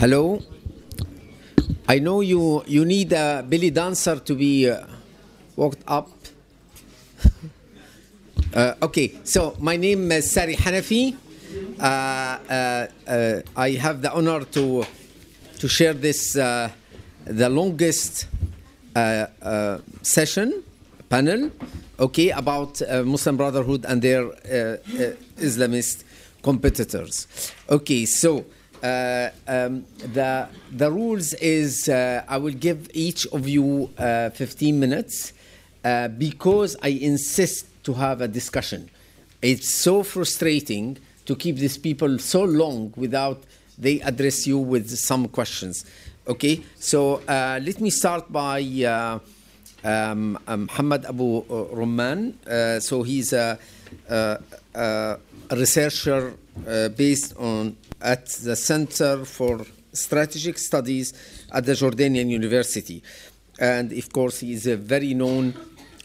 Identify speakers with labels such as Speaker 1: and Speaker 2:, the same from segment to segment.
Speaker 1: Hello. I know you you need a belly dancer to be uh, walked up. Uh, okay, so my name is Sari Hanafi. Uh, uh, uh, I have the honor to to share this uh, the longest session panel, okay, about Muslim Brotherhood and their Islamist competitors. Okay, so. Uh, um, the the rules is uh, I will give each of you uh, 15 minutes uh, because I insist to have a discussion. It's so frustrating to keep these people so long without they address you with some questions. Okay, so uh, let me start by um, uh, Muhammad Abu Rumman. Uh, so he's a, a, a researcher based on at the Center for Strategic Studies at the Jordanian University. And of course, he is a very known,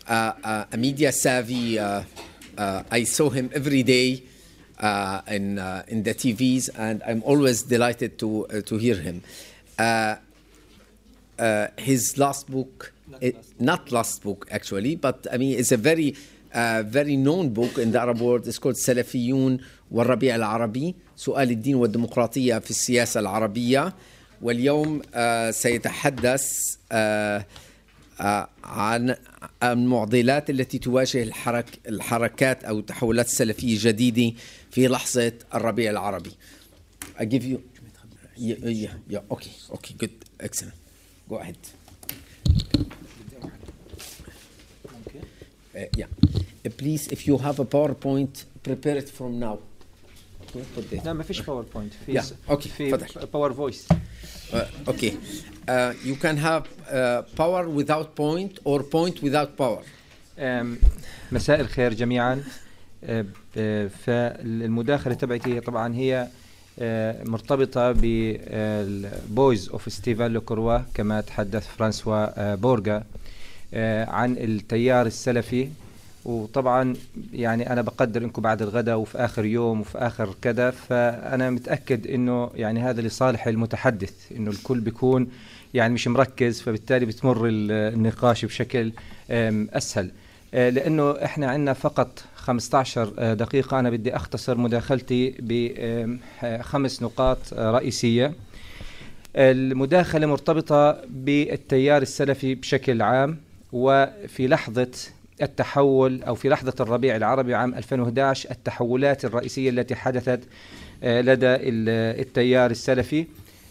Speaker 1: uh, uh media savvy. Uh, uh, I saw him every day in, in the TVs, and I'm always delighted to, to hear him. his last book, not last. Not last book actually, but I mean, it's a very uh, very known book in the Arab world. It's called Salafiyun والربيع العربي سؤال الدين والديمقراطية في السياسة العربية واليوم آه، سيتحدث آه، آه، عن المعضلات التي تواجه الحرك الحركات أو التحولات السلفية الجديدة في لحظة الربيع العربي. I give you yeah, yeah, yeah, okay, okay, good, excellent. Go ahead. Uh, yeah. Uh, please, if you have a PowerPoint, prepare it from now. رسمي
Speaker 2: لا ما فيش باور
Speaker 1: بوينت
Speaker 2: في
Speaker 1: أوكي
Speaker 2: في باور فويس
Speaker 1: أوكي يو كان هاف باور without بوينت اور بوينت without باور
Speaker 2: um, مساء الخير جميعا. Uh, فالمداخله تبعتي طبعا هي uh, مرتبطة بالبويز اوف ستيفان لوكروا كما تحدث فرانسوا uh, بورغا عن التيار السلفي. وطبعا يعني أنا بقدر إنكم بعد الغداء وفي آخر يوم وفي آخر كذا فأنا متأكد إنه يعني هذا لصالح المتحدث إنه الكل بيكون يعني مش مركز فبالتالي بتمر ال- النقاش بشكل أسهل. أه، لأنه إحنا عندنا فقط 15 أه، دقيقة. أنا بدي أختصر مداخلتي بخمس نقاط أه، رئيسية. المداخلة مرتبطة بالتيار السلفي بشكل عام وفي لحظة التحول أو في لحظة الربيع العربي عام 2011 التحولات الرئيسية التي حدثت آه، لدى ال- التيار السلفي.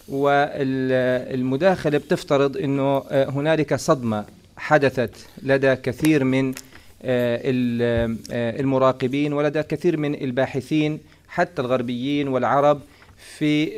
Speaker 2: والمداخلة بتفترض إنه آه، هنالك صدمة حدثت لدى كثير من آه، ال- المراقبين ولدى كثير من الباحثين حتى الغربيين والعرب في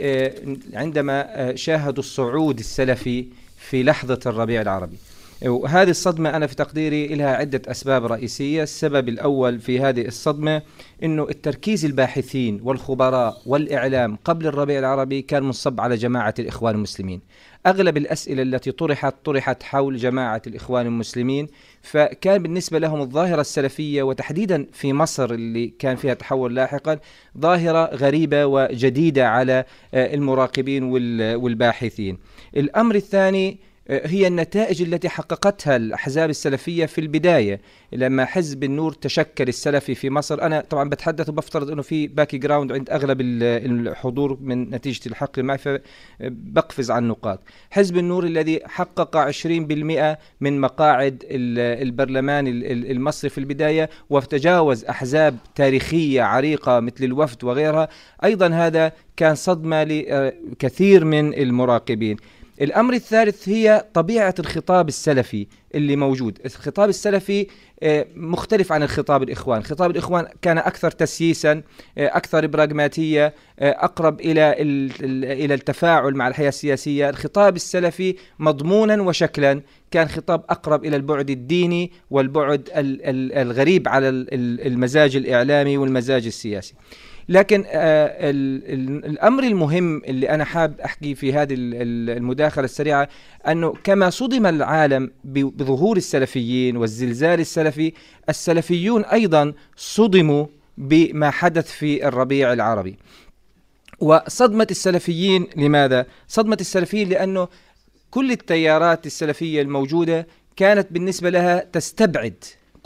Speaker 2: عندما شاهدوا الصعود السلفي في لحظة الربيع العربي. وهذه الصدمة أنا في تقديري لها عدة أسباب رئيسية. السبب الأول في هذه الصدمة أنه التركيز الباحثين والخبراء والإعلام قبل الربيع العربي كان منصب على جماعة الإخوان المسلمين. أغلب الأسئلة التي طرحت طرحت حول جماعة الإخوان المسلمين فكان بالنسبة لهم الظاهرة السلفية وتحديدا في مصر اللي كان فيها تحول لاحقا ظاهرة غريبة وجديدة على آه، المراقبين وال- والباحثين. الأمر الثاني هي النتائج التي حققتها الأحزاب السلفية في البداية لما حزب النور تشكل السلفي في مصر. أنا طبعا بتحدث وبفترض أنه في باكي جراوند عند أغلب ال- الحضور من نتيجة الحق معي فبقفز عن النقاط. حزب النور الذي حقق 20% من مقاعد ال- البرلمان ال- ال- المصري في البداية وتجاوز أحزاب تاريخية عريقة مثل الوفد وغيرها. أيضا هذا كان صدمة لكثير من المراقبين. الأمر الثالث هي طبيعة الخطاب السلفي اللي موجود. الخطاب السلفي آه، مختلف عن الخطاب الإخوان. خطاب الإخوان كان أكثر تسييسا آه، أكثر براغماتية آه، أقرب إلى إلى التفاعل مع الحياة السياسية. الخطاب السلفي مضمونا وشكلا كان خطاب أقرب إلى البعد الديني والبعد ال- ال- الغريب على ال- ال- المزاج الإعلامي والمزاج السياسي. لكن آه ال ال الأمر المهم اللي أنا حاب أحكي في هذه ال- ال- المداخلة السريعة أنه كما صدم العالم بظهور السلفيين والزلزال السلفي السلفيون أيضا صدموا بما حدث في الربيع العربي وصدمة السلفيين لماذا؟ صدمة السلفيين لأنه كل التيارات السلفية الموجودة كانت بالنسبة لها تستبعد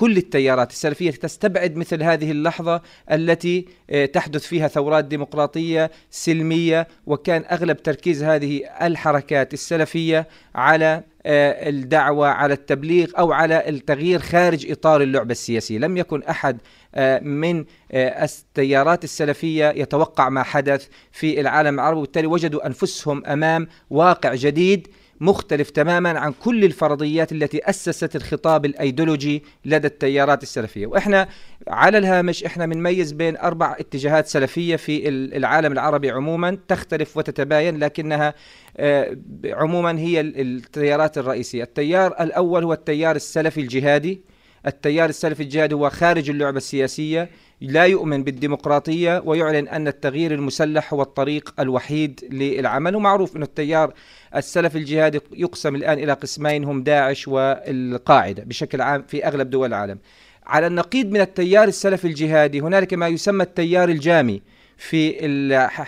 Speaker 2: كل التيارات السلفية تستبعد مثل هذه اللحظة التي آه، تحدث فيها ثورات ديمقراطية سلمية وكان أغلب تركيز هذه الحركات السلفية على آه، الدعوة على التبليغ أو على التغيير خارج إطار اللعبة السياسية. لم يكن أحد آه، من التيارات السلفية يتوقع ما حدث في العالم العربي وبالتالي وجدوا أنفسهم أمام واقع جديد مختلف تماما عن كل الفرضيات التي أسست الخطاب الأيديولوجي لدى التيارات السلفية. وإحنا على الهامش إحنا بنميز بين أربع اتجاهات سلفية في العالم العربي عموما تختلف وتتباين لكنها آه، عموما هي التيارات الرئيسية. التيار الأول هو التيار السلفي الجهادي. التيار السلفي الجهادي هو خارج اللعبة السياسية لا يؤمن بالديمقراطية ويعلن أن التغيير المسلح هو الطريق الوحيد للعمل. ومعروف أن التيار السلفي الجهادي يقسم الآن إلى قسمين هم داعش والقاعدة بشكل عام في أغلب دول العالم. على النقيض من التيار السلفي الجهادي هنالك ما يسمى التيار الجامي. في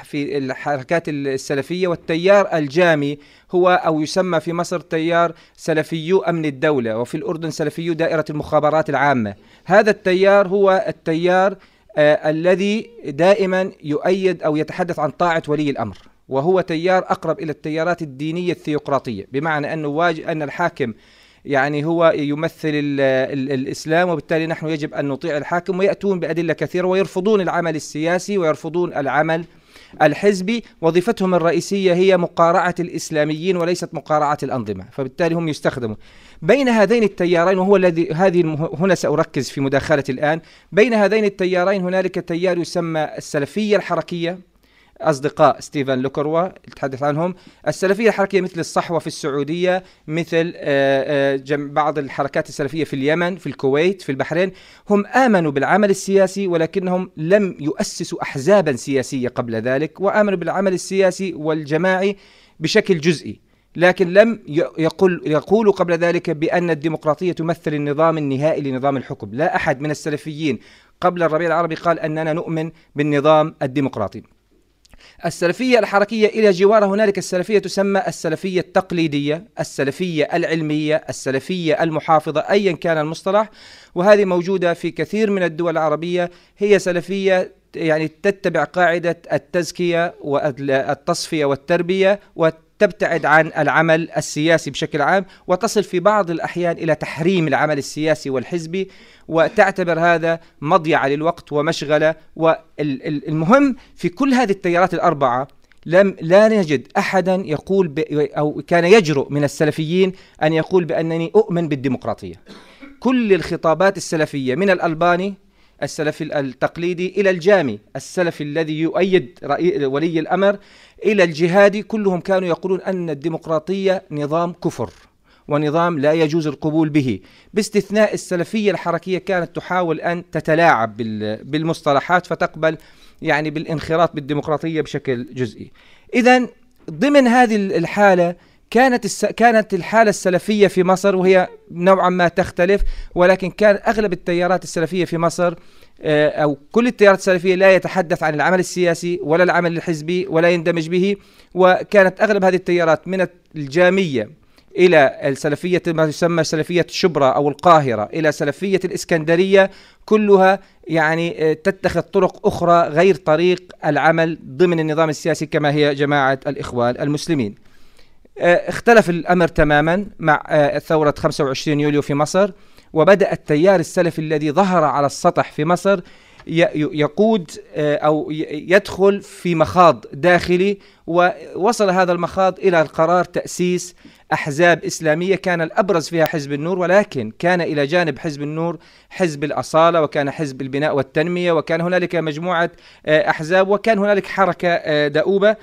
Speaker 2: في الحركات السلفية والتيار الجامي هو أو يسمى في مصر تيار سلفيو أمن الدولة وفي الأردن سلفيو دائرة المخابرات العامة. هذا التيار هو التيار آه الذي دائما يؤيد أو يتحدث عن طاعة ولي الأمر وهو تيار أقرب إلى التيارات الدينية الثيوقراطيه بمعنى أنه واجب أن الحاكم يعني هو يمثل ال ال الإسلام وبالتالي نحن يجب أن نطيع الحاكم ويأتون بأدلة كثيرة ويرفضون العمل السياسي ويرفضون العمل الحزبي. وظيفتهم الرئيسية هي مقارعة الإسلاميين وليست مقارعة الأنظمة فبالتالي هم يستخدموا بين هذين التيارين وهو الذي هذه هنا سأركز في مداخلة الآن. بين هذين التيارين هنالك تيار يسمى السلفية الحركية أصدقاء ستيفن لوكروا تحدث عنهم. السلفية الحركية مثل الصحوة في السعودية مثل آه، آه، بعض الحركات السلفية في اليمن في الكويت في البحرين هم آمنوا بالعمل السياسي ولكنهم لم يؤسسوا أحزابا سياسية قبل ذلك وآمنوا بالعمل السياسي والجماعي بشكل جزئي. لكن لم يقول يقولوا قبل ذلك بأن الديمقراطية تمثل النظام النهائي لنظام الحكم. لا أحد من السلفيين قبل الربيع العربي قال أننا نؤمن بالنظام الديمقراطي. السلفية الحركية إلى جوار هنالك السلفية تسمى السلفية التقليدية السلفية العلمية السلفية المحافظة أيا كان المصطلح. وهذه موجودة في كثير من الدول العربية. هي سلفية يعني تتبع قاعدة التزكية والتصفية والتربية تبتعد عن العمل السياسي بشكل عام وتصل في بعض الأحيان إلى تحريم العمل السياسي والحزبي وتعتبر هذا مضيعة للوقت ومشغلة والمهم في كل هذه التيارات الأربعة لم لا نجد أحدا يقول ب أو كان يجرؤ من السلفيين أن يقول بأنني أؤمن بالديمقراطية. كل الخطابات السلفية من الألباني السلفي التقليدي إلى الجامي السلفي الذي يؤيد ولي الأمر إلى الجهادي كلهم كانوا يقولون أن الديمقراطية نظام كفر ونظام لا يجوز القبول به باستثناء السلفية الحركية كانت تحاول أن تتلاعب بالمصطلحات فتقبل يعني بالانخراط بالديمقراطية بشكل جزئي. اذا ضمن هذه الحالة كانت الس... كانت الحالة السلفية في مصر وهي نوعا ما تختلف ولكن كان أغلب التيارات السلفية في مصر آه، أو كل التيارات السلفية لا يتحدث عن العمل السياسي ولا العمل الحزبي ولا يندمج به وكانت أغلب هذه التيارات من الجامية إلى السلفية ما يسمى سلفية شبرا أو القاهرة إلى سلفية الإسكندرية كلها يعني آه، تتخذ طرق أخرى غير طريق العمل ضمن النظام السياسي كما هي جماعة الإخوان المسلمين. اختلف الأمر تماما مع آه، ثورة 25 يوليو في مصر وبدأ التيار السلفي الذي ظهر على السطح في مصر يقود آه، أو يدخل في مخاض داخلي ووصل هذا المخاض إلى القرار تأسيس أحزاب إسلامية. كان الأبرز فيها حزب النور ولكن كان إلى جانب حزب النور حزب الأصالة وكان حزب البناء والتنمية وكان هنالك مجموعة أحزاب وكان هنالك حركة دؤوبة.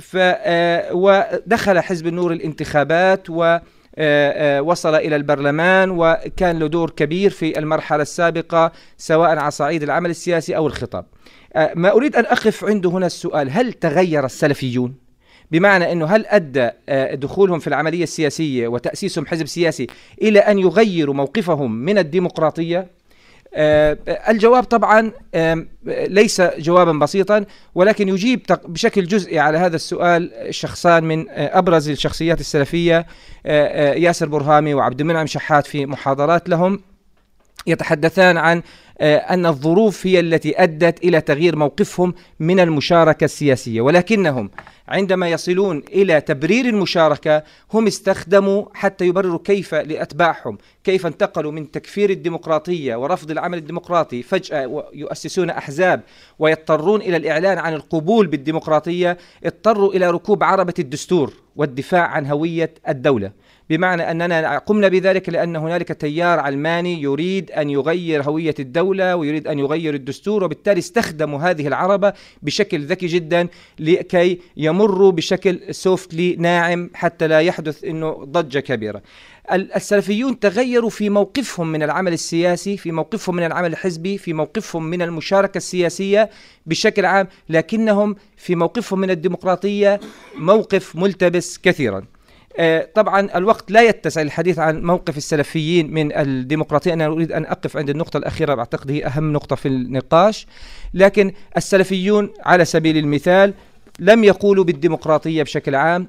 Speaker 2: ف آه، ودخل حزب النور الانتخابات و آه، آه، وصل إلى البرلمان وكان له دور كبير في المرحلة السابقة سواء على صعيد العمل السياسي أو الخطاب ما أريد أن أقف عنده هنا السؤال هل تغير السلفيون؟ بمعنى أنه هل أدى دخولهم في العملية السياسية وتأسيسهم حزب سياسي إلى أن يغيروا موقفهم من الديمقراطية؟ آه، الجواب طبعا ليس جوابا بسيطا ولكن يجيب بشكل جزئي على هذا السؤال شخصان من آه، أبرز الشخصيات السلفية آه، ياسر برهامي وعبد المنعم شحات في محاضرات لهم يتحدثان عن آه، أن الظروف هي التي أدت إلى تغيير موقفهم من المشاركة السياسية. ولكنهم عندما يصلون إلى تبرير المشاركة هم استخدموا حتى يبرروا كيف لأتباعهم كيف انتقلوا من تكفير الديمقراطية ورفض العمل الديمقراطي فجأة يؤسسون أحزاب ويضطرون إلى الإعلان عن القبول بالديمقراطية اضطروا إلى ركوب عربة الدستور والدفاع عن هوية الدولة. بمعنى أننا قمنا بذلك لأن هنالك تيار علماني يريد أن يغير هوية الدولة ويريد أن يغير الدستور وبالتالي استخدموا هذه العربة بشكل ذكي جدا لكي يمروا بشكل سوفتلي ناعم حتى لا يحدث إنه ضجة كبيرة. ال- السلفيون تغيروا في موقفهم من العمل السياسي، في موقفهم من العمل الحزبي، في موقفهم من المشاركة السياسية بشكل عام، لكنهم في موقفهم من الديمقراطية موقف ملتبس كثيرا. آه، طبعا الوقت لا يتسع الحديث عن موقف السلفيين من الديمقراطية. أنا أريد أن أقف عند النقطة الأخيرة بعتقد هي أهم نقطة في النقاش. لكن السلفيون على سبيل المثال لم يقولوا بالديمقراطية بشكل عام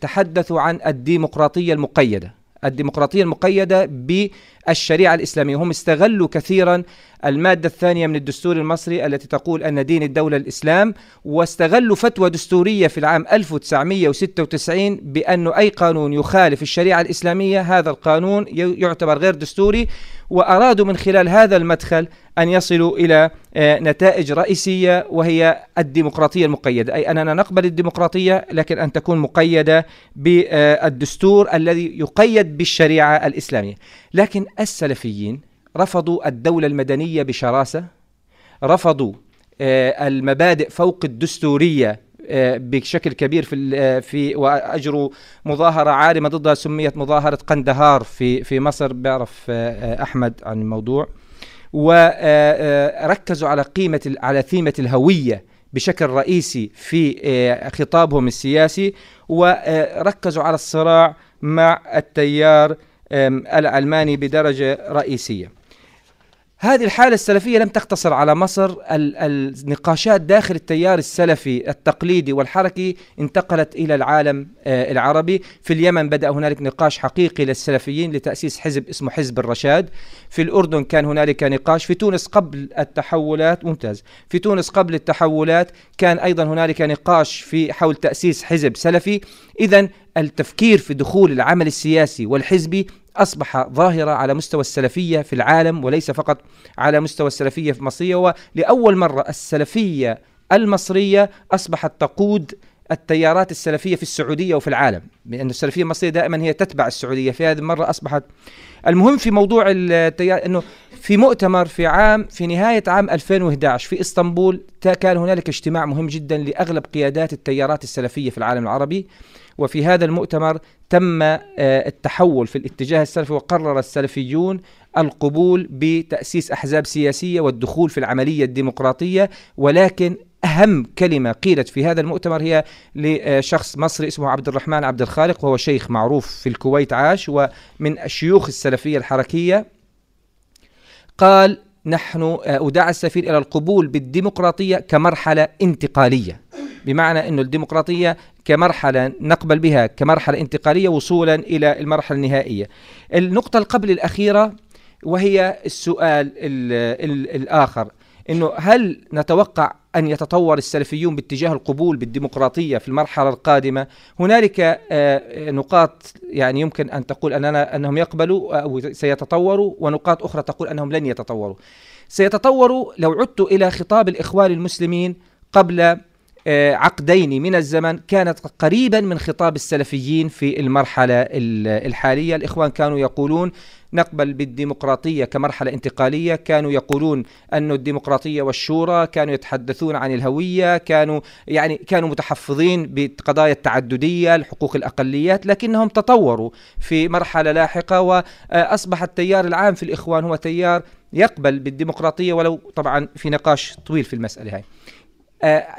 Speaker 2: تحدثوا عن الديمقراطية المقيدة. الديمقراطية المقيدة بالشريعة الإسلامية. هم استغلوا كثيرا المادة الثانية من الدستور المصري التي تقول أن دين الدولة الإسلام واستغلوا فتوى دستورية في العام 1996 بأنه أي قانون يخالف الشريعة الإسلامية هذا القانون يعتبر غير دستوري. وأرادوا من خلال هذا المدخل أن يصلوا إلى آه، نتائج رئيسية وهي الديمقراطية المقيدة. أي أننا نقبل الديمقراطية لكن أن تكون مقيدة بالدستور الذي يقيد بالشريعة الإسلامية. لكن السلفيين رفضوا الدولة المدنية بشراسة رفضوا آه، المبادئ فوق الدستورية آه، بشكل كبير في آه، في واجروا مظاهرة عارمه ضدها سميت مظاهرة قندهار في في مصر. بيعرف آه، آه، أحمد عن الموضوع. وركزوا على قيمة على ثيمة الهوية بشكل رئيسي في آه، خطابهم السياسي. وركزوا على الصراع مع التيار العلماني بدرجة رئيسية. هذه الحالة السلفية لم تقتصر على مصر. ال- النقاشات داخل التيار السلفي التقليدي والحركي انتقلت إلى العالم آه، العربي. في اليمن بدأ هنالك نقاش حقيقي للسلفيين لتأسيس حزب اسمه حزب الرشاد. في الأردن كان هنالك نقاش. في تونس قبل التحولات ممتاز. في تونس قبل التحولات كان أيضا هنالك نقاش في حول تأسيس حزب سلفي. إذا التفكير في دخول العمل السياسي والحزبي أصبح ظاهرة على مستوى السلفية في العالم وليس فقط على مستوى السلفية في مصرية ولأول مرة السلفية المصرية أصبحت تقود التيارات السلفية في السعودية وفي العالم لأن السلفية المصرية دائما هي تتبع السعودية. في هذه المرة أصبحت المهم في موضوع التيار أنه في مؤتمر في عام في نهاية عام 2011 في إسطنبول تا- كان هنالك اجتماع مهم جدا لأغلب قيادات التيارات السلفية في العالم العربي. وفي هذا المؤتمر تم آه، التحول في الاتجاه السلفي وقرر السلفيون القبول بتأسيس أحزاب سياسية والدخول في العملية الديمقراطية. ولكن أهم كلمة قيلت في هذا المؤتمر هي لشخص مصري اسمه عبد الرحمن عبد الخالق وهو شيخ معروف في الكويت عاش ومن الشيوخ السلفية الحركية. قال نحن آه، أدعى السفير إلى القبول بالديمقراطية كمرحلة انتقالية. بمعنى أن الديمقراطية كمرحلة نقبل بها كمرحلة انتقالية وصولا إلى المرحلة النهائية. النقطة القبل الأخيرة وهي السؤال ال ال الآخر أنه هل نتوقع أن يتطور السلفيون باتجاه القبول بالديمقراطية في المرحلة القادمة؟ هنالك آه، نقاط يعني يمكن أن تقول أننا أنهم يقبلوا أو سيتطوروا ونقاط أخرى تقول أنهم لن يتطوروا. سيتطوروا لو عدت إلى خطاب الإخوان المسلمين قبل آه، عقدين من الزمن كانت قريبا من خطاب السلفيين في المرحلة ال- الحالية. الإخوان كانوا يقولون نقبل بالديمقراطية كمرحلة انتقالية. كانوا يقولون أن الديمقراطية والشورى كانوا يتحدثون عن الهوية كانوا يعني كانوا متحفظين بقضايا التعددية الحقوق الأقليات لكنهم تطوروا في مرحلة لاحقة. وأصبح التيار العام في الإخوان هو تيار يقبل بالديمقراطية ولو طبعا في نقاش طويل في المسألة هاي. آه،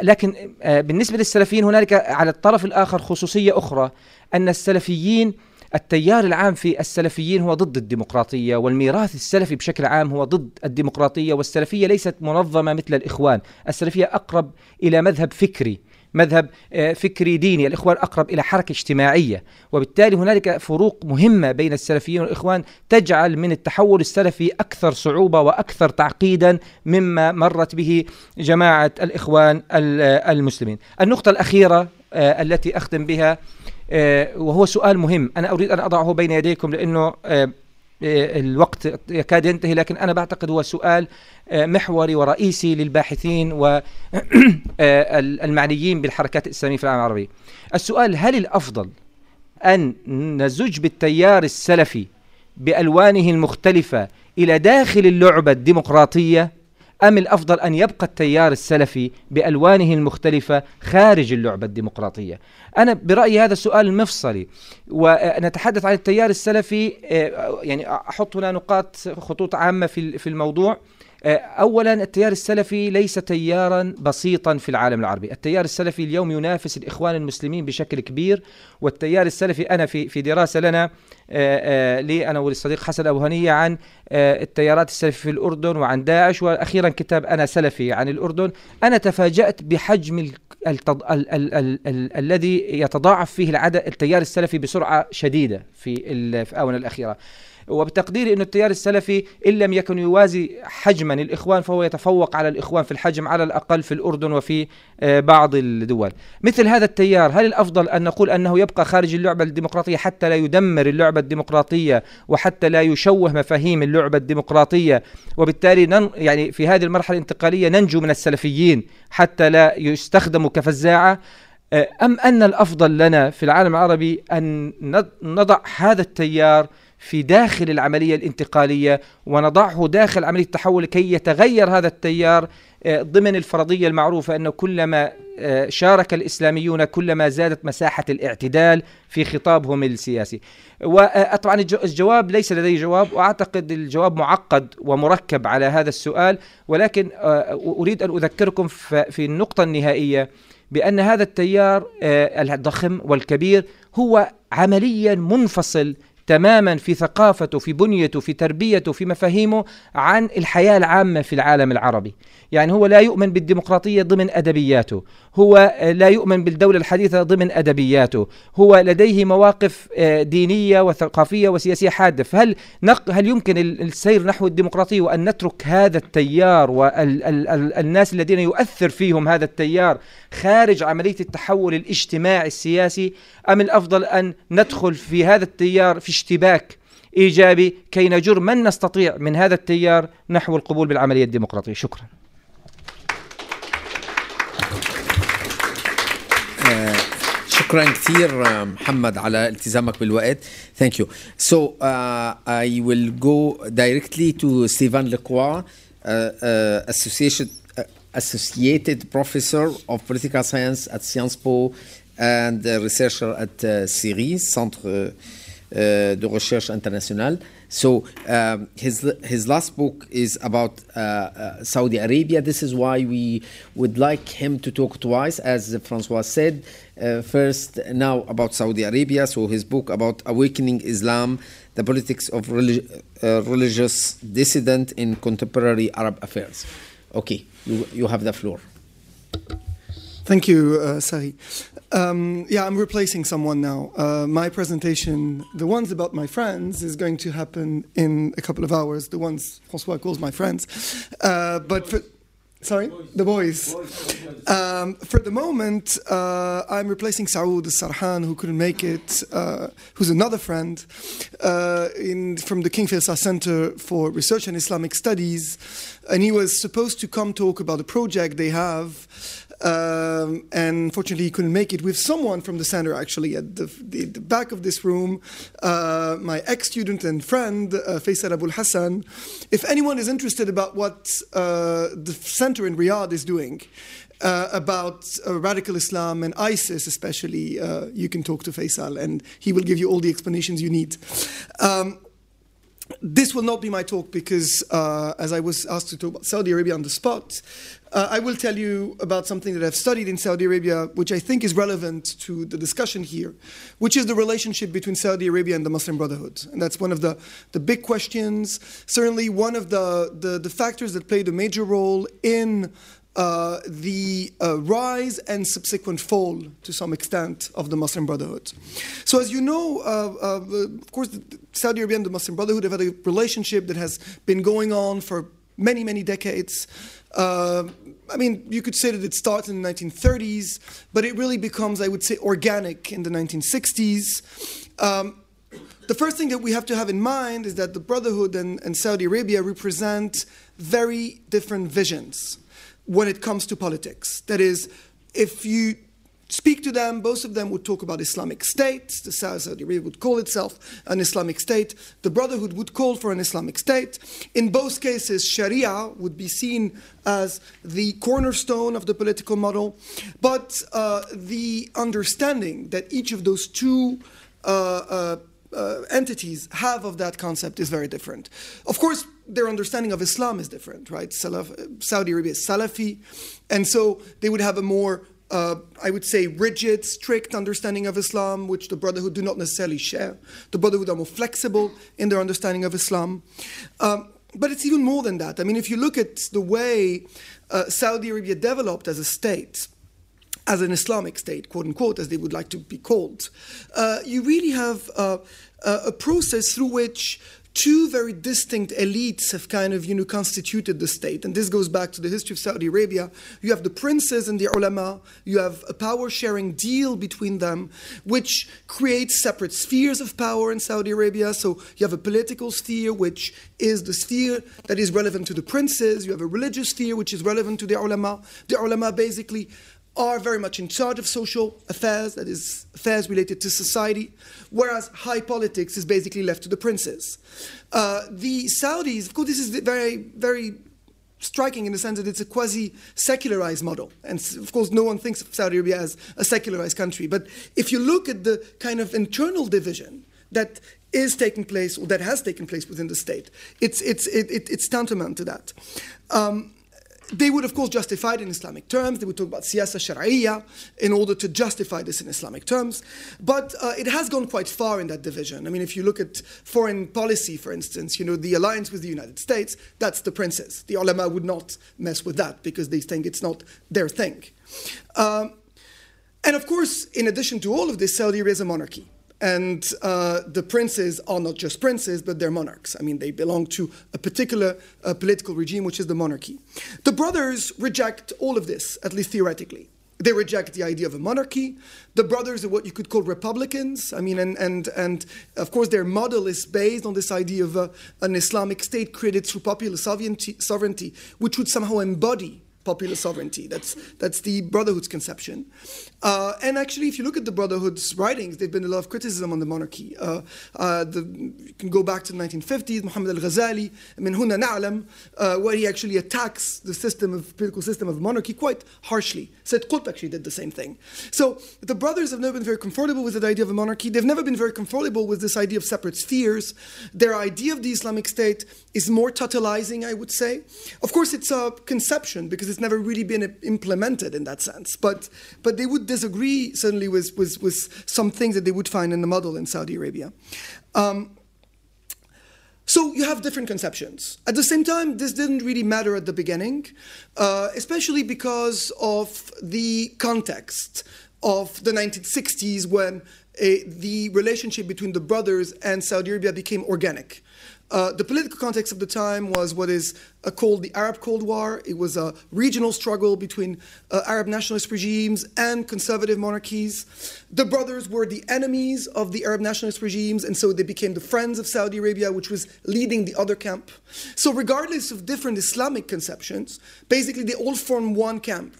Speaker 2: لكن آه، بالنسبة للسلفيين هنالك على الطرف الآخر خصوصية أخرى أن السلفيين التيار العام في السلفيين هو ضد الديمقراطية والميراث السلفي بشكل عام هو ضد الديمقراطية والسلفية ليست منظمة مثل الإخوان. السلفية أقرب إلى مذهب فكري. مذهب آه، فكري ديني. الإخوان أقرب إلى حركة اجتماعية وبالتالي هنالك فروق مهمة بين السلفيين والإخوان تجعل من التحول السلفي أكثر صعوبة وأكثر تعقيدا مما مرت به جماعة الإخوان ال- آه، المسلمين. النقطة الأخيرة آه، التي أختم بها وهو سؤال مهم. أنا أريد أن أضعه بين يديكم لأنه الوقت يكاد ينتهي لكن أنا بعتقد هو سؤال آه، محوري ورئيسي للباحثين والمعنيين بالحركات الإسلامية في العالم العربي. السؤال هل الأفضل أن نزج بالتيار السلفي بألوانه المختلفة إلى داخل اللعبة الديمقراطية؟ أم الأفضل أن يبقى التيار السلفي بألوانه المختلفة خارج اللعبة الديمقراطية؟ أنا برأيي هذا السؤال مفصلي ونتحدث عن التيار السلفي آه، يعني أحط هنا نقاط خطوط عامة في الموضوع. اولا التيار السلفي ليس تيارا بسيطا في العالم العربي، التيار السلفي اليوم ينافس الإخوان المسلمين بشكل كبير، والتيار السلفي أنا في في دراسة لنا آه، آه، لي أنا والصديق حسن أبو هنية عن آه، التيارات السلفي في الأردن وعن داعش وأخيرا كتاب أنا سلفي عن الأردن، أنا تفاجأت بحجم. الذي يتضاعف فيه العدد التيار السلفي بسرعة شديدة. في الآونة الأخيرة. وبتقديري أن التيار السلفي إن لم يكن يوازي حجما الإخوان فهو يتفوق على الإخوان في الحجم على الأقل في الأردن وفي آه، بعض الدول. مثل هذا التيار هل الأفضل أن نقول أنه يبقى خارج اللعبة الديمقراطية حتى لا يدمر اللعبة الديمقراطية وحتى لا يشوه مفاهيم اللعبة الديمقراطية؟ وبالتالي نن يعني في هذه المرحلة الانتقالية ننجو من السلفيين حتى لا يستخدموا كفزاعة. آه، أم أن الأفضل لنا في العالم العربي أن نضع هذا التيار في داخل العملية الانتقالية ونضعه داخل عملية التحول كي يتغير هذا التيار آه، ضمن الفرضية المعروفة أنه كلما آه، شارك الإسلاميون كلما زادت مساحة الاعتدال في خطابهم السياسي. وطبعا الج- الجواب ليس لدي جواب وأعتقد الجواب معقد ومركب على هذا السؤال ولكن آه، أريد أن أذكركم في النقطة النهائية بأن هذا التيار الضخم والكبير هو عمليا منفصل تماما في ثقافته في بنيته في تربيته في مفاهيمه عن الحياة العامة في العالم العربي. يعني هو لا يؤمن بالديمقراطية ضمن أدبياته. هو آه، لا يؤمن بالدولة الحديثة ضمن أدبياته. هو لديه مواقف آه، دينية وثقافية وسياسية حادة. فهل هل يمكن ال- السير نحو الديمقراطية وأن نترك هذا التيار والناس الذين يؤثر فيهم هذا التيار خارج عملية التحول الاجتماعي السياسي أم الأفضل أن ندخل في هذا التيار في اشتباك إيجابي كي نجر من نستطيع من هذا التيار نحو القبول بالعملية الديمقراطية؟ شكرا.
Speaker 1: شكرا كثير آه، محمد على التزامك بالوقت. Thank you. So uh, I will go directly to Stéphane Lecroix uh, uh, associated uh, associated professor of political science at Sciences Po and researcher at uh, CERI Centre uh, de Recherche Internationale so um, his his last book is about uh, uh, Saudi Arabia. This is why we would like him to talk twice, as Francois said. Uh, first, now about Saudi Arabia. So his book about awakening Islam, the politics of relig- uh, religious dissident in contemporary Arab affairs. Okay, you you have the floor.
Speaker 3: Thank you, uh, Sari. Um, yeah, I'm replacing someone now. Uh, my presentation, the ones about my friends, is going to happen in a couple of hours. The ones Francois calls my friends. Uh, but for, sorry, the boys. Um, for the moment, uh, I'm replacing Saud Sarhan, who couldn't make it, uh, who's another friend uh, in, from the King Faisal Center for Research and Islamic Studies. And he was supposed to come talk about a project they have um, and fortunately, he couldn't make it with someone from the center actually at the, the, the back of this room uh, my ex-student and friend uh, Faisal Abul Hassan if anyone is interested about what uh, the center in Riyadh is doing uh, about uh, radical Islam and ISIS, especially, uh, you can talk to Faisal and he will give you all the explanations you need. Um, this will not be my talk because, uh, as I was asked to talk about Saudi Arabia on the spot, uh, I will tell you about something that I've studied in Saudi Arabia, which I think is relevant to the discussion here, which is the relationship between Saudi Arabia and the Muslim Brotherhood. And that's one of the, the big questions, certainly one of the, the, the factors that played a major role in uh, the uh, rise and subsequent fall, to some extent, of the Muslim Brotherhood. So, as you know, uh, uh of course, Saudi Arabia and the Muslim Brotherhood have had a relationship that has been going on for many, many decades. Uh, I mean, you could say that it starts in the 1930s, but it really becomes, I would say, organic in the 1960s. Um, the first thing that we have to have in mind is that the Brotherhood and, and Saudi Arabia represent very different visions when it comes to politics. That is, if you speak to them, both of them would talk about Islamic State. The Saudi Arabia would call itself an Islamic State. The Brotherhood would call for an Islamic State. In both cases, Sharia would be seen as the cornerstone of the political model. But uh, the understanding that each of those two uh, uh, uh, entities have of that concept is very different. Of course, their understanding of Islam is different, right? Salaf, Saudi Arabia is Salafi, and so they would have a more, uh, I would say, rigid, strict understanding of Islam, which the Brotherhood do not necessarily share. The Brotherhood are more flexible in their understanding of Islam. Um, but it's even more than that. I mean, if you look at the way uh, Saudi Arabia developed as a state, as an Islamic state, quote unquote, as they would like to be called, uh, you really have uh, a process through which two very distinct elites have kind of you know constituted the state. And this goes back to the history of saudi arabia. You have the princes and the ulama. You have a power sharing deal between them which creates separate spheres of power in saudi arabia. So you have a political sphere which is the sphere that is relevant to the princes. You have a religious sphere which is relevant to the ulama. The ulama basically are very much in charge of social affairs, that is, affairs related to society, whereas high politics is basically left to the princes. Uh, the Saudis, of course, this is very, very striking in the sense that it's a quasi secularized model. And of course, no one thinks of Saudi Arabia as a secularized country. But if you look at the kind of internal division that is taking place, or that has taken place within the state, it's, it's, it, it, it's tantamount to that. Um, they would, of course, justify it in Islamic terms. They would talk about siyasa shar'iyya in order to justify this in Islamic terms. But uh, it has gone quite far in that division. I mean, if you look at foreign policy, for instance, you know, the alliance with the United States, that's the princes. The ulama would not mess with that because they think it's not their thing. Um, and of course, in addition to all of this, Saudi Arabia is a monarchy. And uh, the princes are not just princes, but they're monarchs. I mean, they belong to a particular uh, political regime, which is the monarchy. The brothers reject all of this, at least theoretically. They reject the idea of a monarchy. The brothers are what you could call Republicans. I mean, and, and, and of course, their model is based on this idea of uh, an Islamic state created through popular sovereignty, sovereignty, which would somehow embody popular sovereignty. That's that's the Brotherhood's conception. Uh, and actually, if you look at the Brotherhood's writings, there's been a lot of criticism on the monarchy. Uh, uh, the, you can go back to the 1950s, Muhammad al-Ghazali, Min Huna Na'lam, uh, where he actually attacks the system of political system of monarchy quite harshly. Sayyid Qutb actually did the same thing. So the Brothers have never been very comfortable with the idea of a monarchy. They've never been very comfortable with this idea of separate spheres. Their idea of the Islamic State is more totalizing, I would say. Of course, it's a conception because it's never really been implemented in that sense. But, but they would disagree certainly with, with, with some things that they would find in the model in Saudi Arabia. Um, so you have different conceptions. At the same time, this didn't really matter at the beginning, uh, especially because of the context of the 1960s when a, the relationship between the brothers and Saudi Arabia became organic. Uh, the political context of the time was what is uh, called the Arab Cold War. It was a regional struggle between uh, Arab nationalist regimes and conservative monarchies. The brothers were the enemies of the Arab nationalist regimes, and so they became the friends of Saudi Arabia, which was leading the other camp. So, regardless of different Islamic conceptions, basically they all form one camp,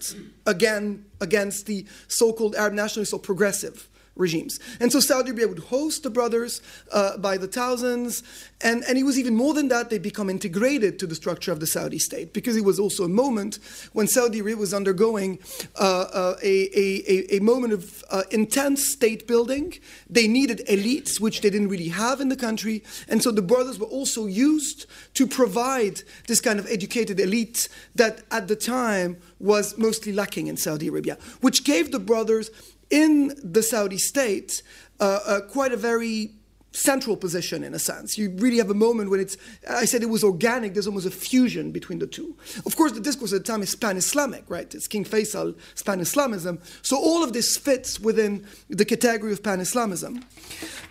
Speaker 3: again, against the so called Arab nationalists or progressive regimes. And so Saudi Arabia would host the brothers uh, by the thousands, and, and it was even more than that, they become integrated to the structure of the Saudi state, because it was also a moment when Saudi Arabia was undergoing uh, uh, a, a, a, moment of uh, intense state building. They needed elites, which they didn't really have in the country, and so the brothers were also used to provide this kind of educated elite that at the time was mostly lacking in Saudi Arabia, which gave the brothers in the Saudi state uh, uh, quite a very central position in a sense. You really have a moment when it's, I said it was organic, there's almost a fusion between the two. Of course, the discourse at the time is pan Islamic, right? It's King Faisal, pan Islamism. So all of this fits within the category of pan Islamism.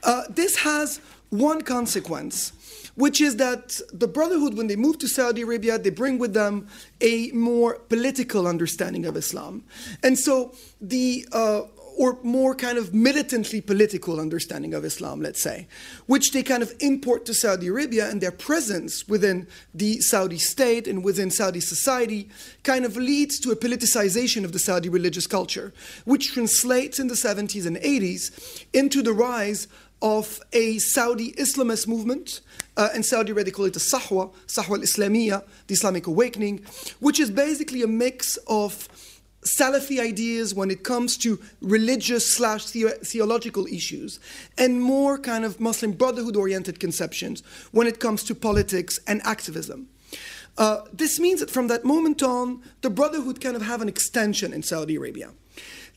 Speaker 3: Uh, this has one consequence, which is that the Brotherhood, when they move to Saudi Arabia, they bring with them a more political understanding of Islam. And so the uh, or more kind of militantly political understanding of Islam, let's say, which they kind of import to Saudi Arabia and their presence within the Saudi state and within Saudi society kind of leads to a politicization of the Saudi religious culture, which translates in the 70s and 80s into the rise of a Saudi Islamist movement. Uh, in Saudi they call it the Sahwa, Sahwa al the Islamic awakening, which is basically a mix of Salafi ideas when it comes to religious slash theological issues, and more kind of Muslim Brotherhood oriented conceptions when it comes to politics and activism. Uh, this means that from that moment on, the Brotherhood kind of have an extension in Saudi Arabia.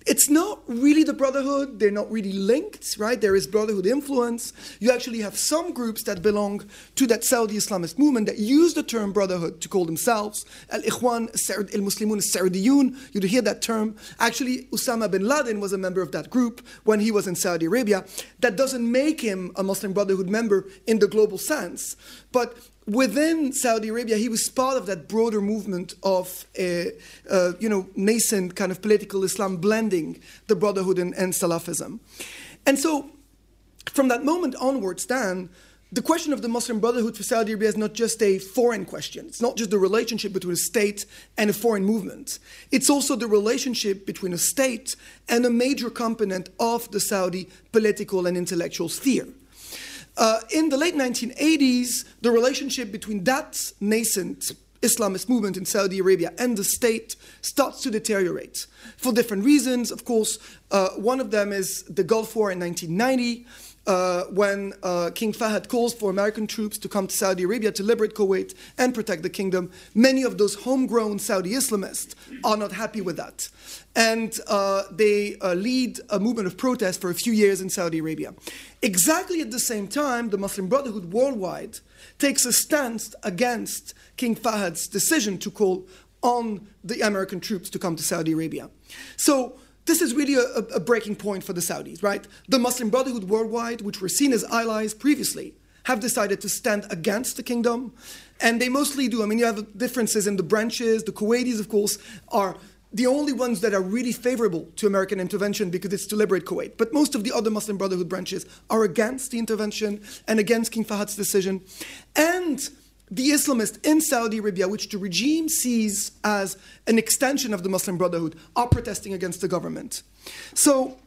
Speaker 3: It's not really the brotherhood, they're not really linked, right? There is brotherhood influence. You actually have some groups that belong to that Saudi Islamist movement that use the term brotherhood to call themselves Al Ikhwan Al Muslimun Saudiyun. You'd hear that term. Actually, Osama bin Laden was a member of that group when he was in Saudi Arabia. That doesn't make him a Muslim Brotherhood member in the global sense, but within Saudi Arabia, he was part of that broader movement of, uh, uh, you know, nascent kind of political Islam blending the Brotherhood and, and Salafism. And so, from that moment onwards, then, the question of the Muslim Brotherhood for Saudi Arabia is not just a foreign question. It's not just the relationship between a state and a foreign movement. It's also the relationship between a state and a major component of the Saudi political and intellectual sphere. Uh, in the late 1980s, the relationship between that nascent Islamist movement in Saudi Arabia and the state starts to deteriorate for different reasons. Of course, uh, one of them is the Gulf War in 1990 uh, when uh, King Fahd calls for American troops to come to Saudi Arabia to liberate Kuwait and protect the kingdom, many of those homegrown Saudi Islamists are not happy with that. And uh, they uh, lead a movement of protest for a few years in Saudi Arabia. Exactly at the same time, the Muslim Brotherhood worldwide takes a stance against King Fahd's decision to call on the American troops to come to Saudi Arabia. So this is really a, a, breaking point for the Saudis, right? The Muslim Brotherhood worldwide, which were seen as allies previously, have decided to stand against the kingdom. And they mostly do. I mean, you have differences in the branches. The Kuwaitis, of course, are the only ones that are really favorable to American intervention because it's to liberate Kuwait. But most of the other Muslim Brotherhood branches are against the intervention and against King Fahd's decision. And the Islamists in Saudi Arabia, which the regime sees as an extension of the Muslim Brotherhood, are protesting against the government. So,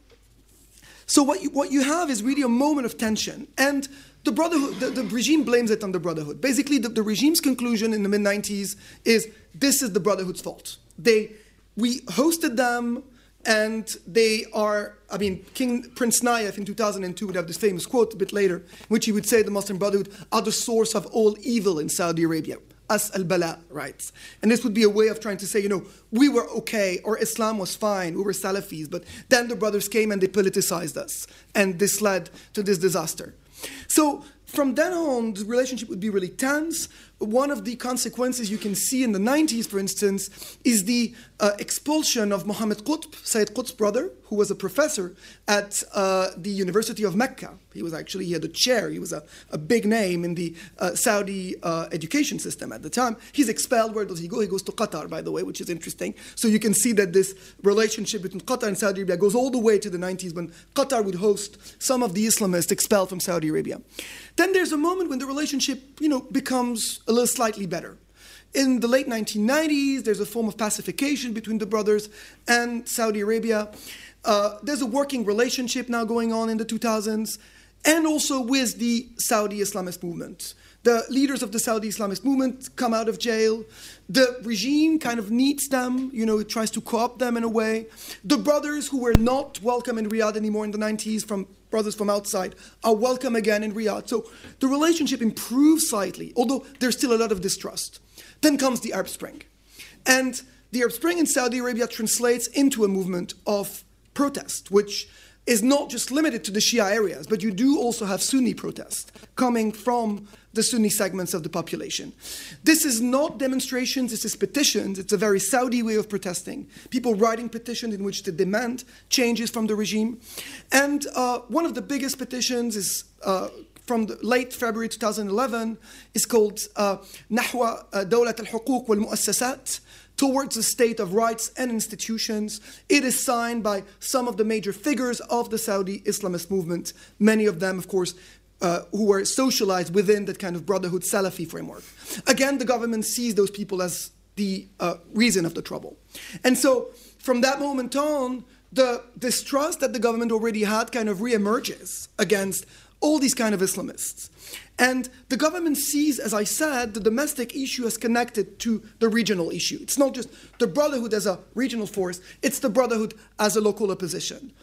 Speaker 3: so what you, what you have is really a moment of tension. And the Brotherhood, the, the regime blames it on the Brotherhood. Basically, the, the regime's conclusion in the mid 90s is this is the Brotherhood's fault. They, we hosted them and they are, I mean, King Prince Nayef in 2002 would have this famous quote a bit later, which he would say the Muslim Brotherhood are the source of all evil in Saudi Arabia. As al Bala writes. And this would be a way of trying to say, you know, we were okay, or Islam was fine, we were Salafis, but then the brothers came and they politicized us. And this led to this disaster. So from then on, the relationship would be really tense. One of the consequences you can see in the 90s, for instance, is the uh, expulsion of Muhammad Qutb, Sayyid Qutb's brother, who was a professor at uh, the University of Mecca. He was actually, he had a chair, he was a, a big name in the uh, Saudi uh, education system at the time. He's expelled. Where does he go? He goes to Qatar, by the way, which is interesting. So you can see that this relationship between Qatar and Saudi Arabia goes all the way to the 90s when Qatar would host some of the Islamists expelled from Saudi Arabia. Then there's a moment when the relationship, you know, becomes a little slightly better. In the late 1990s, there's a form of pacification between the brothers and Saudi Arabia. Uh, there's a working relationship now going on in the 2000s, and also with the Saudi Islamist movement. The leaders of the Saudi Islamist movement come out of jail. The regime kind of needs them, you know, it tries to co opt them in a way. The brothers who were not welcome in Riyadh anymore in the 90s, from brothers from outside, are welcome again in Riyadh. So the relationship improves slightly, although there's still a lot of distrust. Then comes the Arab Spring. And the Arab Spring in Saudi Arabia translates into a movement of protest, which is not just limited to the Shia areas, but you do also have Sunni protest coming from the Sunni segments of the population. This is not demonstrations, this is petitions. It's a very Saudi way of protesting. People writing petitions in which they demand changes from the regime. And uh, one of the biggest petitions is uh, from late February 2011 is called uh, Nahwa uh, Dawlat al-Hukuk wal-Mu'assasat, towards the state of rights and institutions. It is signed by some of the major figures of the Saudi Islamist movement, many of them, of course, uh, who were socialized within that kind of Brotherhood Salafi framework. Again, the government sees those people as the uh, reason of the trouble. And so, from that moment on, the distrust that the government already had kind of reemerges against all these kind of Islamists. And the government sees, as I said, the domestic issue as connected to the regional issue. It's not just the Brotherhood as a regional force, it's the Brotherhood as a local opposition.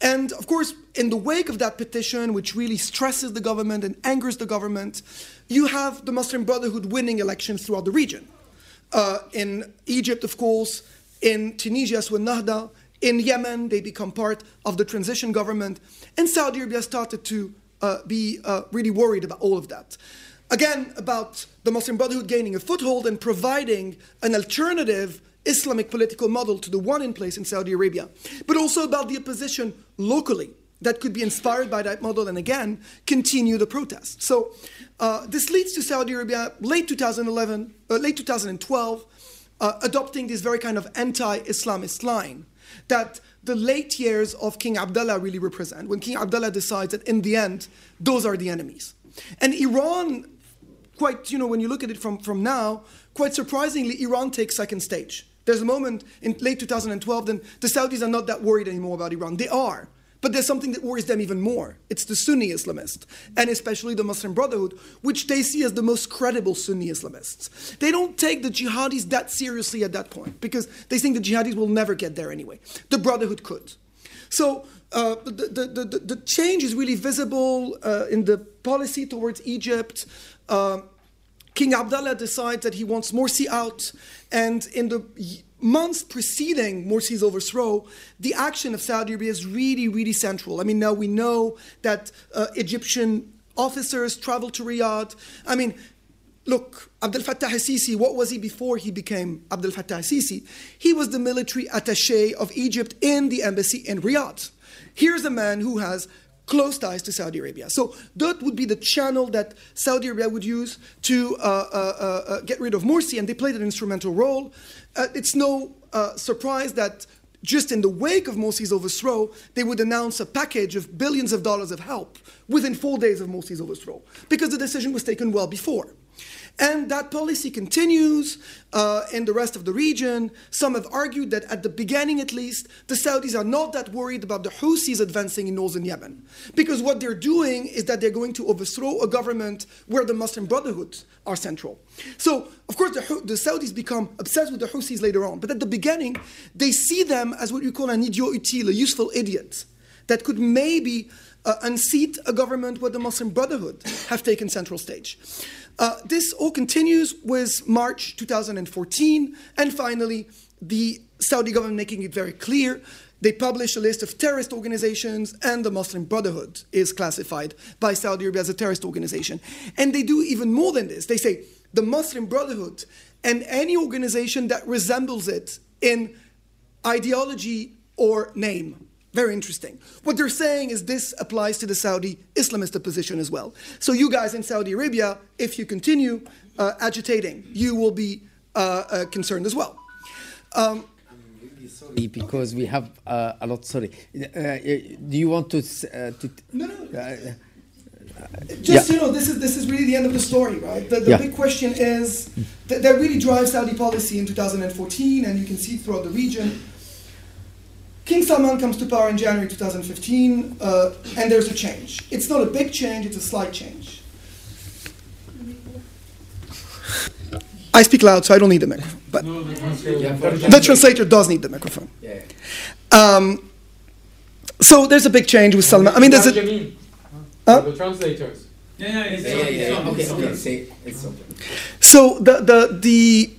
Speaker 3: And of course, in the wake of that petition, which really stresses the government and angers the government, you have the Muslim Brotherhood winning elections throughout the region. Uh, in Egypt, of course, in Tunisia, with Nahda, in Yemen, they become part of the transition government, and Saudi Arabia started to uh, be uh, really worried about all of that. Again, about the Muslim Brotherhood gaining a foothold and providing an alternative Islamic political model to the one in place in Saudi Arabia, but also about the opposition locally that could be inspired by that model and again continue the protest. So uh, this leads to Saudi Arabia late 2011, uh, late 2012, uh, adopting this very kind of anti-Islamist line that the late years of King Abdullah really represent, when King Abdullah decides that in the end, those are the enemies. And Iran, quite, you know, when you look at it from, from now, quite surprisingly, Iran takes second stage. There's a moment in late 2012, then the Saudis are not that worried anymore about Iran. They are. But there's something that worries them even more. It's the Sunni Islamists, and especially the Muslim Brotherhood, which they see as the most credible Sunni Islamists. They don't take the jihadis that seriously at that point because they think the jihadis will never get there anyway. The Brotherhood could. So uh, the, the, the, the, change is really visible uh, in the policy towards Egypt. Uh, King Abdullah decides that he wants Morsi out, and in the months preceding Morsi's overthrow, the action of Saudi Arabia is really, really central. I mean, now we know that uh, Egyptian officers travel to Riyadh. I mean, look, Abdel Fattah al-Sisi, what was he before he became Abdel Fattah al-Sisi? He was the military attaché of Egypt in the embassy in Riyadh. Here's a man who has close ties to Saudi Arabia. So that would be the channel that Saudi Arabia would use to uh, uh, uh, uh get rid of Morsi, and they played an instrumental role. Uh, it's no uh, surprise that just in the wake of Morsi's overthrow, they would announce a package of billions of dollars of help within four days of Morsi's overthrow, because the decision was taken well before. And that policy continues uh, in the rest of the region. Some have argued that at the beginning, at least, the Saudis are not that worried about the Houthis advancing in northern Yemen. Because what they're doing is that they're going to overthrow a government where the Muslim Brotherhood are central. So, of course, the, the Saudis become obsessed with the Houthis later on. But at the beginning, they see them as what you call an idiot utile, a useful idiot that could maybe uh, unseat a government where the Muslim Brotherhood have taken central stage. Uh, this all continues with March 2014, and finally, the Saudi government making it very clear. They publish a list of terrorist organizations, and the Muslim Brotherhood is classified by Saudi Arabia as a terrorist organization. And they do even more than this. They say the Muslim Brotherhood and any organization that resembles it in ideology or name very interesting. What they're saying is this applies to the Saudi Islamist opposition as well. So, you guys in Saudi Arabia, if you continue uh, agitating, you will be uh, uh, concerned as well. Um,
Speaker 1: sorry because we have uh, a lot. Sorry, uh, uh, do you want to? to
Speaker 3: no, no. Just yeah. you know, this is this is really the end of the story, right? The, the yeah. big question is that, that really drives Saudi policy in 2014, and you can see throughout the region King Salman comes to power in January 2015, uh, and there's a change. It's not a big change, it's a slight change. I speak loud, so I don't need the microphone. But the translator does need the microphone.
Speaker 1: Yeah.
Speaker 3: Um, so there's a big change with Salman. I mean, there's a.
Speaker 4: Jameen.
Speaker 3: Huh?
Speaker 4: The translators.
Speaker 5: Yeah, yeah, it's
Speaker 1: Yeah, yeah, yeah. Okay, okay. Okay.
Speaker 3: So the the the, the King,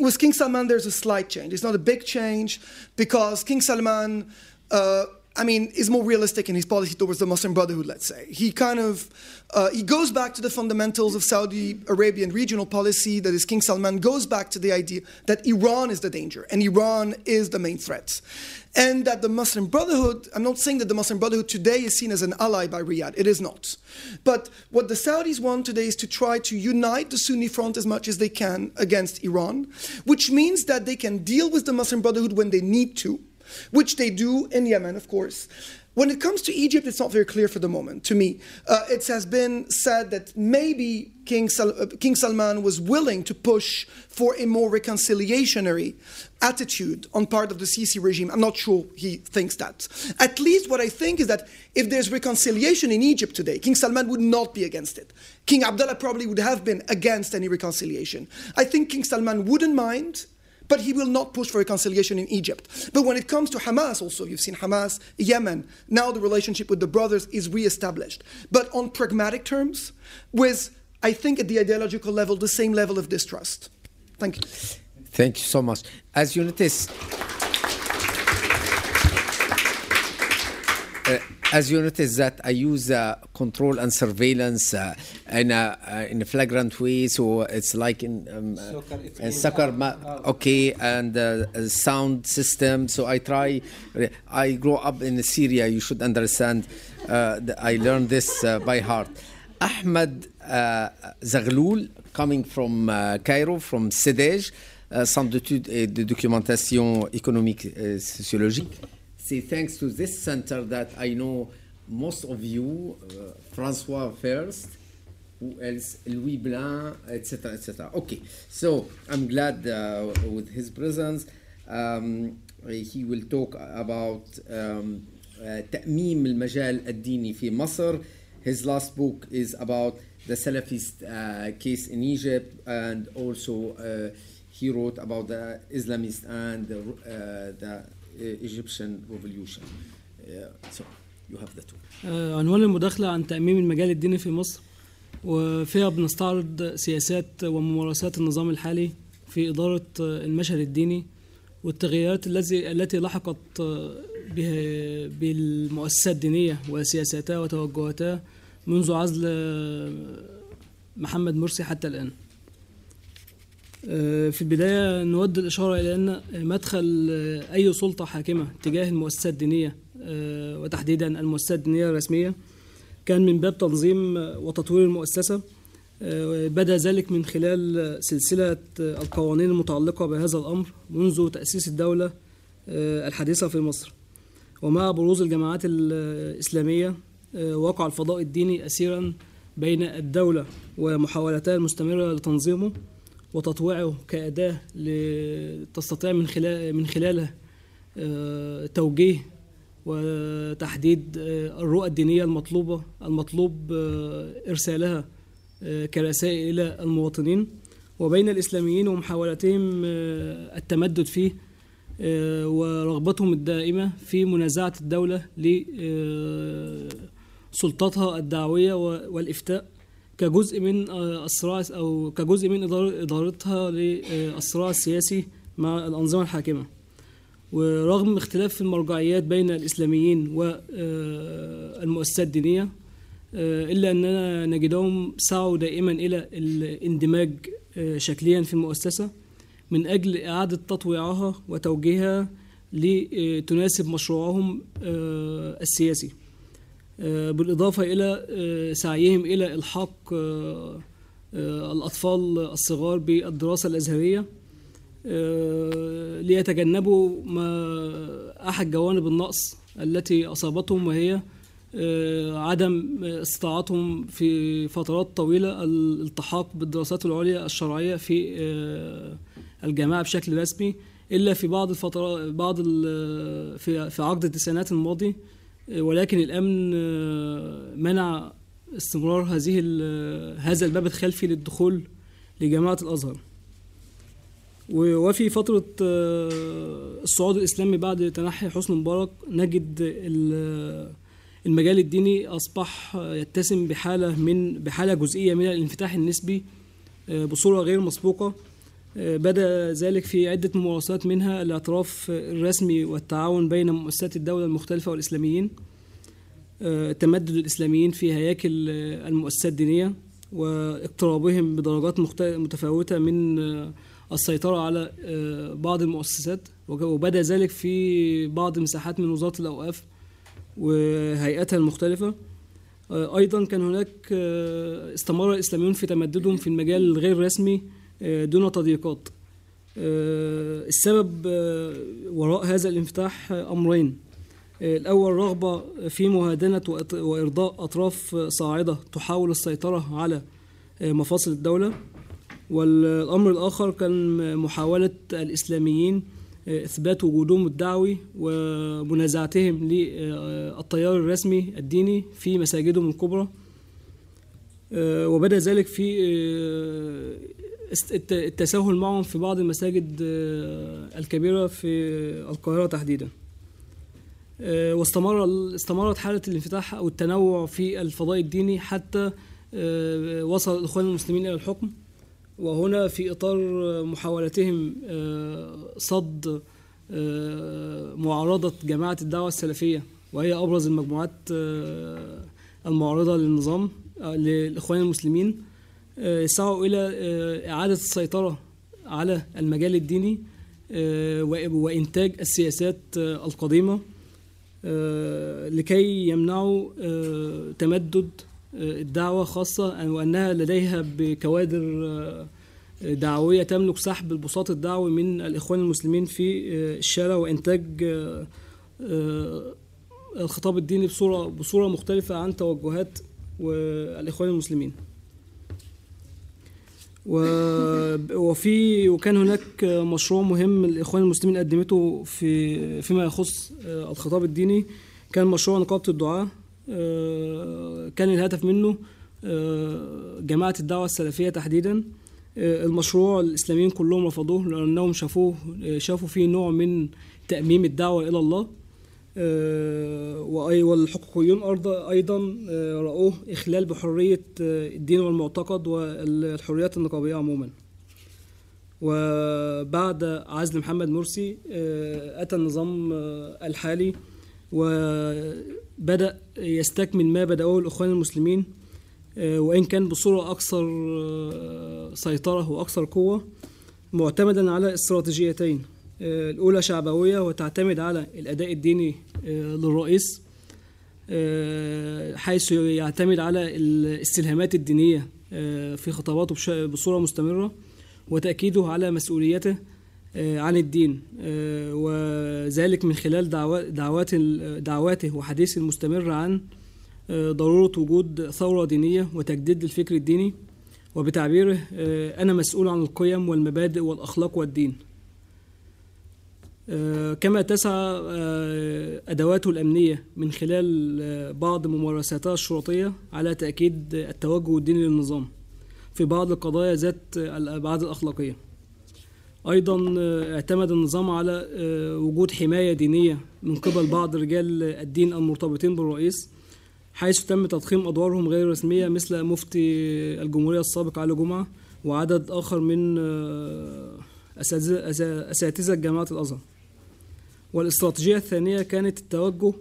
Speaker 3: with King Salman, there's a slight change. It's not a big change because King Salman, uh, I mean, is more realistic in his policy towards the Muslim Brotherhood. Let's say he kind of uh, he goes back to the fundamentals of Saudi Arabian regional policy. That is, King Salman goes back to the idea that Iran is the danger and Iran is the main threat. And that the Muslim Brotherhood, I'm not saying that the Muslim Brotherhood today is seen as an ally by Riyadh, it is not. But what the Saudis want today is to try to unite the Sunni front as much as they can against Iran, which means that they can deal with the Muslim Brotherhood when they need to, which they do in Yemen, of course. When it comes to Egypt, it's not very clear for the moment to me. Uh, it has been said that maybe King, Sal- uh, King Salman was willing to push for a more reconciliationary attitude on part of the Sisi regime. I'm not sure he thinks that. At least what I think is that if there's reconciliation in Egypt today, King Salman would not be against it. King Abdullah probably would have been against any reconciliation. I think King Salman wouldn't mind but he will not push for reconciliation in Egypt. But when it comes to Hamas, also, you've seen Hamas, Yemen, now the relationship with the brothers is reestablished. But on pragmatic terms, with, I think, at the ideological level, the same level of distrust. Thank you.
Speaker 1: Thank you so much. As you notice, uh, as you notice that I use uh, control and surveillance uh, in a uh, in a flagrant way, so it's like in um, uh,
Speaker 2: Soccer, it's
Speaker 1: in
Speaker 2: in-
Speaker 1: soccer, ma- okay, and uh, a sound system. So I try. I grew up in Syria. You should understand. Uh, I learned this uh, by heart. Ahmed uh, Zaghloul, coming from uh, Cairo, from CEDEJ, uh, Centre d'études et de documentation économique et sociologique. Say thanks to this center that I know most of you, uh, Francois first, who else? Louis Blanc, etc., etc. Okay, so I'm glad uh, with his presence. Um, he will talk about um, uh, تأميم المجال الديني في مصر. His last book is about the Salafist uh, case in Egypt, and also uh, he wrote about the Islamist and the, uh, the uh, Egyptian revolution. Uh, so you have the two.
Speaker 5: آه، عنوان المداخلة عن تأميم المجال الديني في مصر وفيها بنستعرض سياسات وممارسات النظام الحالي في إدارة آه، المشهد الديني والتغييرات التي التي لحقت آه، بالمؤسسات الدينية وسياساتها وتوجهاتها منذ عزل محمد مرسي حتى الآن. آه، في البداية نود الإشارة إلى أن مدخل آه، أي سلطة حاكمة تجاه المؤسسات الدينية آه، وتحديدا المؤسسات الدينية الرسمية كان من باب تنظيم وتطوير المؤسسة بدأ ذلك من خلال سلسلة القوانين المتعلقة بهذا الأمر منذ تأسيس الدولة الحديثة في مصر. ومع بروز الجماعات الإسلامية وقع الفضاء الديني أسيرا بين الدولة ومحاولتها المستمرة لتنظيمه. وتطويعه كأداة تستطيع من خلال من خلاله آه، توجيه وتحديد آه، الرؤى الدينية المطلوبة المطلوب آه، إرسالها كرسائل إلى المواطنين. وبين الإسلاميين ومحاولتهم التمدد فيه ورغبتهم الدائمة في منازعة الدولة لسلطتها الدعوية والإفتاء. كجزء من آه، الصراع أو كجزء من إدارتها للصراع السياسي مع الأنظمة الحاكمة. ورغم اختلاف المرجعيات بين الإسلاميين والمؤسسات آه، الدينية آه، إلا أننا نجدهم سعوا دائما إلى الاندماج شكليا في المؤسسة من أجل إعادة تطويعها وتوجيهها لتناسب مشروعهم السياسي. بالإضافة إلى آه، سعيهم إلى إلحاق آه، آه، الأطفال الصغار بالدراسة الأزهرية آه، ليتجنبوا ما أحد جوانب النقص التي أصابتهم وهي آه، عدم استطاعتهم في فترات طويلة الالتحاق بالدراسات العليا الشرعية في آه، الجامعة بشكل رسمي إلا في بعض الفترات بعض في عقد التسعينات الماضي آه، ولكن الأمن آه، منع استمرار هذه ال- هذا الباب الخلفي للدخول لجامعة الأزهر. و- وفي فترة آه، الصعود الإسلامي بعد تنحي حسني مبارك نجد ال- المجال الديني أصبح يتسم بحالة من بحالة جزئية من الانفتاح النسبي آه، بصورة غير مسبوقة. آه، بدأ ذلك في عدة ممارسات منها الاعتراف الرسمي والتعاون بين مؤسسات الدولة المختلفة والإسلاميين آه، تمدد الإسلاميين في هياكل آه، المؤسسات الدينية واقترابهم بدرجات متفاوتة من آه، السيطرة على آه، بعض المؤسسات وبدأ ذلك في بعض مساحات من وزارة الأوقاف وهيئاتها المختلفة. آه، أيضا كان هناك آه، استمر الإسلاميون في تمددهم في المجال الغير رسمي آه، دون تضييقات. آه، السبب آه، وراء هذا الانفتاح آه، أمرين. آه، الأول رغبة في مهادنة وإرضاء أطراف آه، صاعدة تحاول السيطرة على آه، مفاصل الدولة. والأمر الآخر كان محاولة الإسلاميين آه، إثبات وجودهم الدعوي ومنازعتهم للتيار الرسمي الديني في مساجدهم الكبرى. آه، وبدأ ذلك في آه، التساهل معهم في بعض المساجد آه، الكبيرة في القاهرة تحديدا. آه، واستمر استمرت حالة الانفتاح أو التنوع في الفضاء الديني حتى آه، وصل الإخوان المسلمين إلى الحكم. وهنا في إطار محاولتهم صد معارضة جماعة الدعوة السلفية. وهي أبرز المجموعات المعارضة للنظام للإخوان المسلمين. يسعوا إلى آه، إعادة السيطرة على المجال الديني آه، وإنتاج السياسات آه، القديمة آه، لكي يمنعوا آه، تمدد آه، الدعوة خاصة وأنها لديها بكوادر آه، دعوية تملك سحب البساط الدعوي من الإخوان المسلمين في آه، الشارع وإنتاج آه، آه، الخطاب الديني بصورة بصورة مختلفة عن توجهات والإخوان المسلمين. وفي وكان هناك مشروع مهم الإخوان المسلمين قدمته في فيما يخص الخطاب الديني كان مشروع نقابة الدعاة. آه، كان الهدف منه آه، جماعة الدعوة السلفية تحديدا. آه، المشروع الإسلاميين كلهم رفضوه لأنهم شافوه شافوا فيه نوع من تأميم الدعوة إلى الله. وأي- والحقوقيون أيضا آه، رأوه إخلال بحرية آه، الدين والمعتقد والحريات النقابية عموما. وبعد عزل محمد مرسي آه، أتى النظام آه، الحالي وبدأ يستكمل ما بدأوه الإخوان المسلمين آه، وإن كان بصورة أكثر آه، سيطرة وأكثر قوة معتمدا على استراتيجيتين آه، الأولى شعبوية وتعتمد على الأداء الديني آه، للرئيس آه، حيث يعتمد على الاستلهامات الدينية آه، في خطاباته بصورة مستمرة وتأكيده على مسؤوليته آه، عن الدين آه، وذلك من خلال دعوا- دعوات دعواته وحديثه المستمر عن آه، ضرورة وجود ثورة دينية وتجديد الفكر الديني وبتعبيره آه، أنا مسؤول عن القيم والمبادئ والأخلاق والدين. آه، كما تسعى آه، أدواته الأمنية من خلال آه، بعض ممارساتها الشرطية على تأكيد التوجه الديني للنظام في بعض القضايا ذات الأبعاد الأخلاقية. أيضا آه، اعتمد النظام على آه، وجود حماية دينية من قبل بعض رجال الدين المرتبطين بالرئيس حيث تم تضخيم أدوارهم غير رسمية مثل مفتي الجمهورية السابق علي جمعة وعدد آخر من آه، أساتذة أسا- أساتذة جامعة الأزهر. والاستراتيجية الثانية كانت التوجه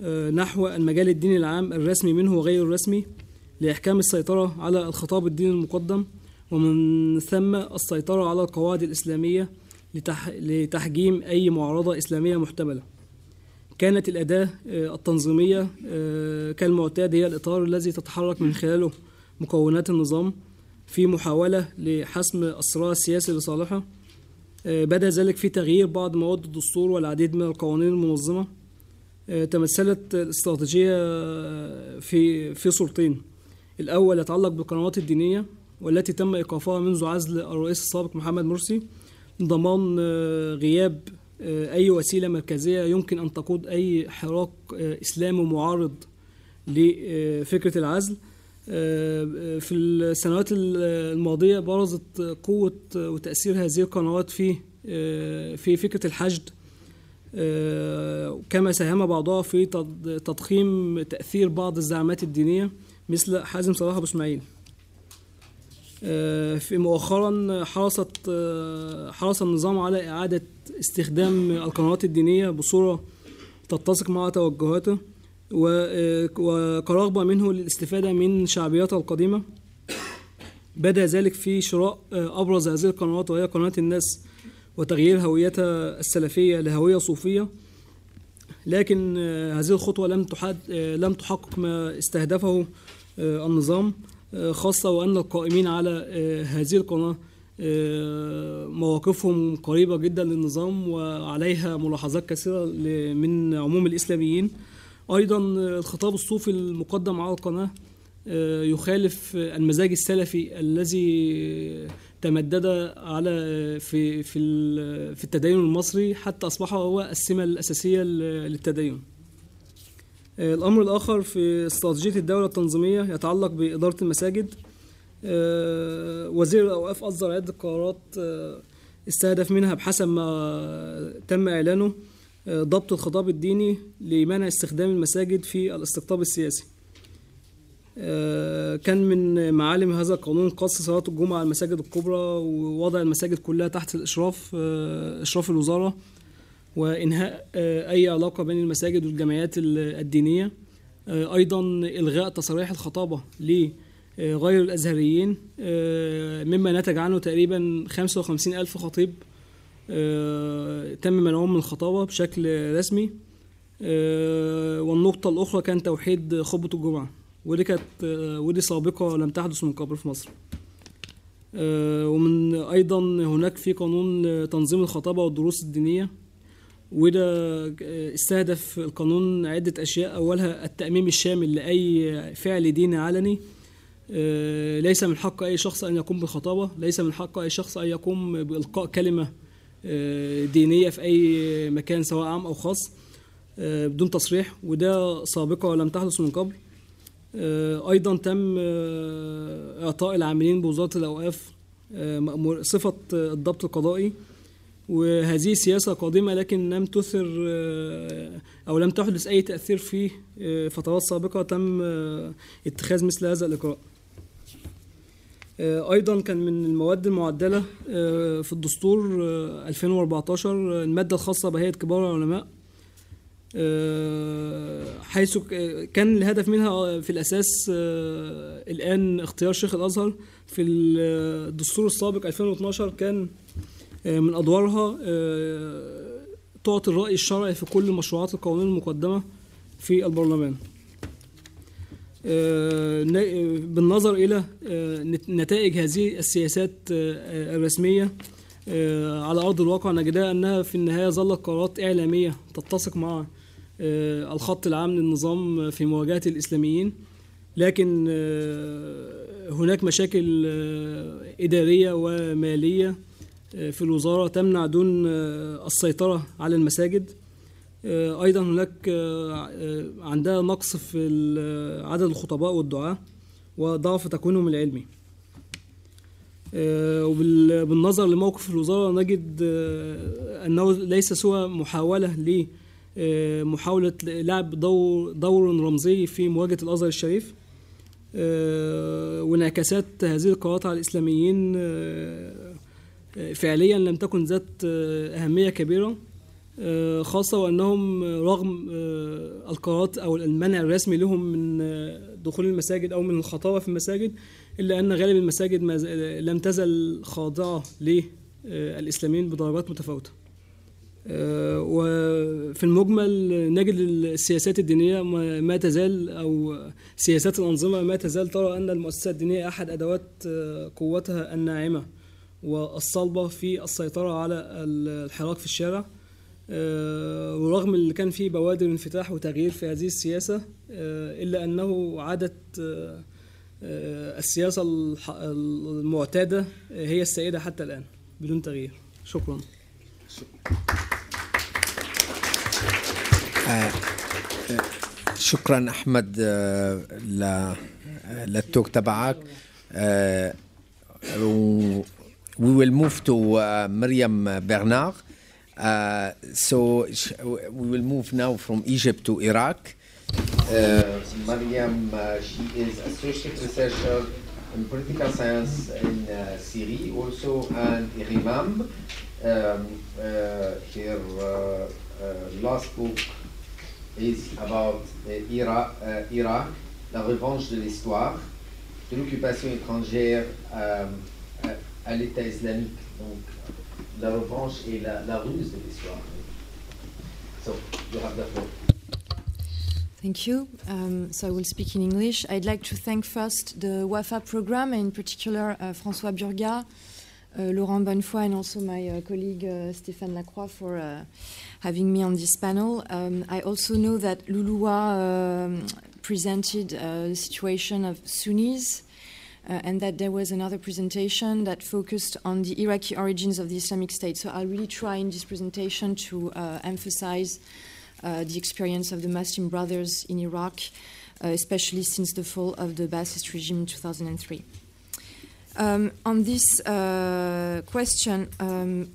Speaker 5: آه، نحو المجال الديني العام الرسمي منه وغير الرسمي لإحكام السيطرة على الخطاب الديني المقدم ومن ثم السيطرة على القواعد الإسلامية لتح... لتحجيم أي معارضة إسلامية محتملة. كانت الأداة آه، التنظيمية آه، كالمعتاد هي الإطار الذي تتحرك من خلاله مكونات النظام في محاولة لحسم الصراع السياسي لصالحه بدأ ذلك في تغيير بعض مواد الدستور والعديد من القوانين المنظمة آه، تمثلت الاستراتيجية آه، في في صورتين الأول يتعلق بالقنوات الدينية والتي تم إيقافها منذ عزل الرئيس السابق محمد مرسي ضمان آه، غياب آه، أي وسيلة مركزية يمكن أن تقود أي حراك آه، إسلامي معارض لفكرة العزل. آه، في السنوات الماضية برزت قوة وتأثير هذه القنوات في في فكرة الحشد كما ساهم بعضها في تض- تضخيم تأثير بعض الزعامات الدينية مثل حازم صلاح أبو إسماعيل. في مؤخرا حرصت حرص النظام على إعادة استخدام القنوات الدينية بصورة تتسق مع توجهاته. وكرغبة منه للاستفادة من شعبيتها القديمة. بدأ ذلك في شراء آه، أبرز هذه القنوات وهي قناة الناس وتغيير هويتها السلفية لهوية صوفية. لكن آه، هذه الخطوة لم آه، لم تحقق ما استهدفه آه، النظام آه، خاصة وأن القائمين على آه، هذه القناة آه، مواقفهم قريبة جدا للنظام وعليها ملاحظات كثيرة من عموم الإسلاميين. أيضا آه، الخطاب الصوفي المقدم على القناة آه، يخالف آه، المزاج السلفي الذي تمدد على في في في التدين المصري حتى أصبح هو السمة الأساسية للتدين. الأمر الآخر في استراتيجية الدولة التنظيمية يتعلق بإدارة المساجد. وزير الأوقاف أصدر عدة قرارات استهدف منها بحسب ما تم إعلانه ضبط الخطاب الديني لمنع استخدام المساجد في الاستقطاب السياسي. آه، كان من معالم هذا القانون قص صلاة الجمعة على المساجد الكبرى ووضع المساجد كلها تحت الإشراف آه، إشراف الوزارة وإنهاء آه، أي علاقة بين المساجد والجمعيات ال- الدينية. أيضا إلغاء تصاريح الخطابة لغير الأزهريين. مما نتج عنه تقريبا 55 ألف خطيب تم منعهم من الخطابة بشكل رسمي. آه، والنقطة الأخرى كان توحيد خطبة الجمعة ودي كانت آه، ودي سابقة لم تحدث من قبل في مصر. آه، ومن أيضا هناك في قانون آه، تنظيم الخطابة والدروس الدينية وده آه، استهدف القانون عدة أشياء. أولها التأميم الشامل لأي فعل ديني علني. آه، ليس من حق أي شخص أن يقوم بالخطابة ليس من حق أي شخص أن يقوم بإلقاء كلمة آه، دينية في أي مكان سواء عام أو خاص آه، بدون تصريح وده سابقة ولم تحدث من قبل. آه، أيضا تم إعطاء العاملين بوزارة الأوقاف صفة الضبط القضائي. وهذه سياسة قادمة لكن لم تثر أو لم تحدث أي تأثير في فترات سابقة تم اتخاذ مثل هذا الإقرار. آه، أيضا كان من المواد المعدلة آه، في الدستور آه، 2014 المادة الخاصة بهيئة كبار العلماء حيث كان الهدف منها في الأساس الآن اختيار شيخ الأزهر في الدستور السابق 2012 كان من أدوارها تعطي الرأي الشرعي في كل المشروعات القوانين المقدمة في البرلمان. بالنظر إلى آه، نت- نتائج هذه السياسات آه، الرسمية آه، على أرض الواقع نجدها أنها في النهاية ظلت قرارات إعلامية تتسق مع آه، الخط العام للنظام في مواجهة الإسلاميين. لكن آه، هناك مشاكل آه، إدارية ومالية آه، في الوزارة تمنع دون آه، السيطرة على المساجد. آه، أيضا هناك آه، آه، عندها نقص في عدد الخطباء والدعاة وضعف تكوينهم العلمي. وبالنظر لموقف الوزارة نجد أنه ليس سوى محاولة ل آه، محاولة لعب دور دور رمزي في مواجهة الأزهر الشريف. وانعكاسات هذه القرارات على الإسلاميين فعليا لم تكن ذات أهمية كبيرة. خاصة وأنهم رغم آه، القرارات أو المنع الرسمي لهم من آه، دخول المساجد أو من الخطابة في المساجد إلا أن غالب المساجد لم تزل خاضعة للإسلاميين بدرجات متفاوتة. آه، وفي المجمل نجد السياسات الدينية ما تزال أو سياسات الأنظمة ما تزال ترى أن المؤسسات الدينية أحد أدوات آه، قوتها الناعمة والصلبة في السيطرة على الحراك في الشارع. آه، ورغم اللي كان فيه بوادر انفتاح وتغيير في هذه السياسة آه، إلا أنه عادت آه، آه، السياسة المعتادة هي السائدة حتى الآن بدون تغيير. شكرا.
Speaker 1: شكرا آه، ل للتوك تبعك. آه، we will move to Miriam Bernard. Uh, so sh- we will move now from Egypt to Iraq. Uh, Myriam, uh, she is associate researcher in political science in uh, CERI, also and IREMAM. Um, uh, her uh, uh, last book is about Iraq, Iraq, la revanche de l'histoire, de l'occupation étrangère à, à l'État islamique. Donc, la revanche et la, la ruse de l'histoire. So, you have the floor.
Speaker 4: Thank you. Um, so I will speak in English. I'd like to thank first the WAFAW program, and in particular uh, François Burgat, uh, Laurent Bonnefoy, and also my uh, colleague uh, Stéphane Lacroix for uh, having me on this panel. Um, I also know that Loulouwa um, presented uh, the situation of Sunnis. Uh, and that there was another presentation that focused on the Iraqi origins of the Islamic State. So I'll really try in this presentation to uh, emphasize uh, the experience of the Muslim Brothers in Iraq, uh, especially since the fall of the Ba'athist regime in 2003. Um, on this uh, question, um,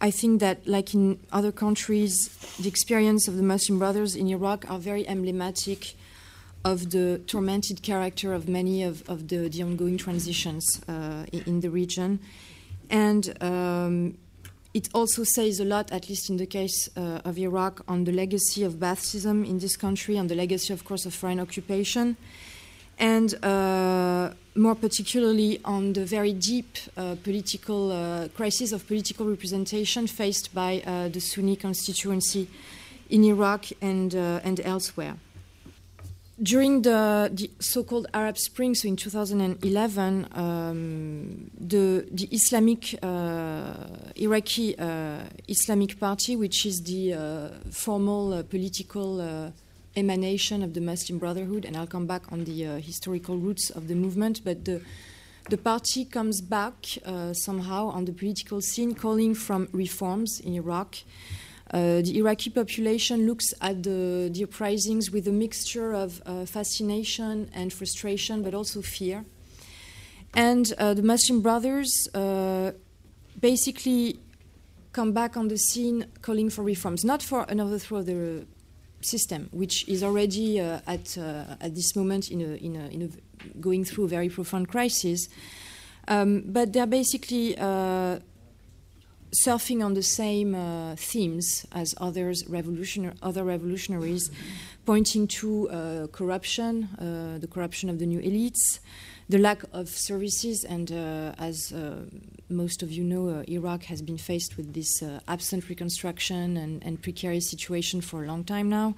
Speaker 4: I think that, like in other countries, the experience of the Muslim Brothers in Iraq are very emblematic of the tormented character of many of, of the, the ongoing transitions uh, in, the region. And um, it also says a lot, at least in the case uh, of Iraq, on the legacy of Baathism in this country, on the legacy, of course, of foreign occupation, and uh, more particularly on the very deep uh, political uh, crisis of political representation faced by uh, the Sunni constituency in Iraq and, and elsewhere during the, the, so-called Arab Spring, so in 2011, um, the, the Islamic uh, Iraqi uh, Islamic Party, which is the uh, formal uh, political uh, emanation of the Muslim Brotherhood, and I'll come back on the uh, historical roots of the movement, but the the party comes back somehow on the political scene, calling from reforms in Iraq. Uh, the Iraqi population looks at the, the uprisings with a mixture of uh, fascination and frustration, but also fear. And uh, the Muslim Brothers basically come back on the scene calling for reforms, not for an overthrow of the system, which is already at, at this moment in a, in a, in a going through a very profound crisis. Um, but they're basically surfing on the same uh, themes as others other revolutionaries, pointing to uh, corruption, uh, the corruption of the new elites, the lack of services, and as most of you know, Iraq has been faced with this absent reconstruction and, and, precarious situation for a long time now.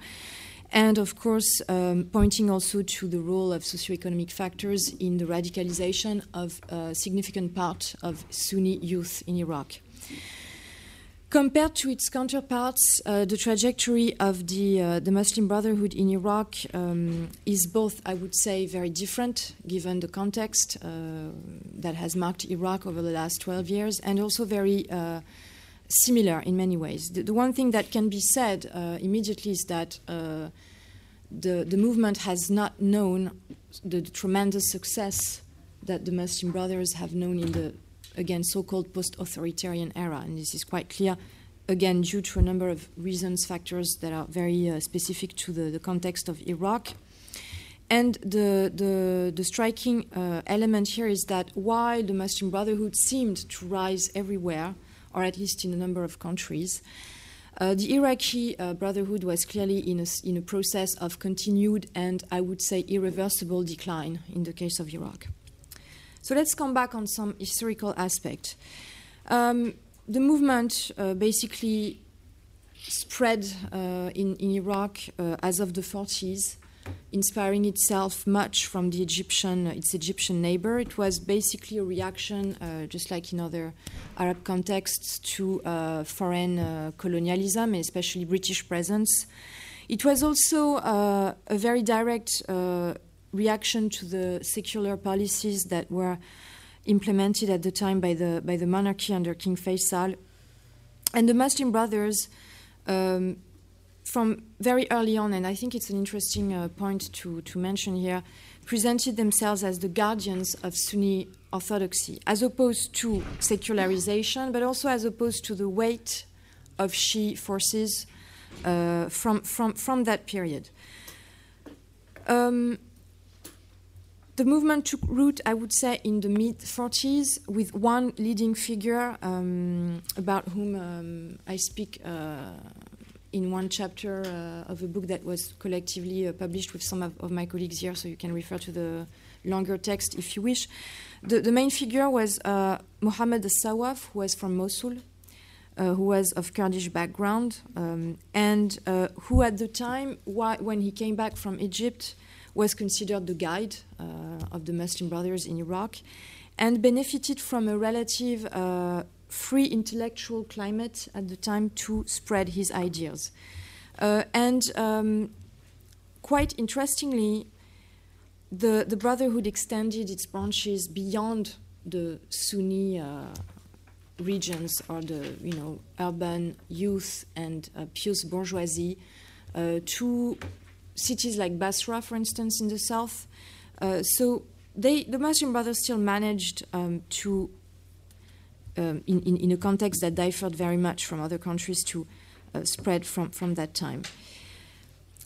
Speaker 4: And of course, um, pointing also to the role of socioeconomic factors in the radicalization of a significant part of Sunni youth in Iraq. Compared to its counterparts, uh, the trajectory of the, uh, the Muslim Brotherhood in Iraq um, is both, I would say, very different given the context uh, that has marked Iraq over the last 12 years, and also very similar in many ways. The, the, one thing that can be said immediately is that the, the movement has not known the, the tremendous success that the Muslim Brothers have known in the again so-called post-authoritarian era, and this is quite clear. Again, due to a number of reasons, factors that are very uh, specific to the, the, context of Iraq. And the, the, the striking uh, element here is that while the Muslim Brotherhood seemed to rise everywhere, or at least in a number of countries, uh, the Iraqi uh, Brotherhood was clearly in a, in a process of continued and, I would say, irreversible decline in the case of Iraq. So let's come back on some historical aspect. Um, the movement uh, basically spread uh, in, in, Iraq uh, as of the 40s, inspiring itself much from the Egyptian, its Egyptian neighbor. It was basically a reaction, uh, just like in other Arab contexts, to uh, foreign uh, colonialism, especially British presence. It was also a very direct reaction to the secular policies that were implemented at the time by the by the monarchy under King Faisal, and the Muslim Brothers. Um, from very early on, and I think it's an interesting uh, point to, to mention here, presented themselves as the guardians of Sunni orthodoxy, as opposed to secularization, but also as opposed to the weight of Shi forces uh, from, from, from that period. Um, the movement took root, I would say, in the mid 40s with one leading figure um, about whom um, I speak uh, in one chapter uh, of a book that was collectively uh, published with some of, of, my colleagues here, so you can refer to the longer text if you wish. The, the main figure was uh, Muhammad al-Sawaf, who was from Mosul, uh, who was of Kurdish background, um, and uh, who at the time, wh- when he came back from Egypt, was considered the guide uh, of the Muslim Brothers in Iraq, and benefited from a relative free intellectual climate at the time to spread his ideas. Uh, and um, quite interestingly, the, the Brotherhood extended its branches beyond the Sunni uh, regions or the you know urban youth and uh, pious bourgeoisie uh, to cities like Basra, for instance, in the south. Uh, so they, the Muslim Brothers still managed um, to um, in, in, in, a context that differed very much from other countries to uh, spread from, from that time.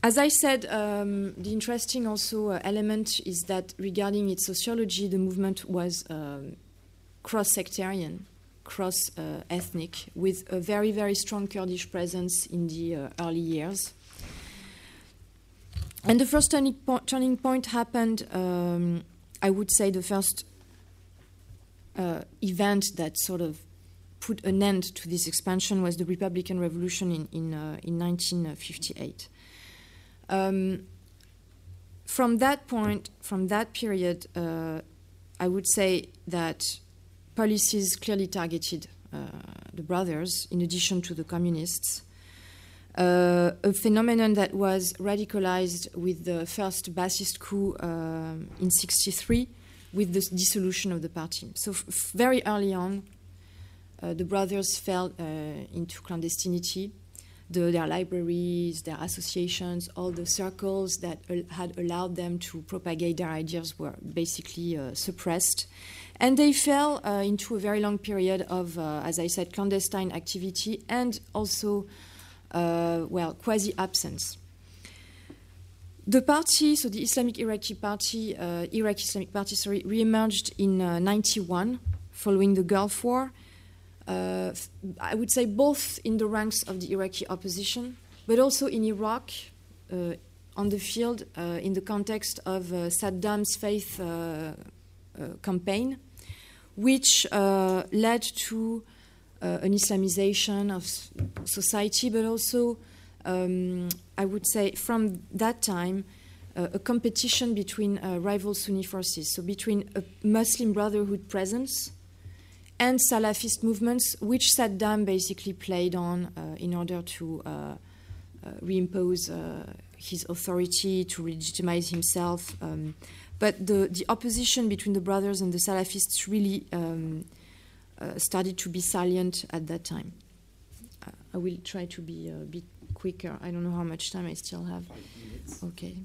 Speaker 4: As I said, um, the interesting also uh, element is that regarding its sociology, the movement was um, cross sectarian, cross uh, ethnic, with a very, very strong Kurdish presence in the uh, early years. And the first turning, po- turning point happened, um, I would say, the first uh, event that sort of put an end to this expansion was the Republican Revolution in, in, uh, in 1958. Um, from that point, from that period, uh, I would say that policies clearly targeted uh, the brothers in addition to the communists. Uh, a phenomenon that was radicalized with the first Ba'athist coup uh, in 63 with the dissolution of the party. So, very early on, uh, the brothers fell uh, into clandestinity. The, their libraries, their associations, all the circles that al- had allowed them to propagate their ideas were basically uh, suppressed. And they fell uh, into a very long period of, as I said, clandestine activity and also, well, quasi absence. The party, so the Islamic Iraqi Party, uh, Iraqi Islamic Party, sorry, reemerged in uh, 91 following the Gulf War. Uh, I would say both in the ranks of the Iraqi opposition, but also in Iraq, uh, on the field, uh, in the context of uh, Saddam's faith campaign, which led to an Islamization of society, but also um, I would say from that time, uh, a competition between uh, rival Sunni forces, so between a Muslim Brotherhood presence and Salafist movements, which Saddam basically played on uh, in order to uh, uh, reimpose uh, his authority, to legitimize himself. Um, but the, the opposition between the brothers and the Salafists really um, started to be salient at that time. I will try to be a bit quicker. I don't know how much time I still have. Okay.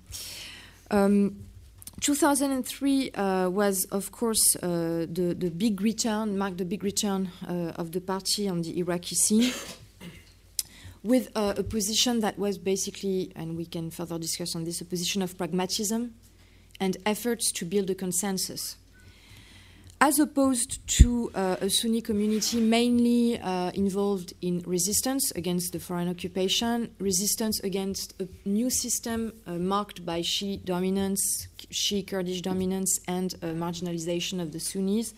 Speaker 4: Um, 2003 uh, was, of course, uh, the, the big return, marked the big return uh, of the party on the Iraqi scene, with uh, a position that was basically, and we can further discuss on this, a position of pragmatism and efforts to build a consensus as opposed to uh, a Sunni community mainly uh, involved in resistance against the foreign occupation, resistance against a new system uh, marked by Shi dominance, Shi Kurdish dominance, and marginalization of the Sunnis.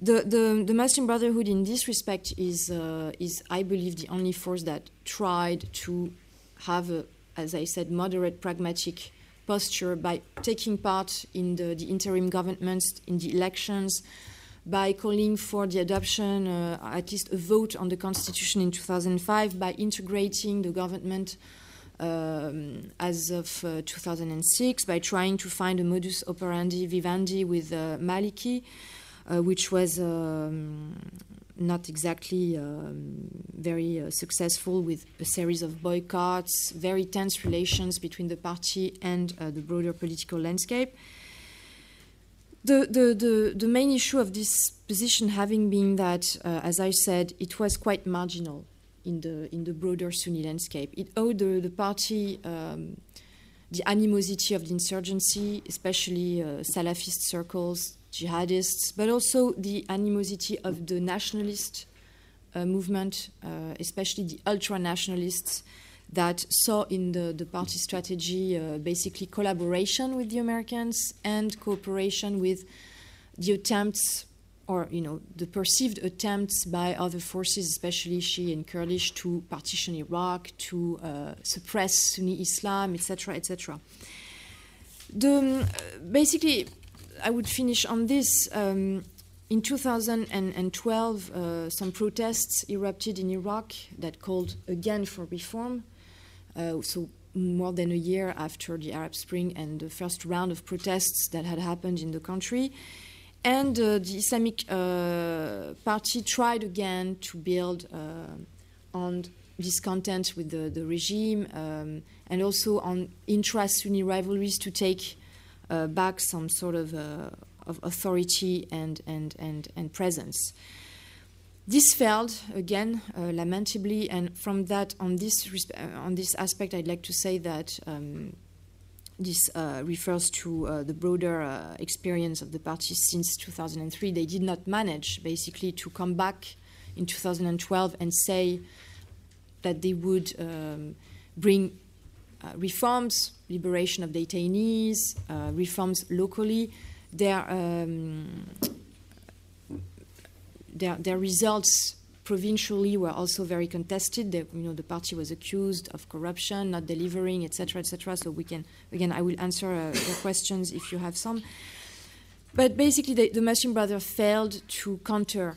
Speaker 4: The, the, the, Muslim Brotherhood, in this respect, is, uh, is, I believe, the only force that tried to have, a, as I said, moderate, pragmatic posture by taking part in the, the interim governments, in the elections, by calling for the adoption, uh, at least a vote on the constitution in 2005, by integrating the government um, as of uh, 2006, by trying to find a modus operandi vivendi with uh, Maliki. uh, which was um, not exactly um, very uh, successful with a series of boycotts, very tense relations between the party and uh, the broader political landscape. The, the, the, the, main issue of this position having been that, uh, as I said, it was quite marginal in the, in the broader Sunni landscape. It owed the, the party um, the animosity of the insurgency, especially uh, Salafist circles, jihadists, but also the animosity of the nationalist uh, movement, uh, especially the ultra nationalists that saw in the, the party strategy uh, basically collaboration with the Americans and cooperation with the attempts or you know the perceived attempts by other forces, especially Shia and Kurdish, to partition Iraq, to uh, suppress Sunni Islam, etc., etc. The, basically, I would finish on this. Um, in 2012, uh, some protests erupted in Iraq that called again for reform. Uh, so, more than a year after the Arab Spring and the first round of protests that had happened in the country. And uh, the Islamic uh, Party tried again to build uh, on discontent with the, the regime um, and also on intra Sunni rivalries to take back some sort of, uh, of authority and, and, and, and presence. This failed again, uh, lamentably, and from that, on this on this aspect, I'd like to say that um, this uh, refers to uh, the broader uh, experience of the party since 2003. They did not manage, basically, to come back in 2012 and say that they would um, bring reforms, liberation of detainees, reforms locally. Their, um, their, their results provincially were also very contested. The, you know, the party was accused of corruption, not delivering, etc., etc. So we can, again, I will answer uh, your questions if you have some. But basically, the, the Muslim Brothers failed to counter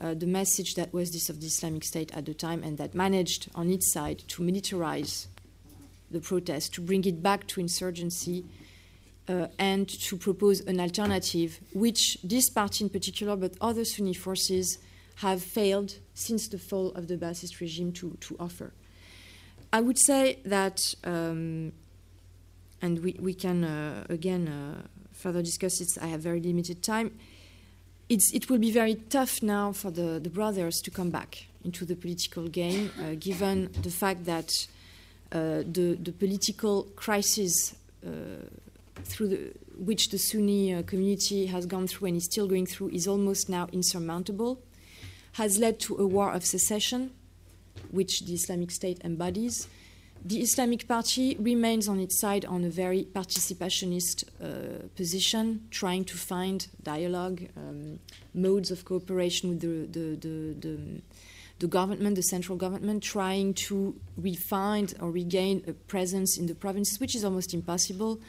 Speaker 4: uh, the message that was this of the Islamic State at the time, and that managed on its side to militarize the protest, to bring it back to insurgency, uh, and to propose an alternative, which this party in particular, but other Sunni forces have failed since the fall of the Ba'athist regime to, to offer. I would say that, um, and we, we can uh, again uh, further discuss it, I have very limited time. It's, it will be very tough now for the, the brothers to come back into the political game, uh, given the fact that the, the political crisis uh, through the, which the Sunni uh, community has gone through and is still going through is almost now insurmountable has led to a war of secession, which the Islamic State embodies. The Islamic Party remains on its side on a very participationist uh, position, trying to find dialogue, um, modes of cooperation with the, the, the, the, the government, the central government, trying to refine or regain a presence in the provinces, which is almost impossible.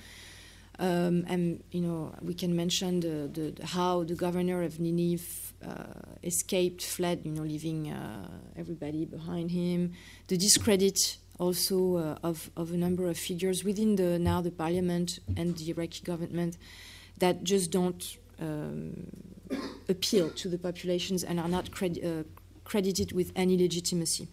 Speaker 4: Um, and you know, we can mention the, the, how the governor of Nineveh uh, escaped, fled, you know, leaving uh, everybody behind him. The discredit also uh, of, of a number of figures within the now the parliament and the Iraqi government that just don't um, appeal to the populations and are not cred- uh, credited with any legitimacy.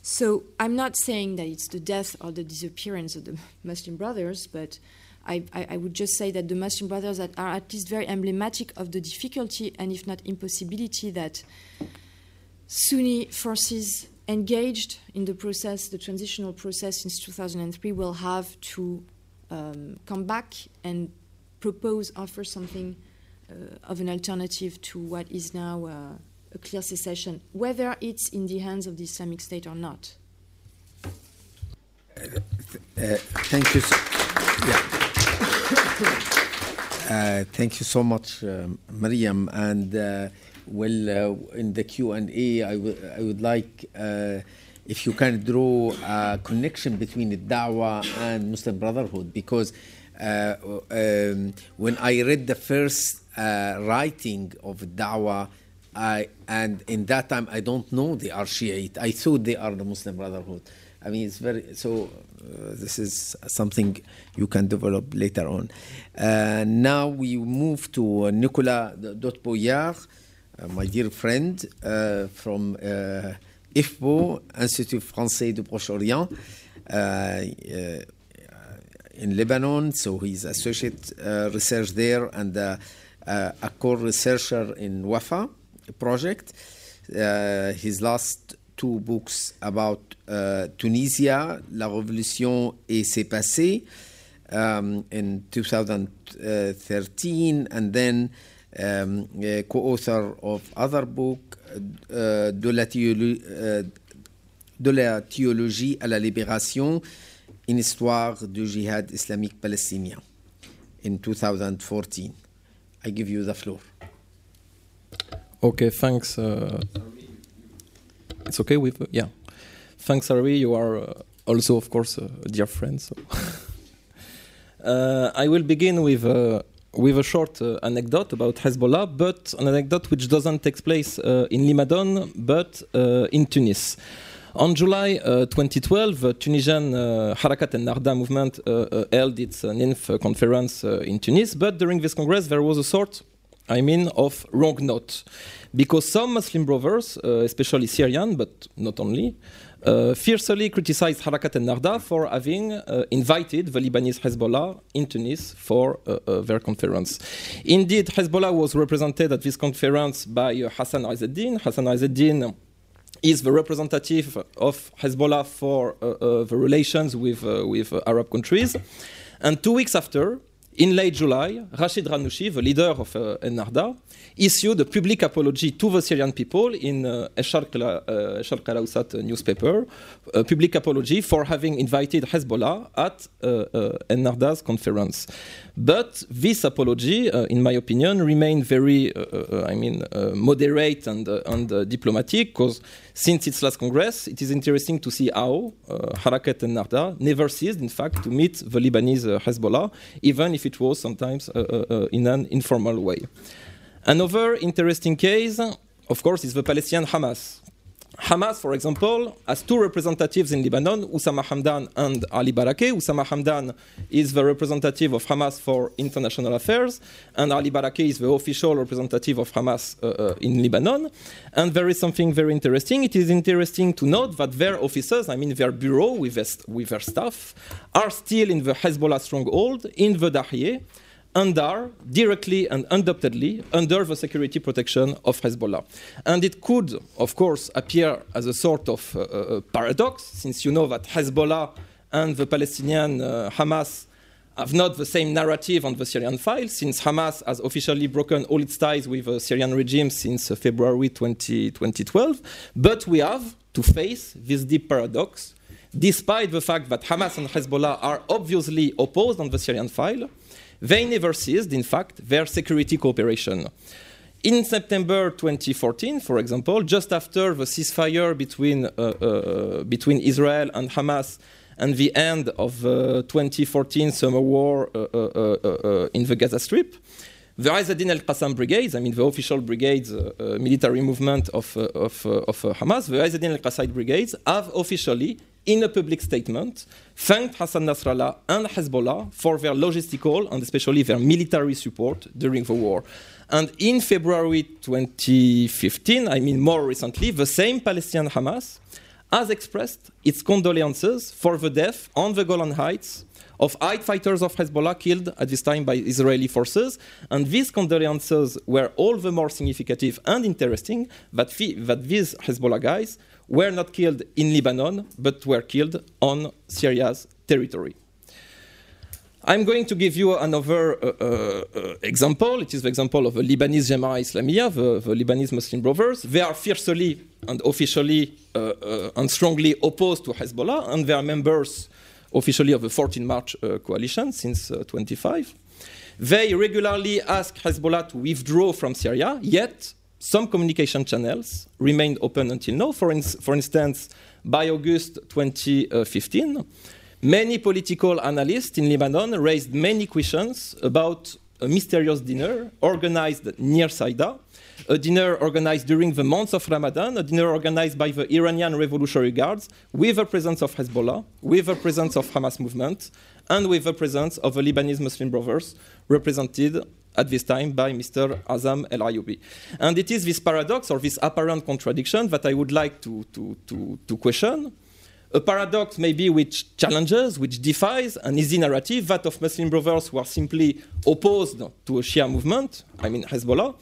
Speaker 4: So I'm not saying that it's the death or the disappearance of the Muslim Brothers, but I, I, I, would just say that the Muslim Brothers that are at least very emblematic of the difficulty and if not impossibility that Sunni forces engaged in the process, the transitional process since 2003, will have to um, come back and propose, offer something uh, of an alternative to what is now uh, a clear secession, whether it's in the hands of the Islamic State or not.
Speaker 1: Uh, thank you. So, yeah. Uh, thank you so much, uh, Myriam. And uh, well, uh, in the Q and A, I, I would like uh, if you can draw a connection between the Dawah and Muslim Brotherhood, because uh, um, when I read the first writing of Dawah. I, and in that time, I don't know they are Shiite. I thought they are the Muslim Brotherhood. I mean, it's very so. Uh, this is something you can develop later on. Uh, now we move to uh, Nicolas Dot-Pouillard, uh, my dear friend uh, from uh, IFPO, Institut Français du Proche-Orient, in Lebanon. So he's associate research there and a core researcher in WAFAW project. Uh, his last two books about uh, Tunisia, La Révolution et ses passés, um, in 2013, and then um, co-author of other book, uh, de, la de la théologie à la libération, une histoire du jihad islamique palestinien, in 2014. I give you the floor.
Speaker 6: Okay, thanks. Uh, it's okay with uh, yeah. Thanks, Sari. You are uh, also, of course, a dear friend. So uh, I will begin with uh, with a short uh, anecdote about Hezbollah, but an anecdote which doesn't take place in Lebanon, but in Tunis. On July uh, 2012, uh, Tunisian uh, Harakat Ennahda movement held its ninth conference in Tunis. But during this congress, there was a sort, I mean, of wrong note, because some Muslim brothers, uh, especially Syrian, but not only, uh, fiercely criticized Harakat Ennahda for having uh, invited the Lebanese Hezbollah in Tunis for uh, uh, their conference. Indeed, Hezbollah was represented at this conference by uh, Hassan Izzeddin. Hassan Izzeddin is the representative of Hezbollah for the relations with, with Arab countries. And two weeks after, in late July, Rashid Ghannouchi, the leader of uh, Ennahda, issued a public apology to the Syrian people in uh, Sharq uh, al-Awsat newspaper, a public apology for having invited Hezbollah at uh, uh, Ennahda's conference. But this apology, uh, in my opinion, remained very, uh, uh, I mean, uh, moderate and, uh, and uh, diplomatic, because since its last congress, it is interesting to see how uh, Harakat Ennahda never ceased, in fact, to meet the Lebanese uh, Hezbollah, even if it was sometimes uh, in an informal way. Another interesting case, of course, is the Palestinian Hamas. Hamas, for example, has two representatives in Lebanon, Oussama Hamdan and Ali Barakeh. Oussama Hamdan is the representative of Hamas for international affairs, and Ali Barakeh is the official representative of Hamas uh, uh, in Lebanon. And there is something very interesting. It is interesting to note that their officers, I mean their bureau with with their staff, are still in the Hezbollah stronghold in the Dahieh, and are directly and undoubtedly under the security protection of Hezbollah. And it could, of course, appear as a sort of uh, uh, paradox, since you know that Hezbollah and the Palestinian uh, Hamas have not the same narrative on the Syrian file, since Hamas has officially broken all its ties with the Syrian regime since uh, February 20, 2012. But we have to face this deep paradox, despite the fact that Hamas and Hezbollah are obviously opposed on the Syrian file they never ceased, in fact, their security cooperation. In September 2014, for example, just after the ceasefire between, uh, uh, between Israel and Hamas and the end of the 2014 summer war uh, uh, uh, in the Gaza Strip, the Izzeddin al Qassam brigades, I mean the official brigades, military movement of, of, of Hamas, the Izzeddin al Qassam brigades have officially, in a public statement, thanked Hassan Nasrallah and Hezbollah for their logistical and especially their military support during the war. And in February 2015, I mean more recently, the same Palestinian Hamas has expressed its condolences for the death on the Golan Heights of eight fighters of Hezbollah killed at this time by Israeli forces. And these condolences were all the more significant and interesting that, that these Hezbollah guys were not killed in Lebanon, but were killed on Syria's territory. I'm going to give you another uh, uh, example. It is the example of the Lebanese Jama'a Islamiyah, the, the, Lebanese Muslim Brothers. They are fiercely and officially uh, and strongly opposed to Hezbollah, and they are members officially of the 14 March coalition since 25. They regularly ask Hezbollah to withdraw from Syria, yet some communication channels remained open until now. For, in, for instance, by August 2015, many political analysts in Lebanon raised many questions about a mysterious dinner organized near Saida, a dinner organized during the month of Ramadan, a dinner organized by the Iranian Revolutionary Guards, with the presence of Hezbollah, with the presence of Hamas movement, and with the presence of the Lebanese Muslim Brothers, represented at this time by Mr. Azam El Ayoubi. And it is this paradox or this apparent contradiction that I would like to, to, to, to question. A paradox maybe which challenges, which defies an easy narrative, that of Muslim brothers who are simply opposed to a Shia movement, I mean Hezbollah,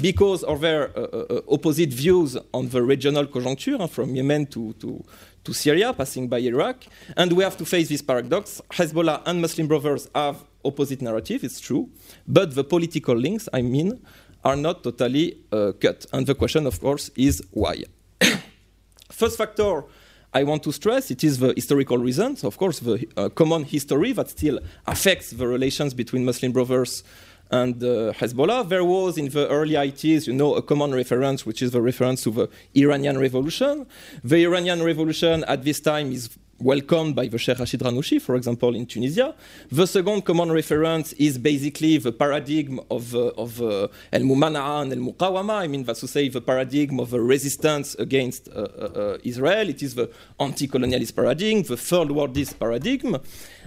Speaker 6: because of their uh, uh, opposite views on the regional conjuncture, uh, from Yemen to, to, to Syria, passing by Iraq. And we have to face this paradox. Hezbollah and Muslim brothers have opposite narrative, it's true, but the political links, I mean, are not totally uh, cut. And the question, of course, is why. First factor I want to stress it is the historical reasons, of course, the uh, common history that still affects the relations between Muslim brothers and uh, Hezbollah. There was in the early 80s, you know, a common reference, which is the reference to the Iranian Revolution. The Iranian Revolution at this time is welcomed by the Sheikh Rashid Ghannouchi, for example, in Tunisia. The second common reference is basically the paradigm of, uh, of uh, El Mumana'a and El Muqawama. I mean, that's to say, the paradigm of the resistance against uh, uh, uh Israel. It is the anti colonialist paradigm, the third worldist paradigm.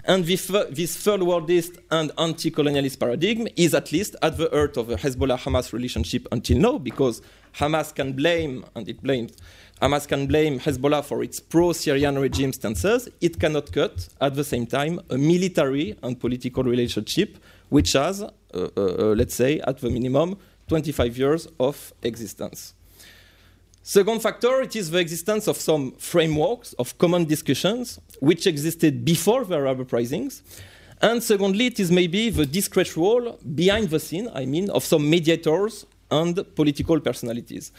Speaker 6: And this, this third worldist and anti colonialist paradigm is at least at the heart of the Hezbollah Hamas relationship until now, because Hamas can blame, and it blames Hamas can blame Hezbollah for its pro Syrian regime stances. It cannot cut, at the same time, a military and political relationship which has, uh, uh, uh, let's say, at the minimum, 25 years of existence. Second factor, it is the existence of some frameworks of common discussions which existed before the Arab uprisings. And secondly, it is maybe the discreet role behind the scene, I mean, of some mediators and political personalities.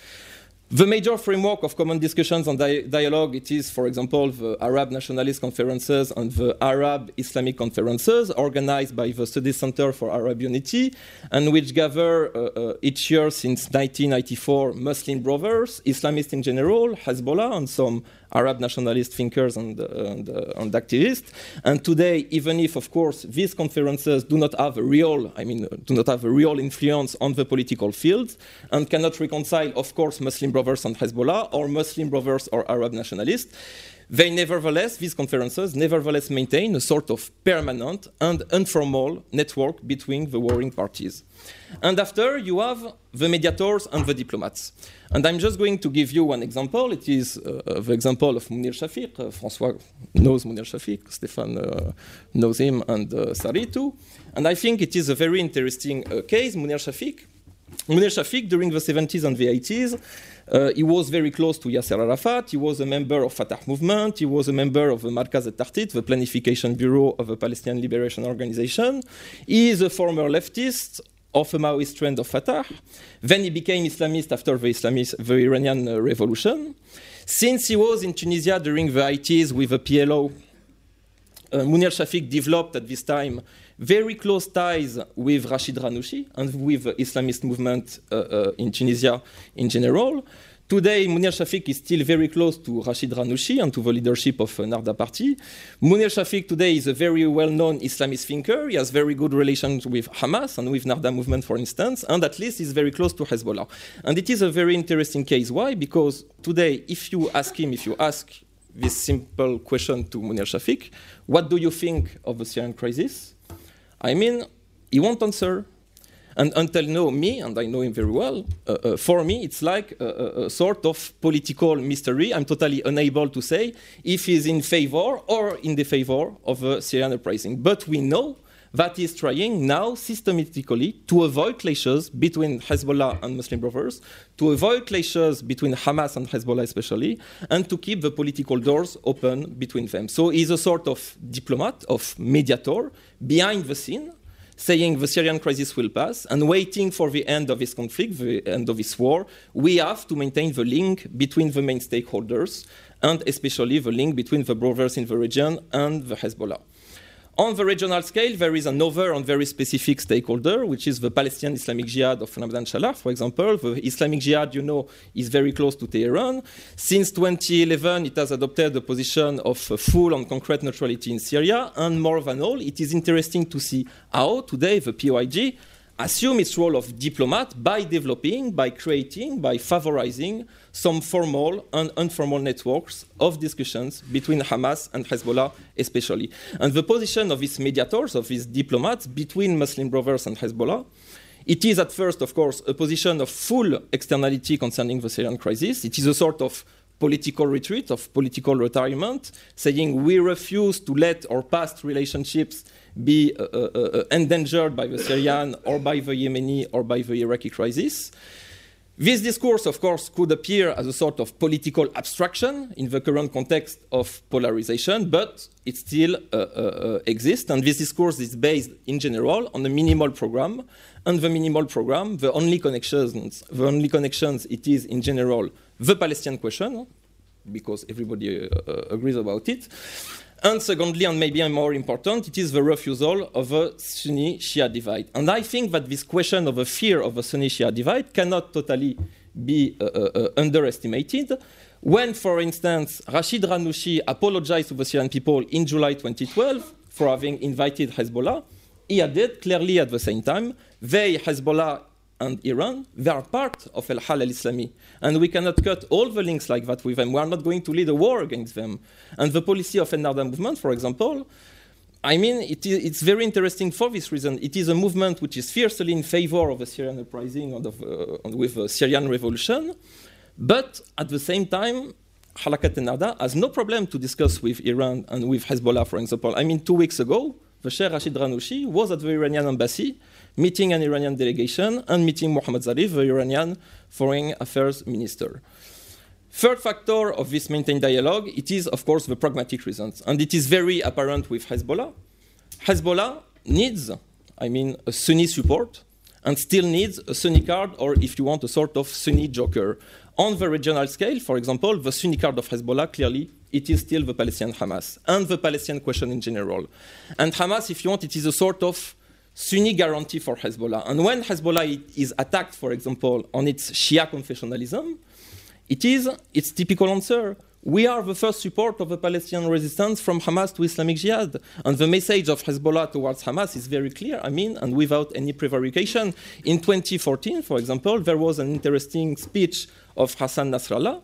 Speaker 6: The major framework of common discussions and di dialogue, it is, for example, the Arab nationalist conferences and the Arab Islamic conferences organized by the Study Center for Arab Unity, and which gather uh, uh, each year since 1994 Muslim brothers, Islamists in general, Hezbollah, and some Arab nationalist thinkers and, uh, and, uh, and, activists. And today, even if, of course, these conferences do not have a real, I mean, do not have a real influence on the political field and cannot reconcile, of course, Muslim Brothers and Hezbollah or Muslim Brothers or Arab nationalists, they nevertheless, these conferences nevertheless maintain a sort of permanent and informal network between the warring parties. And after, you have the mediators and the diplomats. And I'm just going to give you one example. It is uh, the example of Munir Shafik. Uh, François knows Munir Shafik, Stéphane uh, knows him, and uh, Sari too. And I think it is a very interesting uh, case, Munir Shafik. Mounir Shafik, during the 70s and the 80s, uh, he was very close to Yasser Arafat. He was a member of Fatah movement. He was a member of the Markaz al-Takhtit, the planification bureau of the Palestinian Liberation Organization. He is a former leftist of a Maoist trend of Fatah. Then he became Islamist after the, Islamist, the Iranian uh, revolution. Since he was in Tunisia during the 80s with the PLO, uh, Mounir Shafik developed at this time very close ties with Rashid Ghannouchi and with the Islamist movement uh, uh, in Tunisia in general. Today, Mounir Shafik is still very close to Rashid Ghannouchi and to the leadership of uh, Nahda Party. Mounir Shafik today is a very well-known Islamist thinker. He has very good relations with Hamas and with Nahda movement, for instance, and at least is very close to Hezbollah. And it is a very interesting case. Why? Because today, if you ask him, if you ask this simple question to Mounir Shafik, what do you think of the Syrian crisis? I mean, he won't answer and until now, me, and I know him very well, uh, uh, for me, it's like a, a, sort of political mystery. I'm totally unable to say if he's in favor or in the favor of uh, Syrian uprising. But we know that he's trying now systematically to avoid clashes between Hezbollah and Muslim Brothers, to avoid clashes between Hamas and Hezbollah especially, and to keep the political doors open between them. So he's a sort of diplomat, of mediator behind the scene, saying the Syrian crisis will pass and waiting for the end of this conflict, the end of this war, we have to maintain the link between the main stakeholders and especially the link between the brothers in the region and the Hezbollah. On the regional scale, there is another and very specific stakeholder, which is the Palestinian Islamic Jihad of Ramadan Shallah, for example. The Islamic Jihad, you know, is very close to Tehran. Since 2011, it has adopted the position of full and concrete neutrality in Syria. And more than all, it is interesting to see how today the PIJ assume its role of diplomat by developing, by creating, by favorizing some formal and informal networks of discussions between Hamas and Hezbollah, especially. And the position of these mediators, of these diplomats between Muslim Brothers and Hezbollah, it is at first, of course, a position of full externality concerning the Syrian crisis. It is a sort of political retreat, of political retirement, saying we refuse to let our past relationships be uh, uh, uh, endangered by the Syrian or by the Yemeni or by the Iraqi crisis. This discourse, of course, could appear as a sort of political abstraction in the current context of polarization, but it still uh, uh, exists. And this discourse is based, in general, on a minimal program. And the minimal program, the only connections, the only connections it is, in general, the Palestinian question, because everybody uh, agrees about it. And secondly, and maybe more important, it is the refusal of a Sunni Shia divide. And I think that this question of a fear of a Sunni Shia divide cannot totally be uh, uh, underestimated. When, for instance, Rashid Ghannouchi apologized to the Syrian people in July 2012 for having invited Hezbollah, he added clearly at the same time, they, Hezbollah and Iran, they are part of Al Halal Islami. And we cannot cut all the links like that with them. We are not going to lead a war against them. And the policy of Ennahda movement, for example, I mean, it is, it's very interesting for this reason. It is a movement which is fiercely in favor of the Syrian uprising and of, uh, with the Syrian revolution. But at the same time, Harakat Ennahda has no problem to discuss with Iran and with Hezbollah, for example. I mean, two weeks ago, the Sheikh Rashid Ghannouchi was at the Iranian embassy meeting an Iranian delegation and meeting Mohammad Zarif, the Iranian foreign affairs minister. Third factor of this maintained dialogue, it is, of course, the pragmatic reasons. And it is very apparent with Hezbollah. Hezbollah needs, I mean, a Sunni support and still needs a Sunni card, or if you want, a sort of Sunni joker. On the regional scale, for example, the Sunni card of Hezbollah, clearly, it is still the Palestinian Hamas and the Palestinian question in general. And Hamas, if you want, it is a sort of Sunni guarantee for Hezbollah. And when Hezbollah is attacked, for example, on its Shia confessionalism, it is its typical answer. We are the first support of the Palestinian resistance from Hamas to Islamic Jihad. And the message of Hezbollah towards Hamas is very clear, I mean, and without any prevarication. In 2014, for example, there was an interesting speech of Hassan Nasrallah,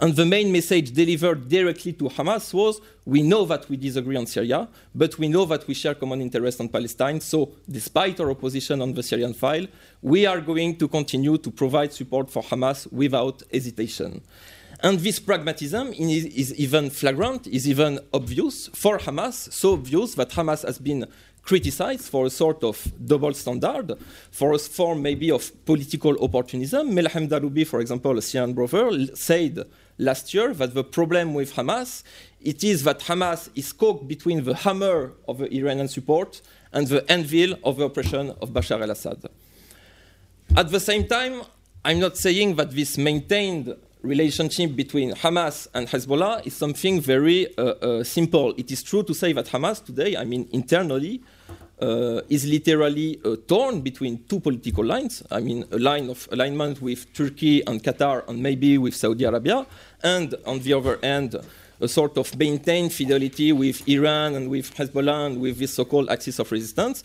Speaker 6: and the main message delivered directly to Hamas was we know that we disagree on Syria, but we know that we share common interests on Palestine. So, despite our opposition on the Syrian file, we are going to continue to provide support for Hamas without hesitation. And this pragmatism is even flagrant, is even obvious for Hamas, so obvious that Hamas has been criticized for a sort of double standard, for a form maybe of political opportunism. Melhem Droubi, for example, a Syrian brother, said last year that the problem with Hamas it is that Hamas is caught between the hammer of the Iranian support and the anvil of the oppression of Bashar al-Assad. At the same time, I'm not saying that this maintained relationship between Hamas and Hezbollah is something very uh, uh, simple. It is true to say that Hamas today, I mean internally, uh, is literally uh, torn between two political lines. I mean, a line of alignment with Turkey and Qatar, and maybe with Saudi Arabia, and on the other hand, a sort of maintained fidelity with Iran and with Hezbollah and with this so-called axis of resistance.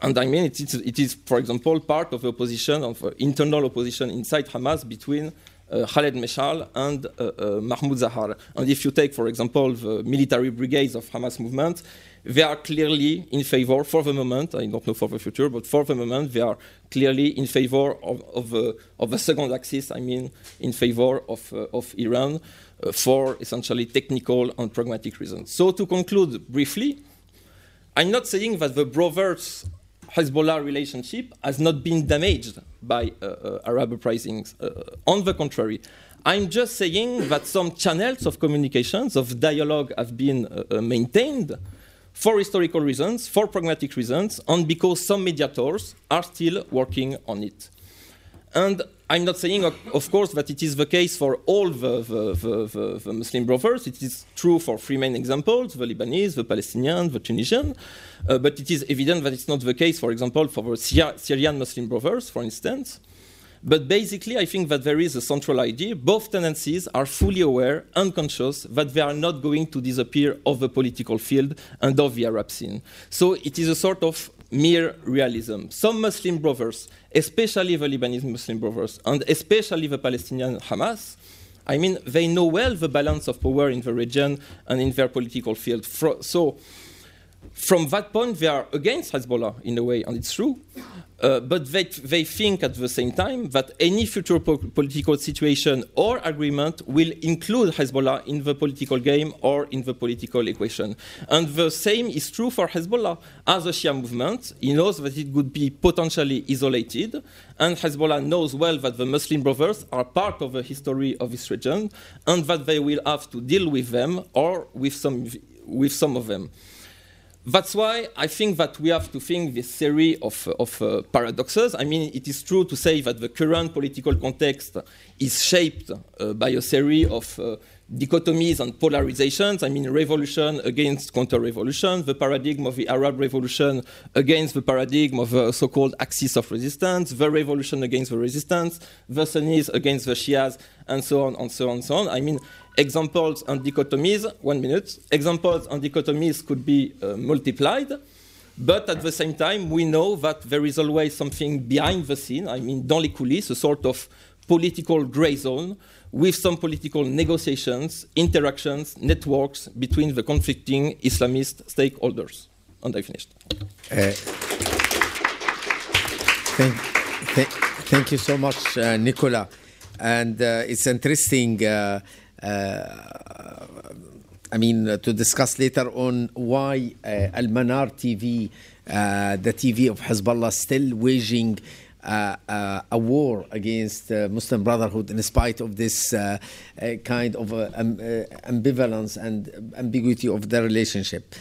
Speaker 6: And I mean, it is, it is for example, part of the opposition, of uh, internal opposition inside Hamas between uh, Khaled Meshal and uh, uh, Mahmoud Zahar. And if you take, for example, the military brigades of Hamas movement, they are clearly in favor for the moment. I don't know for the future, but for the moment, they are clearly in favor of, of, uh, of the second axis. I mean, in favor of, uh, of Iran uh, for essentially technical and pragmatic reasons. So, to conclude briefly, I'm not saying that the brothers Hezbollah relationship has not been damaged by uh, uh, Arab uprisings. On the contrary, I'm just saying that some channels of communications, of dialogue, have been maintained for historical reasons, for pragmatic reasons, and because some mediators are still working on it. And I'm not saying, of course, that it is the case for all the, the, the, the, Muslim brothers. It is true for three main examples the Lebanese, the Palestinian, the Tunisian. Uh, but it is evident that it's not the case, for example, for the Syrian Muslim brothers, for instance. But basically, I think that there is a central idea. Both tendencies are fully aware, unconscious, that they are not going to disappear of the political field and of the Arab scene. So it is a sort of mere realism. Some Muslim brothers, especially the Lebanese Muslim brothers, and especially the Palestinian Hamas, I mean, they know well the balance of power in the region and in their political field. so, from that point, they are against Hezbollah in a way, and it's true. Uh, but they, they think at the same time that any future po political situation or agreement will include Hezbollah in the political game or in the political equation. And the same is true for Hezbollah. As a Shia movement, he knows that it could be potentially isolated, and Hezbollah knows well that the Muslim Brothers are part of the history of this region, and that they will have to deal with them or with some, with some of them. That's why I think that we have to think this series of, of uh, paradoxes. I mean, it is true to say that the current political context is shaped uh, by a series of uh, dichotomies and polarizations. I mean, revolution against counter-revolution, the paradigm of the Arab Revolution against the paradigm of the so-called axis of resistance, the revolution against the resistance, the Sunnis against the Shias, and so on and so on and so on. I mean, examples and dichotomies, one minute, examples and dichotomies could be uh, multiplied, but at the same time, we know that there is always something behind the scene, I mean, dans les coulisses, a sort of political gray zone with some political negotiations, interactions, networks between the conflicting Islamist stakeholders. And I finished. Uh,
Speaker 1: thank, th thank, you so much, uh, Nicolas. And uh, it's interesting uh, I mean, uh, to discuss later on why uh, Al Manar TV, the TV of Hezbollah, still waging uh, uh, a war against uh, Muslim Brotherhood in spite of this kind of um, ambivalence and ambiguity of the relationship.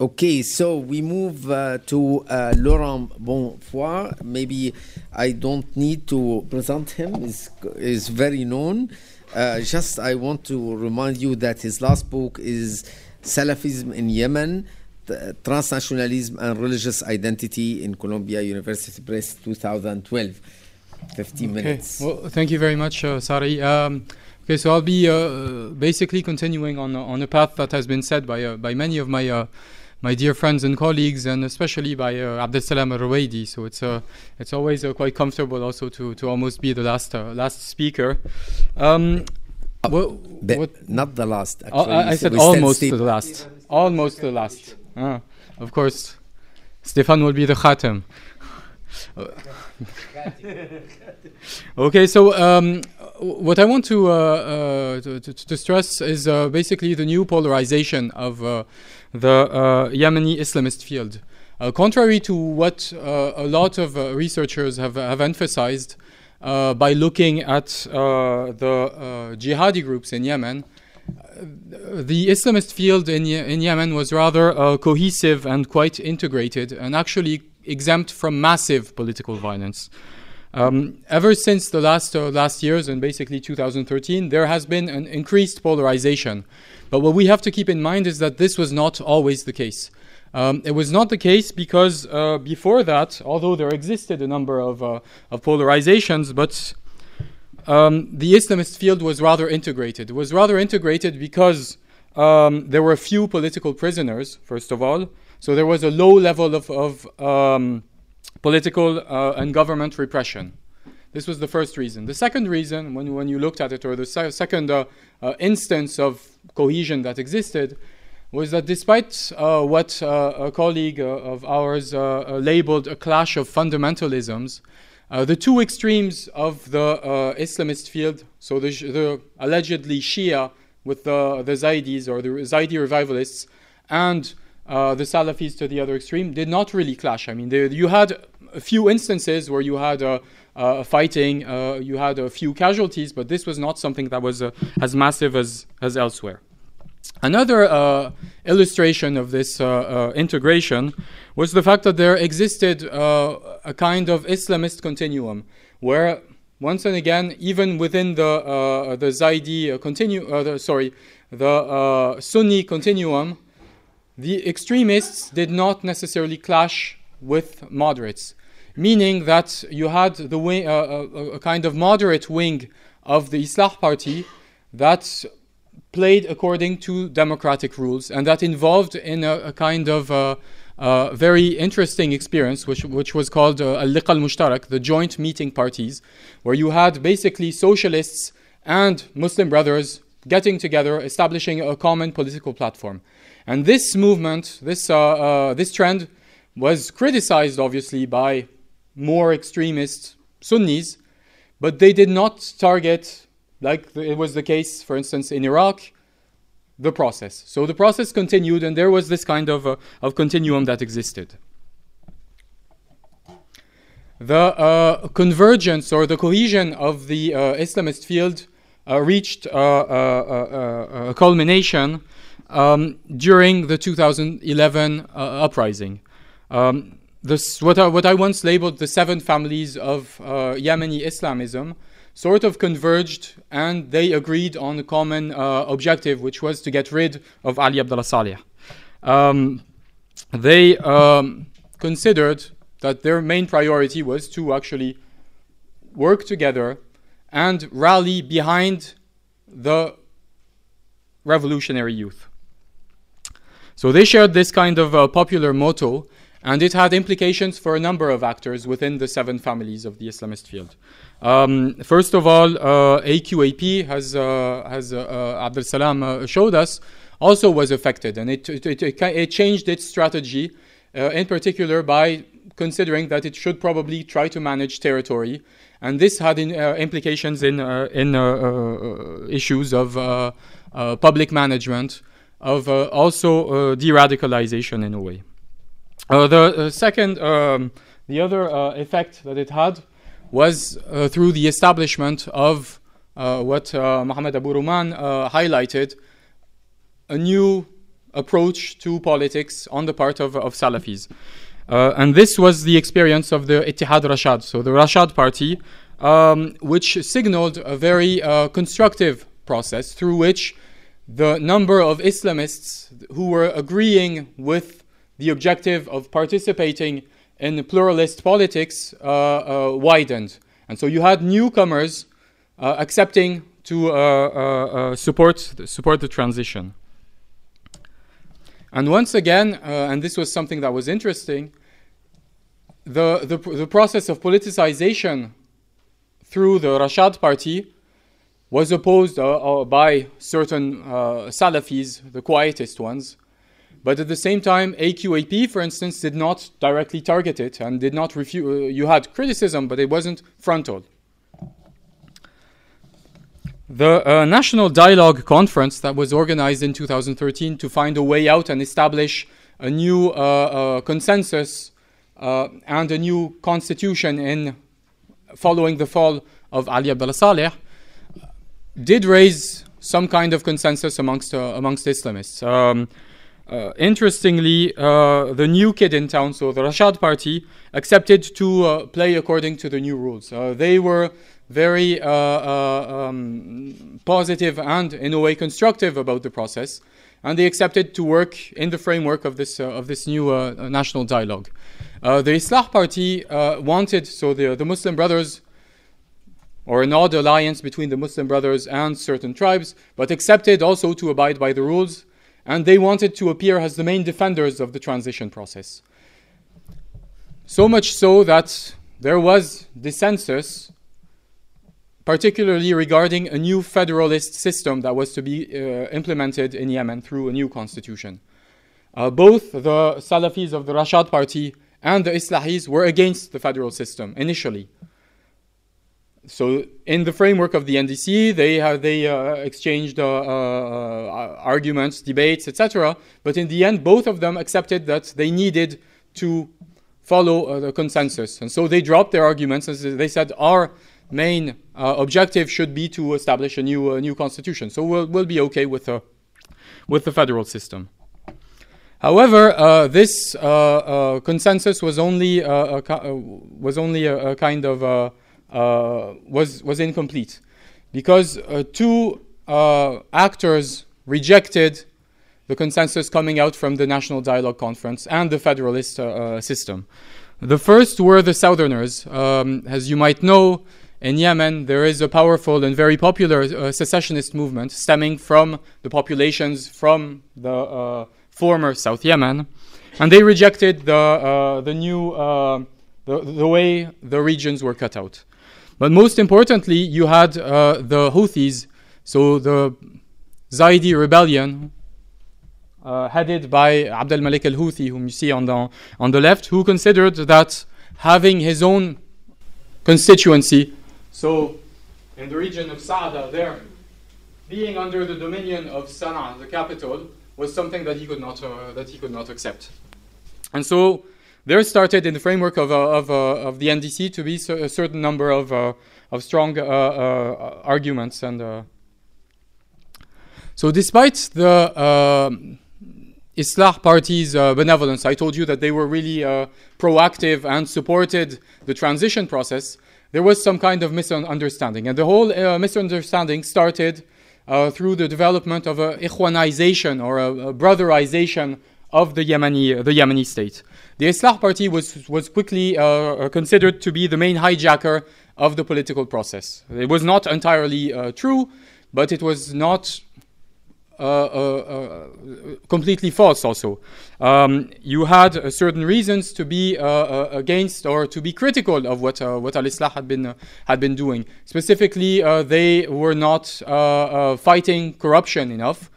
Speaker 1: Okay, so we move to Laurent Bonnefoy. Maybe I don't need to present him; is is very known. Uh, just I want to remind you that his last book is Salafism in Yemen, Transnationalism and Religious Identity in Columbia University Press 2012. 15 okay. minutes.
Speaker 7: Well, thank you very much, uh, Sari. Um, okay, so I'll be uh, basically continuing on on a path that has been set by uh, by many of my uh, my dear friends and colleagues, and especially by uh, Abdel Salam al So it's uh, it's always uh, quite comfortable also to, to almost be the last uh, last speaker. Um,
Speaker 1: what, what, not the last.
Speaker 7: Oh, actually, I, I said almost the last. Almost the last. Ah, of course, Stéphane will be the khatem. okay, so um, what I want to, uh, uh, to, to, to, stress is uh, basically the new polarization of uh, the uh, Yemeni Islamist field. Uh, contrary to what uh, a lot of uh, researchers have, have emphasized uh, by looking at the jihadi groups in Yemen, the Islamist field in, in Yemen was rather cohesive and quite integrated and actually exempt from massive political violence. Um, ever since the last uh, last years and basically 2013, there has been an increased polarization. But what we have to keep in mind is that this was not always the case. Um, it was not the case because uh, before that, although there existed a number of, uh, of polarizations, but um, the Islamist field was rather integrated. It was rather integrated because um, there were few political prisoners, first of all. So there was a low level of, of um, political uh, and government repression. This was the first reason. The second reason, when, when you looked at it, or the se- second uh, uh, instance of cohesion that existed, was that despite uh, what uh, a colleague uh, of ours labeled a clash of fundamentalisms, the two extremes of the Islamist field, so the, the, allegedly Shia with the, the Zaidis or the Zaidi revivalists, and uh, the Salafis to the other extreme did not really clash. I mean, you had a few instances where you had uh, uh, fighting, uh, you had a few casualties, but this was not something that was uh, as massive as, as elsewhere. Another uh, illustration of this integration was the fact that there existed a kind of Islamist continuum where once and again, even within the uh, the Zaidi uh, continu- uh, sorry, the Sunni continuum, the extremists did not necessarily clash with moderates, meaning that you had the wing, uh, a, uh, a, kind of moderate wing of the Islah party that played according to democratic rules and that involved in a, a kind of uh, uh, very interesting experience, which, which was called uh, Al-Liqa al-Mushtarak, the joint meeting parties, where you had basically socialists and Muslim brothers getting together, establishing a common political platform. And this movement, this, uh, uh, this trend, was criticized obviously by more extremist Sunnis, but they did not target, like it was the case, for instance, in Iraq, the process. So the process continued, and there was this kind of, uh, of continuum that existed. The uh, convergence or the cohesion of the uh, Islamist field uh, reached a culmination um, during the 2011 uprising. Um, this, what, I, what I once labeled the seven families of Yemeni Islamism sort of converged and they agreed on a common uh, objective, which was to get rid of Ali Abdullah Saleh. Um, they um, considered that their main priority was to actually work together and rally behind the revolutionary youth. So they shared this kind of uh, popular motto, and it had implications for a number of actors within the seven families of the Islamist field. Um, first of all, uh, AQAP, as, uh, as uh, uh Abdel Salam uh, showed us, also was affected, and it, it, it, it changed its strategy, in particular by considering that it should probably try to manage territory and this had in, uh, implications in, uh, in uh, issues of public management, of uh, also uh, de-radicalization in a way. Uh, the second, um, the other effect that it had was through the establishment of what Mohammed Abu Ruman highlighted, a new approach to politics on the part of, of Salafis. Uh, and this was the experience of the Ittihad Rashad, so the Rashad party, um, which signaled a very uh, constructive process through which the number of Islamists who were agreeing with the objective of participating in pluralist politics uh, uh widened. And so you had newcomers uh, accepting to uh, support, support the transition. And once again, and this was something that was interesting, the, the, the process of politicization through the Rashad party was opposed uh, uh, by certain uh, Salafis, the quietist ones. But at the same time, AQAP, for instance, did not directly target it and did not refute. Uh, you had criticism, but it wasn't frontal. The uh, National Dialogue Conference that was organized in 2013 to find a way out and establish a new uh, consensus uh, and a new constitution in following the fall of Ali Abdullah Saleh did raise some kind of consensus amongst uh, amongst Islamists. Um, uh, interestingly, uh, the new kid in town, so the Rashad party, accepted to uh, play according to the new rules. Uh, they were very um, positive and, in a way, constructive about the process, and they accepted to work in the framework of this of this new national dialogue. Uh, the Islah party uh, wanted, so the, the Muslim Brothers, or an odd alliance between the Muslim Brothers and certain tribes, but accepted also to abide by the rules, and they wanted to appear as the main defenders of the transition process. So much so that there was dissensus, particularly regarding a new federalist system that was to be uh, implemented in Yemen through a new constitution. Uh, both the Salafis of the Rashad party and the Islahis were against the federal system initially. So, in the framework of the NDC, they have, they uh, exchanged uh, uh, arguments, debates, etc. But in the end, both of them accepted that they needed to follow uh, the consensus, and so they dropped their arguments. And they said our main uh, objective should be to establish a new new constitution. So we'll we'll be okay with the with the federal system. However, uh, this uh, uh, consensus was only uh, was only a, a kind of was was incomplete because two actors rejected the consensus coming out from the National Dialogue Conference and the Federalist system. The first were the Southerners. Um, as you might know, in Yemen, there is a powerful and very popular uh, secessionist movement stemming from the populations from the uh, former South Yemen. and they rejected the, uh, the new, uh, the, the way the regions were cut out. But most importantly, you had uh, the Houthis, so the Zaidi rebellion, uh, headed by Abd al Malik al Houthi, whom you see on the, on the left, who considered that having his own constituency, so in the region of Saada, there, being under the dominion of Sana'a, the capital, was something that he could not, uh, that he could not accept. And so there started in the framework of, uh, of, uh, of the NDC to be a certain number of, uh, of strong uh, uh, arguments. And so despite the Islah Party's benevolence, I told you that they were really proactive and supported the transition process. There was some kind of misunderstanding. And the whole misunderstanding started uh, through the development of a ikhwanization or a, a brotherization of the Yemeni, the Yemeni state. The Islah Party was, was quickly uh, considered to be the main hijacker of the political process. It was not entirely uh, true, but it was not uh, uh, uh, completely false also. Um, you had certain reasons to be against or to be critical of what what al-Islah had been had been doing. Specifically, they were not fighting corruption enough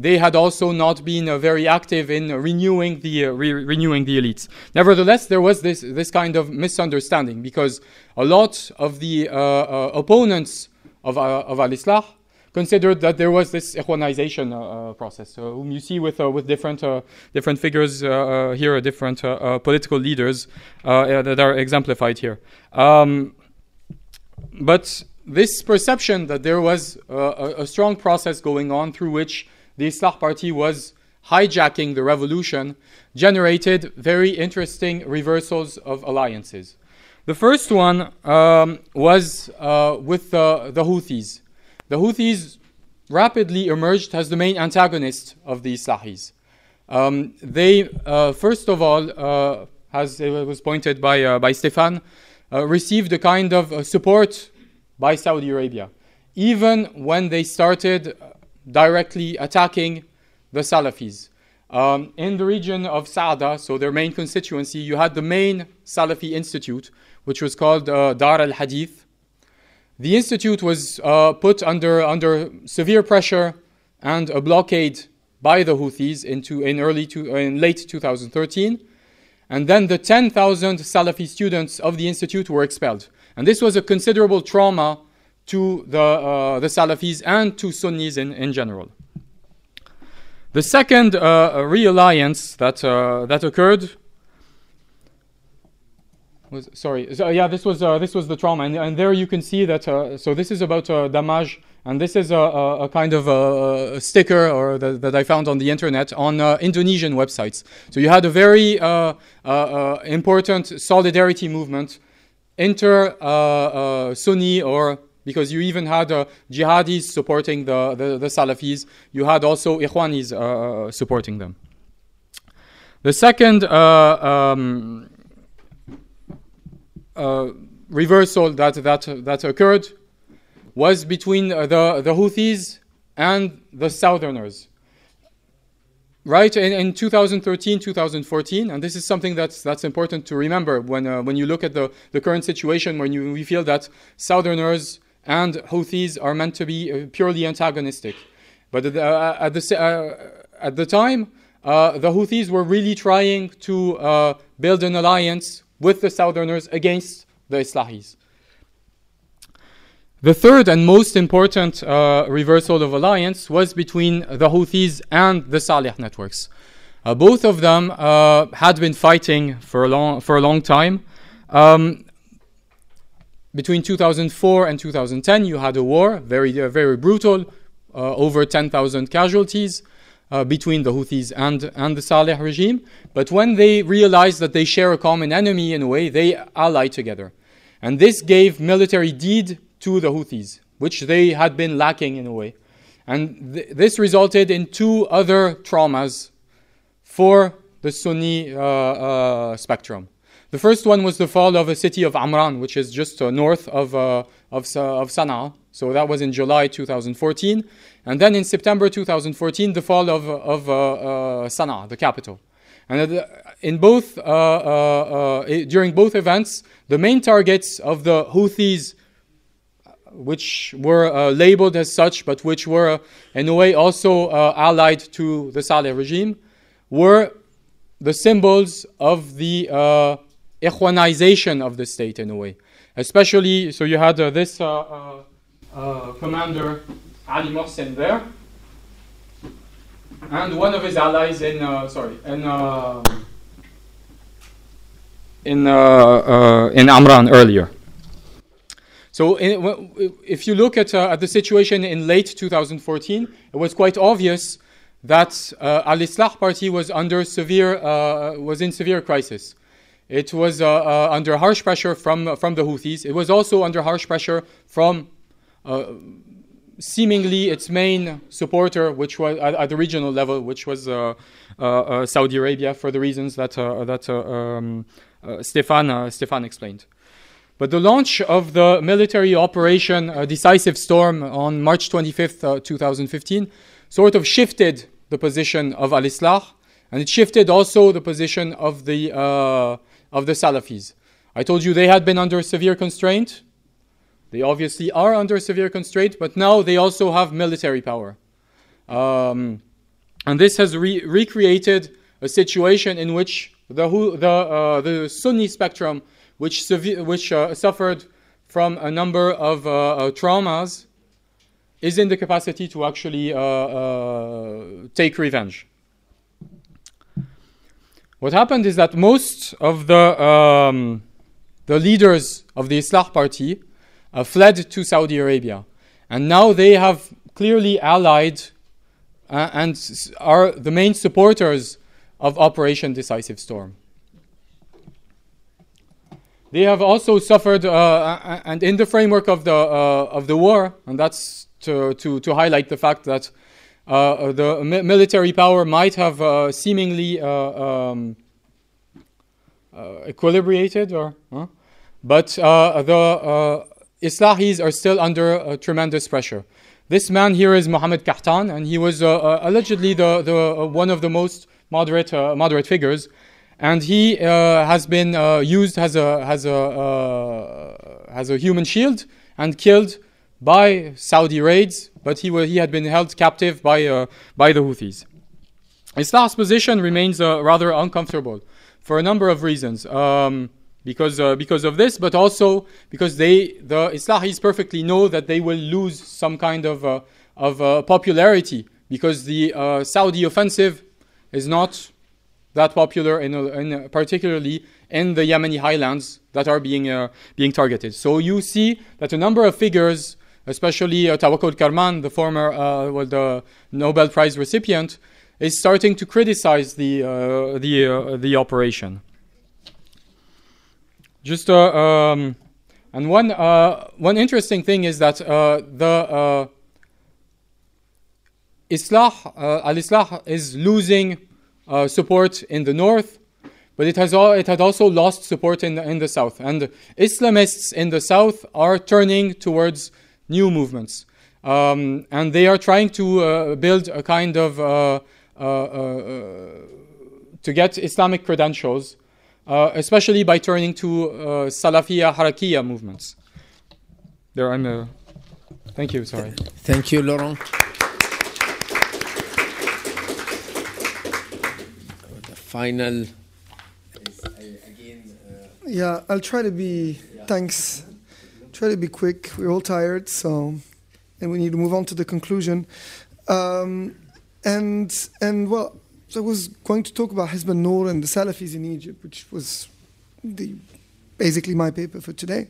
Speaker 7: they had also not been uh, very active in renewing the uh, re- renewing the elites. Nevertheless, there was this this kind of misunderstanding because a lot of the uh, opponents of of al-Islah considered that there was this Ikhwanization uh, uh, process, uh, whom you see with with different different figures here, different political leaders that are exemplified here. Um, but this perception that there was a, a, strong process going on through which the Islah Party was hijacking the revolution generated very interesting reversals of alliances. The first one um, was uh, with uh, the Houthis. The Houthis rapidly emerged as the main antagonist of the Islahis. Um, they, uh, first of all, uh, as it was pointed by, uh, by Stéphane, uh, received a kind of support by Saudi Arabia, even when they started directly attacking the Salafis. Um, in the region of Saada, so their main constituency, you had the main Salafi institute, which was called uh, Dar al Hadith, the institute was uh, put under, under severe pressure and a blockade by the Houthis into, in, early to, in late 2013. And then the 10,000 Salafi students of the institute were expelled. And this was a considerable trauma to the, uh, the Salafis and to Sunnis in, in general. The second uh, realliance that, uh, that occurred was sorry. So, yeah, this was uh, this was the trauma, and, and there you can see that. Uh, so this is about uh, Dammaj, and this is a, a, a kind of a, a sticker or that I found on the internet on Indonesian websites. So you had a very important solidarity movement, inter Sunni or because you even had jihadis supporting the, the, the Salafis. You had also Ikhwanis supporting them. The second. Um, uh, reversal that, that, that occurred was between uh, the, the Houthis and the Southerners. Right in, in 2013, 2014, and this is something that's, that's important to remember when, uh, when you look at the, the current situation when you, we feel that Southerners and Houthis are meant to be uh, purely antagonistic. But at the, uh, at the, uh, at the time, the Houthis were really trying to build an alliance with the Southerners against the Islahis. The third and most important uh, reversal of alliance was between the Houthis and the Salih networks. Uh, both of them uh, had been fighting for a long, for a long time. Um, between 2004 and 2010, you had a war, very, uh, very brutal, uh, over 10,000 casualties uh, between the Houthis and, and the Saleh regime. But when they realized that they share a common enemy in a way, they allied together. And this gave military deed to the Houthis, which they had been lacking in a way. And th- this resulted in two other traumas for the Sunni uh, uh, spectrum. The first one was the fall of the city of Amran, which is just uh, north of, uh, of, of Sana'a. So that was in July 2014. And then in September 2014, the fall of, of uh, uh, Sana'a, the capital. And uh, in both, uh, uh, uh, during both events, the main targets of the Houthis, which were uh, labeled as such, but which were in a way also uh, allied to the Saleh regime, were the symbols of the uh, Ikhwanization of the state in a way. Especially, so you had uh, this uh, uh, uh, commander, Ali Mohsen, there, and one of his allies in, sorry, in, in, in Amran earlier. So in, if you look at, uh, at the situation in late 2014, it was quite obvious that uh, Al-Islah party was under severe, uh, was in severe crisis. It was uh, uh, under harsh pressure from, from the Houthis. It was also under harsh pressure from uh, seemingly its main supporter, which was at, at the regional level, which was uh, uh, uh, Saudi Arabia, for the reasons that that um, Stéphane Stéphane explained. But the launch of the military operation Decisive Storm on March 25th, uh, 2015, sort of shifted the position of Al Islah, and it shifted also the position of the of the Salafis. I told you they had been under severe constraint. They obviously are under severe constraint, but now they also have military power. Um, and this has re- recreated a situation in which the, the, uh, the Sunni spectrum, which, which uh, suffered from a number of uh, uh, traumas, is in the capacity to actually uh, uh, take revenge. What happened is that most of the, um, the leaders of the Islah party uh, fled to Saudi Arabia. And now they have clearly allied uh, and are the main supporters of Operation Decisive Storm. They have also suffered, uh, and in the framework of the uh, of the war, and that's to to, to highlight the fact that uh, the mi- military power might have uh, seemingly uh, um, uh, equilibrated, or huh? but the Islahis are still under tremendous pressure. This man here is Mohammed Qahtan, and he was allegedly the, the one of the most moderate moderate figures, and he has been used as a as a as a human shield and killed by Saudi raids, but he wa- he had been held captive by uh, by the Houthis. Islah's position remains uh, rather uncomfortable for a number of reasons. Um, because uh, because of this, but also because they the Islahis perfectly know that they will lose some kind of uh, of uh, popularity because the uh, Saudi offensive is not that popular, in, in particularly in the Yemeni highlands that are being being targeted. So you see that a number of figures, especially uh, Tawakkul Karman, the former uh, well, the Nobel Prize recipient, is starting to criticize the uh, the uh, the operation. Just uh, um, and one uh, one interesting thing is that uh, the Islah Al Islah is losing support in the north, but it has al- it had also lost support in the, in the south. And Islamists in the south are turning towards new movements, um, and they are trying to uh, build a kind of uh, uh, uh, to get Islamic credentials, uh, especially by turning to uh, Salafiya Harakiya movements. There, I'm. Uh, thank you. Sorry.
Speaker 1: Thank you, Laurent. The final.
Speaker 3: Yeah, I'll try to be. Thanks. Try to be quick. We're all tired, so and we need to move on to the conclusion. Um, and and well, so I was going to talk about Hizb al-Nur and the Salafis in Egypt, which was the basically my paper for today.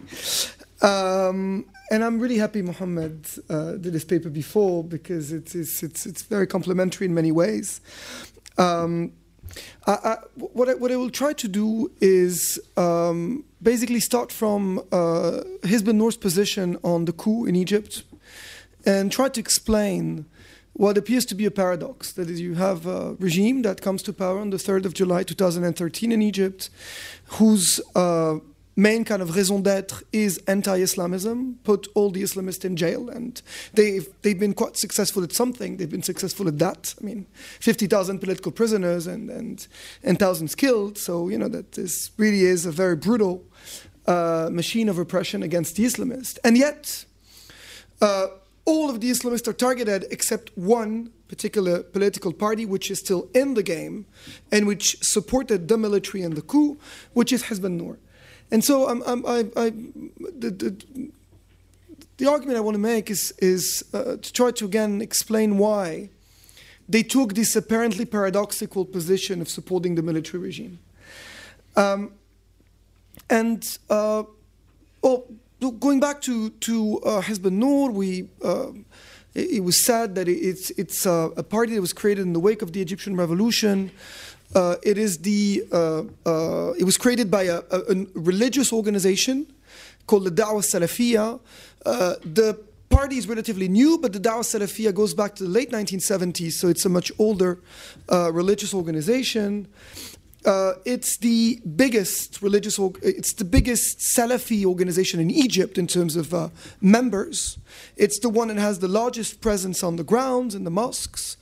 Speaker 3: Um, and I'm really happy Mohammed uh, did this paper before because it's it's it's, it's very complementary in many ways. Um, I, what, I, what I will try to do is um, basically start from uh, Hizb position on the coup in Egypt and try to explain what appears to be a paradox. That is, you have a regime that comes to power on the 3rd of July 2013 in Egypt, whose uh, main kind of raison d'etre is anti-Islamism, put all the Islamists in jail, and they've they've been quite successful at something. They've been successful at that. I mean, fifty thousand political prisoners and and and thousands killed. So you know that this really is a very brutal uh, machine of oppression against the Islamists, and yet. Uh, all of the Islamists are targeted except one particular political party which is still in the game and which supported the military and the coup, which is Nur. And so I'm, I'm, I, I, the, the, the, argument I want to make is, is uh, to try to again explain why they took this apparently paradoxical position of supporting the military regime. Um, and uh, well, going back to to uh, Hizb Nur, we uh, it, it, was said that it's it's uh, a party that was created in the wake of the Egyptian revolution. Uh, it is the uh, uh, it was created by a, a, a, religious organization called the Dawah Salafiyah. the party is relatively new, but the Dawah Salafiyah goes back to the late 1970s, so it's a much older religious organization. Uh, it's the biggest religious, it's the biggest Salafi organization in Egypt in terms of uh, members. It's the one that has the largest presence on the grounds in the mosques.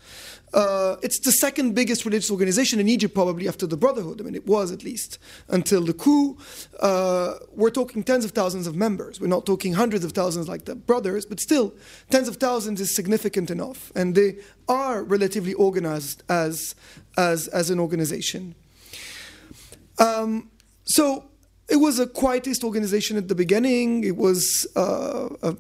Speaker 3: Uh, it's the second biggest religious organization in Egypt, probably after the Brotherhood. I mean, it was at least until the coup. Uh, we're talking tens of thousands of members. We're not talking hundreds of thousands like the Brothers, but still, tens of thousands is significant enough. And they are relatively organized as, as, as an organization. Um, so it was a quietist organization at the beginning. It was, uh, a,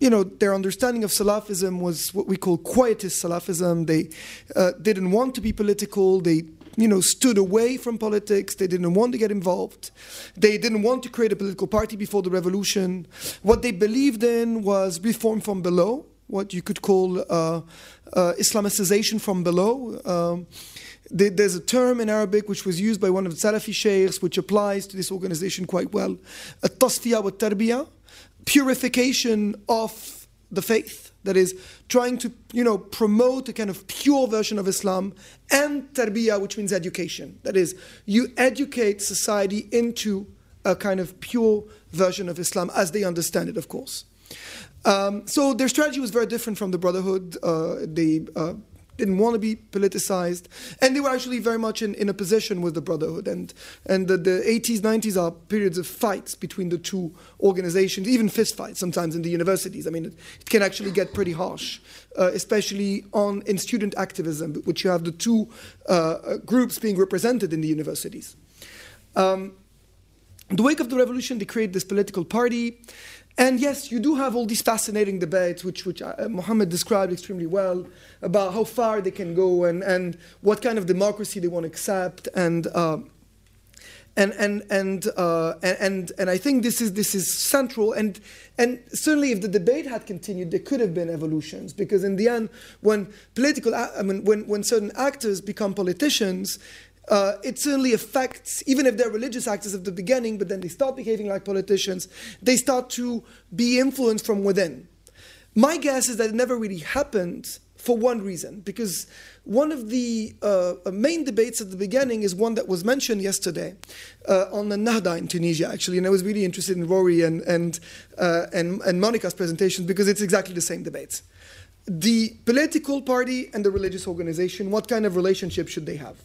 Speaker 3: you know, their understanding of Salafism was what we call quietist Salafism. They uh, didn't want to be political. They you know, stood away from politics. They didn't want to get involved. They didn't want to create a political party before the revolution. What they believed in was reform from below, what you could call uh, uh, Islamicization from below. Um, there's a term in Arabic which was used by one of the Salafi sheikhs which applies to this organization quite well. A tasfiya wa tarbiyah, purification of the faith. That is trying to, you know, promote a kind of pure version of Islam and tarbiyah, which means education. That is, you educate society into a kind of pure version of Islam as they understand it, of course. Um, so their strategy was very different from the Brotherhood. Uh, they uh, didn't want to be politicized, and they were actually very much in, in a position with the Brotherhood. And and the, the 80s, 90s are periods of fights between the two organizations, even fist fights sometimes in the universities. I mean, it, it can actually get pretty harsh, uh, especially on in student activism, which you have the two uh, groups being represented in the universities. Um, in the wake of the revolution, they create this political party. And yes, you do have all these fascinating debates, which, which uh, Muhammad described extremely well, about how far they can go and, and what kind of democracy they want to accept. And, uh, and, and, and, uh, and, and I think this is, this is central. And, and certainly, if the debate had continued, there could have been evolutions. Because in the end, when, political, I mean, when, when certain actors become politicians, uh, it certainly affects, even if they're religious actors at the beginning, but then they start behaving like politicians, they start to be influenced from within. My guess is that it never really happened for one reason, because one of the uh, main debates at the beginning is one that was mentioned yesterday uh, on the Nahda in Tunisia, actually, and I was really interested in Rory and, and, uh, and, and Monica's presentations because it's exactly the same debate: The political party and the religious organization, what kind of relationship should they have?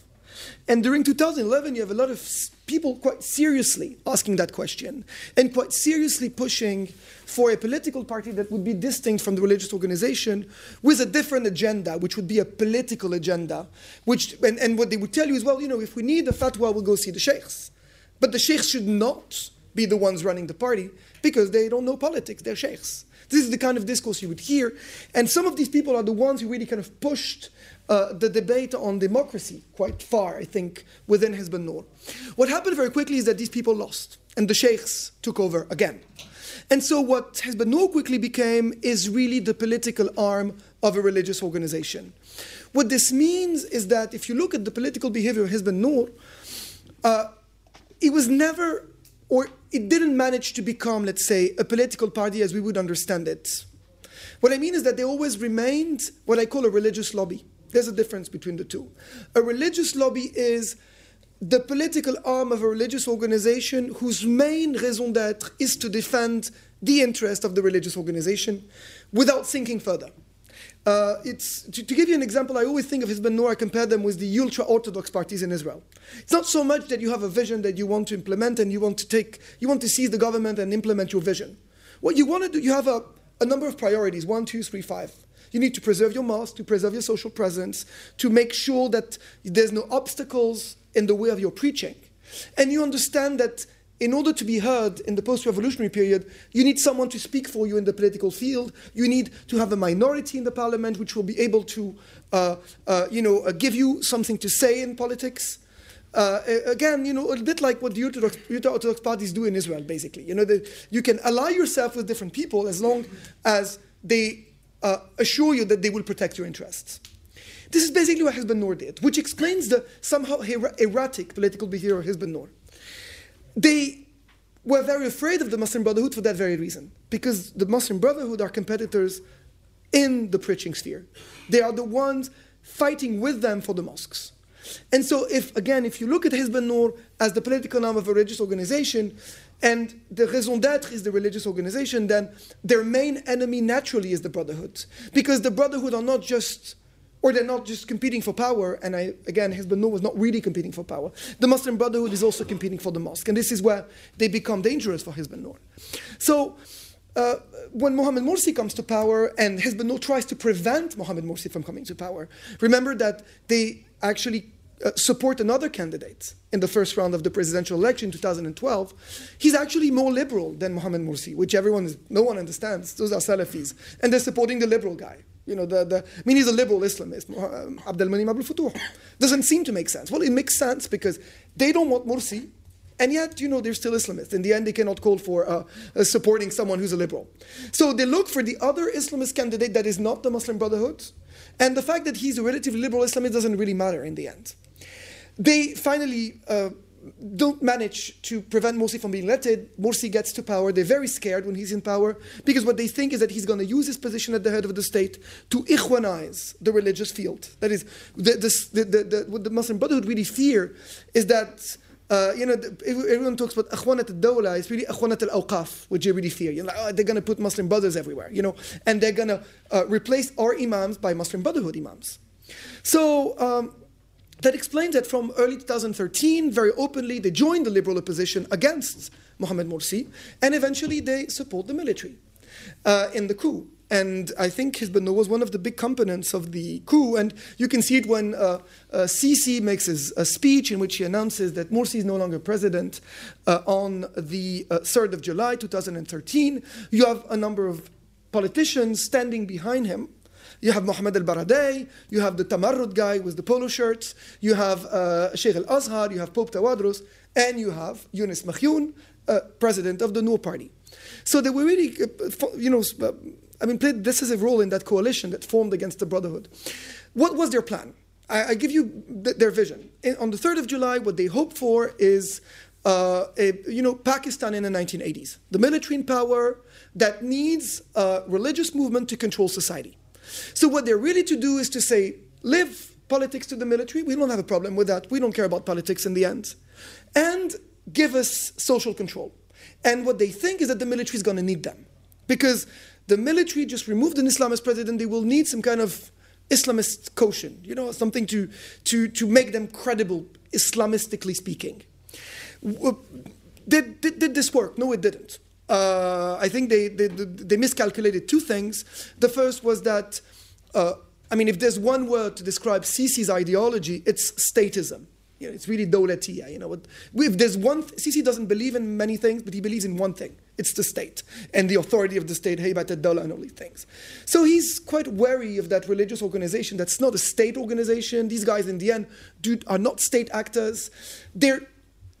Speaker 3: And during 2011, you have a lot of people quite seriously asking that question and quite seriously pushing for a political party that would be distinct from the religious organization with a different agenda, which would be a political agenda. Which, and, and what they would tell you is, well, you know, if we need a fatwa, we'll go see the sheikhs. But the sheikhs should not be the ones running the party because they don't know politics, they're sheikhs. This is the kind of discourse you would hear. And some of these people are the ones who really kind of pushed uh, the debate on democracy quite far, I think, within Hizb Nur. What happened very quickly is that these people lost, and the sheikhs took over again. And so, what Hizb Nur quickly became is really the political arm of a religious organization. What this means is that if you look at the political behavior of Hizb Nur, uh, it was never, or it didn't manage to become, let's say, a political party as we would understand it. What I mean is that they always remained what I call a religious lobby. There's a difference between the two. A religious lobby is the political arm of a religious organization whose main raison d'etre is to defend the interest of the religious organization without thinking further. Uh, it's, to, to, give you an example, I always think of Hizb Noor, I compare them with the ultra Orthodox parties in Israel. It's not so much that you have a vision that you want to implement and you want to take, you want to seize the government and implement your vision. What you want to do, you have a, a number of priorities one, two, three, five. You need to preserve your mosque, to preserve your social presence, to make sure that there's no obstacles in the way of your preaching. And you understand that in order to be heard in the post revolutionary period, you need someone to speak for you in the political field. You need to have a minority in the parliament which will be able to uh, uh, you know, uh, give you something to say in politics. Uh, again, you know, a bit like what the Orthodox, Orthodox parties do in Israel, basically. You know, the, you can ally yourself with different people as long as they uh, assure you that they will protect your interests. This is basically what Hizb Noor did, which explains the somehow erratic political behavior of Hizb Noor. They were very afraid of the Muslim Brotherhood for that very reason, because the Muslim Brotherhood are competitors in the preaching sphere. They are the ones fighting with them for the mosques. And so, if again, if you look at Hizb Noor as the political arm of a religious organization, and the raison d'etre is the religious organization, then their main enemy naturally is the Brotherhood. Because the Brotherhood are not just or they're not just competing for power. And I, again, Noor was not really competing for power. The Muslim Brotherhood is also competing for the mosque. And this is where they become dangerous for Hizb Noor. So, uh, when Mohammed Morsi comes to power and Noor tries to prevent Mohammed Morsi from coming to power, remember that they actually uh, support another candidate in the first round of the presidential election in 2012. He's actually more liberal than Mohammed Morsi, which everyone, is, no one understands. Those are Salafis. And they're supporting the liberal guy. You know, the, the, I mean, he's a liberal Islamist, uh, Abdel Moneim Aboul Fotouh. Doesn't seem to make sense. Well, it makes sense because they don't want Morsi, and yet, you know, they're still Islamists. In the end, they cannot call for uh, uh, supporting someone who's a liberal. So they look for the other Islamist candidate that is not the Muslim Brotherhood, and the fact that he's a relatively liberal Islamist doesn't really matter in the end. They finally uh, don't manage to prevent Morsi from being elected. Morsi gets to power. They're very scared when he's in power because what they think is that he's going to use his position at the head of the state to ikhwanize the religious field. That is, the, the, the, what the Muslim Brotherhood really fear is that. Uh, you know, everyone talks about akhwanat al-dawla. It's really akhwanat al-awqaf, which they really fear. You know, oh, they're going to put Muslim brothers everywhere, you know, and they're going to uh, replace our imams by Muslim Brotherhood imams. So um, that explains that from early 2013, very openly, they joined the liberal opposition against Mohamed Morsi, and eventually they support the military uh, in the coup. And I think Noor was one of the big components of the coup. And you can see it when uh, uh, Sisi makes his, a speech in which he announces that Morsi is no longer president uh, on the 3rd uh, of July 2013. You have a number of politicians standing behind him you have Mohammed al-Baradei, you have the Tamarrud guy with the polo shirts, you have uh, Sheikh al-Azhar, you have Pope Tawadros, and you have Younis Makhioun, uh, president of the Noor party. So they were really, uh, you know, uh, I mean, played decisive role in that coalition that formed against the Brotherhood. What was their plan? I, I give you th- their vision. In, on the 3rd of July, what they hope for is uh, a, you know, Pakistan in the 1980s, the military in power that needs a religious movement to control society. So what they're really to do is to say, leave politics to the military. We don't have a problem with that. We don't care about politics in the end. And give us social control. And what they think is that the military is going to need them. Because the military just removed an Islamist president, they will need some kind of Islamist caution, you know, something to, to, to make them credible, Islamistically speaking. Did, did, did this work? No, it didn't uh, I think they, they, they, miscalculated two things. The first was that, uh, I mean, if there's one word to describe Sisi's ideology, it's statism. You know, it's really dawlatiya. You know, if there's one, Sisi doesn't believe in many things, but he believes in one thing. It's the state and the authority of the state, haybat al-dawla and all these things. So he's quite wary of that religious organization that's not a state organization. These guys, in the end, do, are not state actors. They're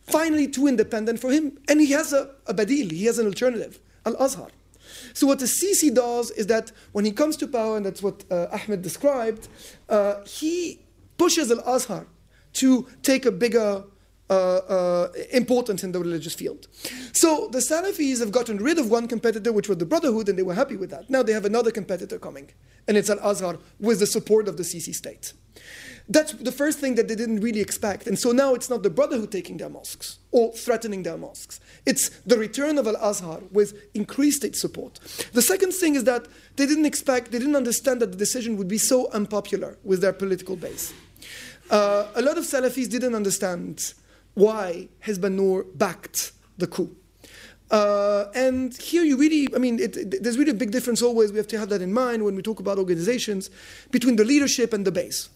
Speaker 3: finally too independent for him. And he has a, a badil, he has an alternative, Al Azhar. So, what the Sisi does is that when he comes to power, and that's what uh, Ahmed described, uh, he pushes Al Azhar to take a bigger uh, uh, importance in the religious field. So the Salafis have gotten rid of one competitor, which was the Brotherhood, and they were happy with that. Now they have another competitor coming, and it's Al Azhar with the support of the Sisi state. That's the first thing that they didn't really expect. And so now it's not the Brotherhood taking their mosques or threatening their mosques. It's the return of Al Azhar with increased state support. The second thing is that they didn't expect, they didn't understand that the decision would be so unpopular with their political base. Uh, a lot of Salafis didn't understand why Hizb al-Nur backed the coup. Uh, and here you really, I mean, it, it, there's really a big difference always. We have to have that in mind when we talk about organizations between the leadership and the base.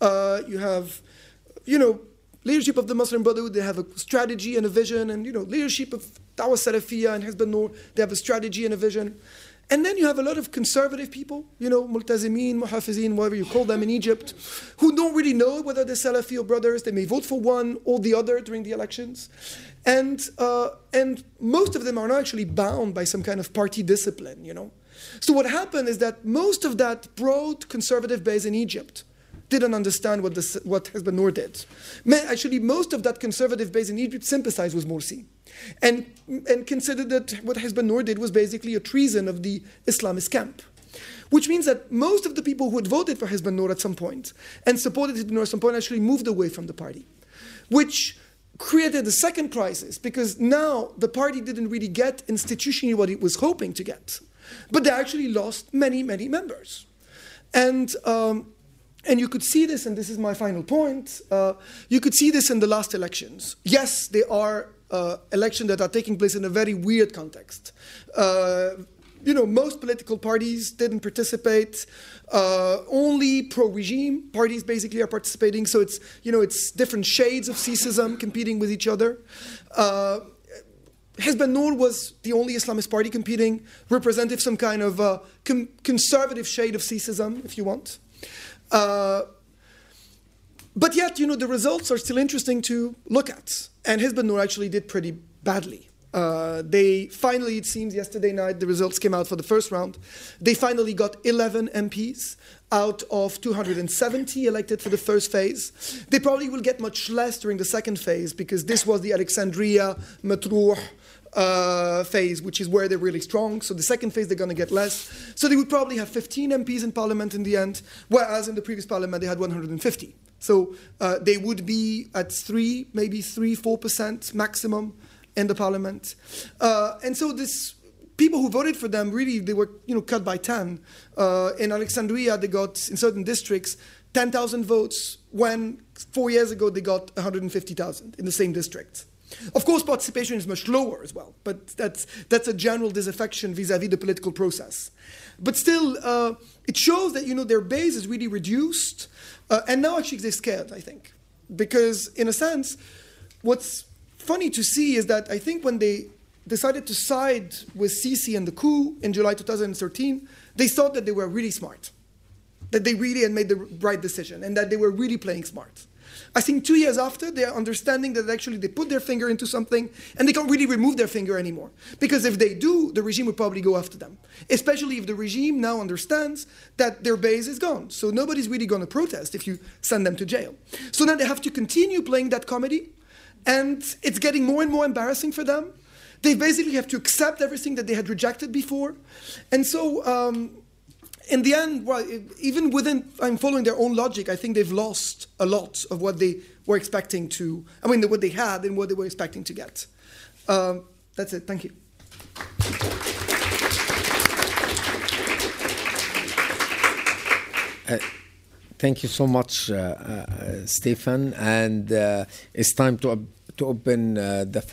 Speaker 3: Uh, you have, you know, leadership of the Muslim Brotherhood, they have a strategy and a vision, and, you know, leadership of Dawah Salafiyah and Hizb al-Nur, they have a strategy and a vision. And then you have a lot of conservative people, you know, multazimeen, muhafizin, whatever you call them in Egypt, who don't really know whether they're Salafi or brothers. They may vote for one or the other during the elections. And, uh, and most of them are not actually bound by some kind of party discipline, you know. So what happened is that most of that broad conservative base in Egypt didn't understand what, what Hizb al-Nur did. Actually, most of that conservative base in Egypt sympathized with Morsi and, and considered that what Hizb al-Nur did was basically a treason of the Islamist camp. Which means that most of the people who had voted for Hizb al-Nur at some point and supported Hizb al-Nur at some point actually moved away from the party, which created a second crisis because now the party didn't really get institutionally what it was hoping to get, but they actually lost many, many members. And um, and you could see this, and this is my final point. Uh, you could see this in the last elections. Yes, they are uh, elections that are taking place in a very weird context. Uh, you know, most political parties didn't participate. Uh, only pro-regime parties basically are participating. So it's you know it's different shades of Sisism competing with each other. Uh, Hizb al-Nur was the only Islamist party competing, representing some kind of uh, com- conservative shade of Sisism, if you want. Uh, but yet, you know, the results are still interesting to look at. And Noor actually did pretty badly. Uh, they finally, it seems, yesterday night, the results came out for the first round. They finally got 11 MPs out of 270 elected for the first phase. They probably will get much less during the second phase because this was the Alexandria, Matruh, uh, phase, which is where they're really strong. So the second phase, they're going to get less. So they would probably have 15 MPs in parliament in the end, whereas in the previous parliament, they had 150. So uh, they would be at three, maybe three, four percent maximum in the parliament. Uh, and so this people who voted for them really they were you know cut by 10. Uh, in Alexandria, they got in certain districts 10,000 votes when four years ago they got 150,000 in the same district. Of course, participation is much lower as well, but that's, that's a general disaffection vis-à-vis the political process. But still, uh, it shows that you know their base is really reduced, uh, and now actually they're scared. I think because in a sense, what's funny to see is that I think when they decided to side with Sisi and the coup in July 2013, they thought that they were really smart, that they really had made the right decision, and that they were really playing smart. I think two years after, they're understanding that actually they put their finger into something and they can't really remove their finger anymore. Because if they do, the regime will probably go after them. Especially if the regime now understands that their base is gone. So nobody's really going to protest if you send them to jail. So now they have to continue playing that comedy, and it's getting more and more embarrassing for them. They basically have to accept everything that they had rejected before. And so um, in the end, well, even within, I'm following their own logic, I think they've lost a lot of what they were expecting to, I mean, what they had and what they were expecting to get. Um, that's it. Thank you.
Speaker 1: Uh, thank you so much, uh, uh, Stéphane. And uh, it's time to, to open uh, the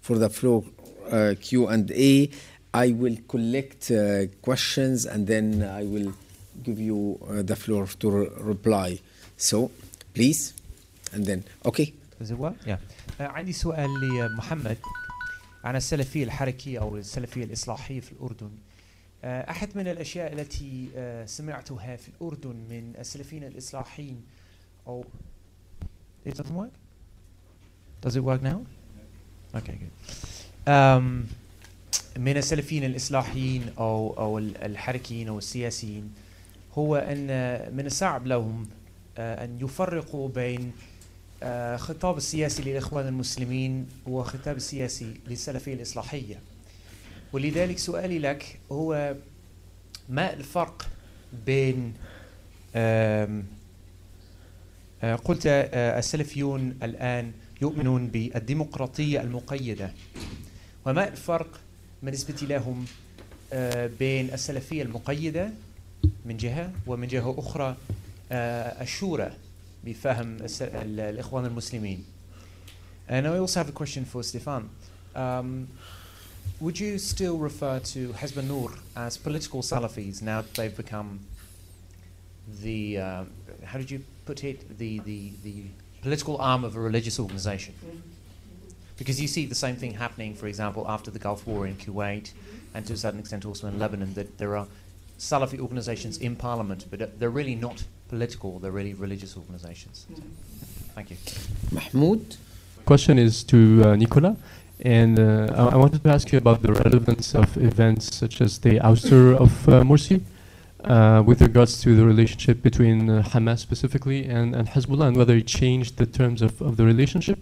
Speaker 1: for the floor uh, Q and A. I will collect uh, questions and then I will give you uh, the floor to re- reply. So, please, and then okay.
Speaker 8: Does it work? Yeah. آه، عندي سؤال لمحمد عن السلفية الحركية أو السلفية الإصلاحية في الأردن. آه، أحد من الأشياء التي آه، سمعتها في الأردن من السلفيين الإصلاحيين أو It doesn't work? Does it work now? Okay, good. Um, من السلفيين الإصلاحيين أو أو ال- الحركيين أو السياسيين هو أن من الصعب لهم آه، أن يفرقوا بين آه، خطاب السياسي للإخوان المسلمين وخطاب السياسي للسلفية الإصلاحية. ولذلك سؤالي لك هو ما الفرق بين آه، قلت السلفيون الآن يؤمنون بالديمقراطية المقيدة وما الفرق لهم بين السلفية المقيدة من جهة ومن جهة أخرى الشورى بفهم الإخوان المسلمين. Uh, and I also have a question for Stéphane. Um, would you still refer to Hezb Nur as political Salafis now that they've become the, uh, how did you put it, the, the, the political arm of a religious organization? Mm -hmm. Because you see the same thing happening, for example, after the Gulf War in Kuwait, and to a certain extent also in Lebanon, that there are Salafi organizations in parliament, but uh, they're really not political, they're really religious organizations. Thank you.
Speaker 1: Mahmoud?
Speaker 9: question is to uh, Nicolas, and uh, I, I wanted to ask you about the relevance of events such as the ouster of uh, Morsi uh, with regards to the relationship between uh, Hamas specifically and, and Hezbollah, and whether it changed the terms of, of the relationship.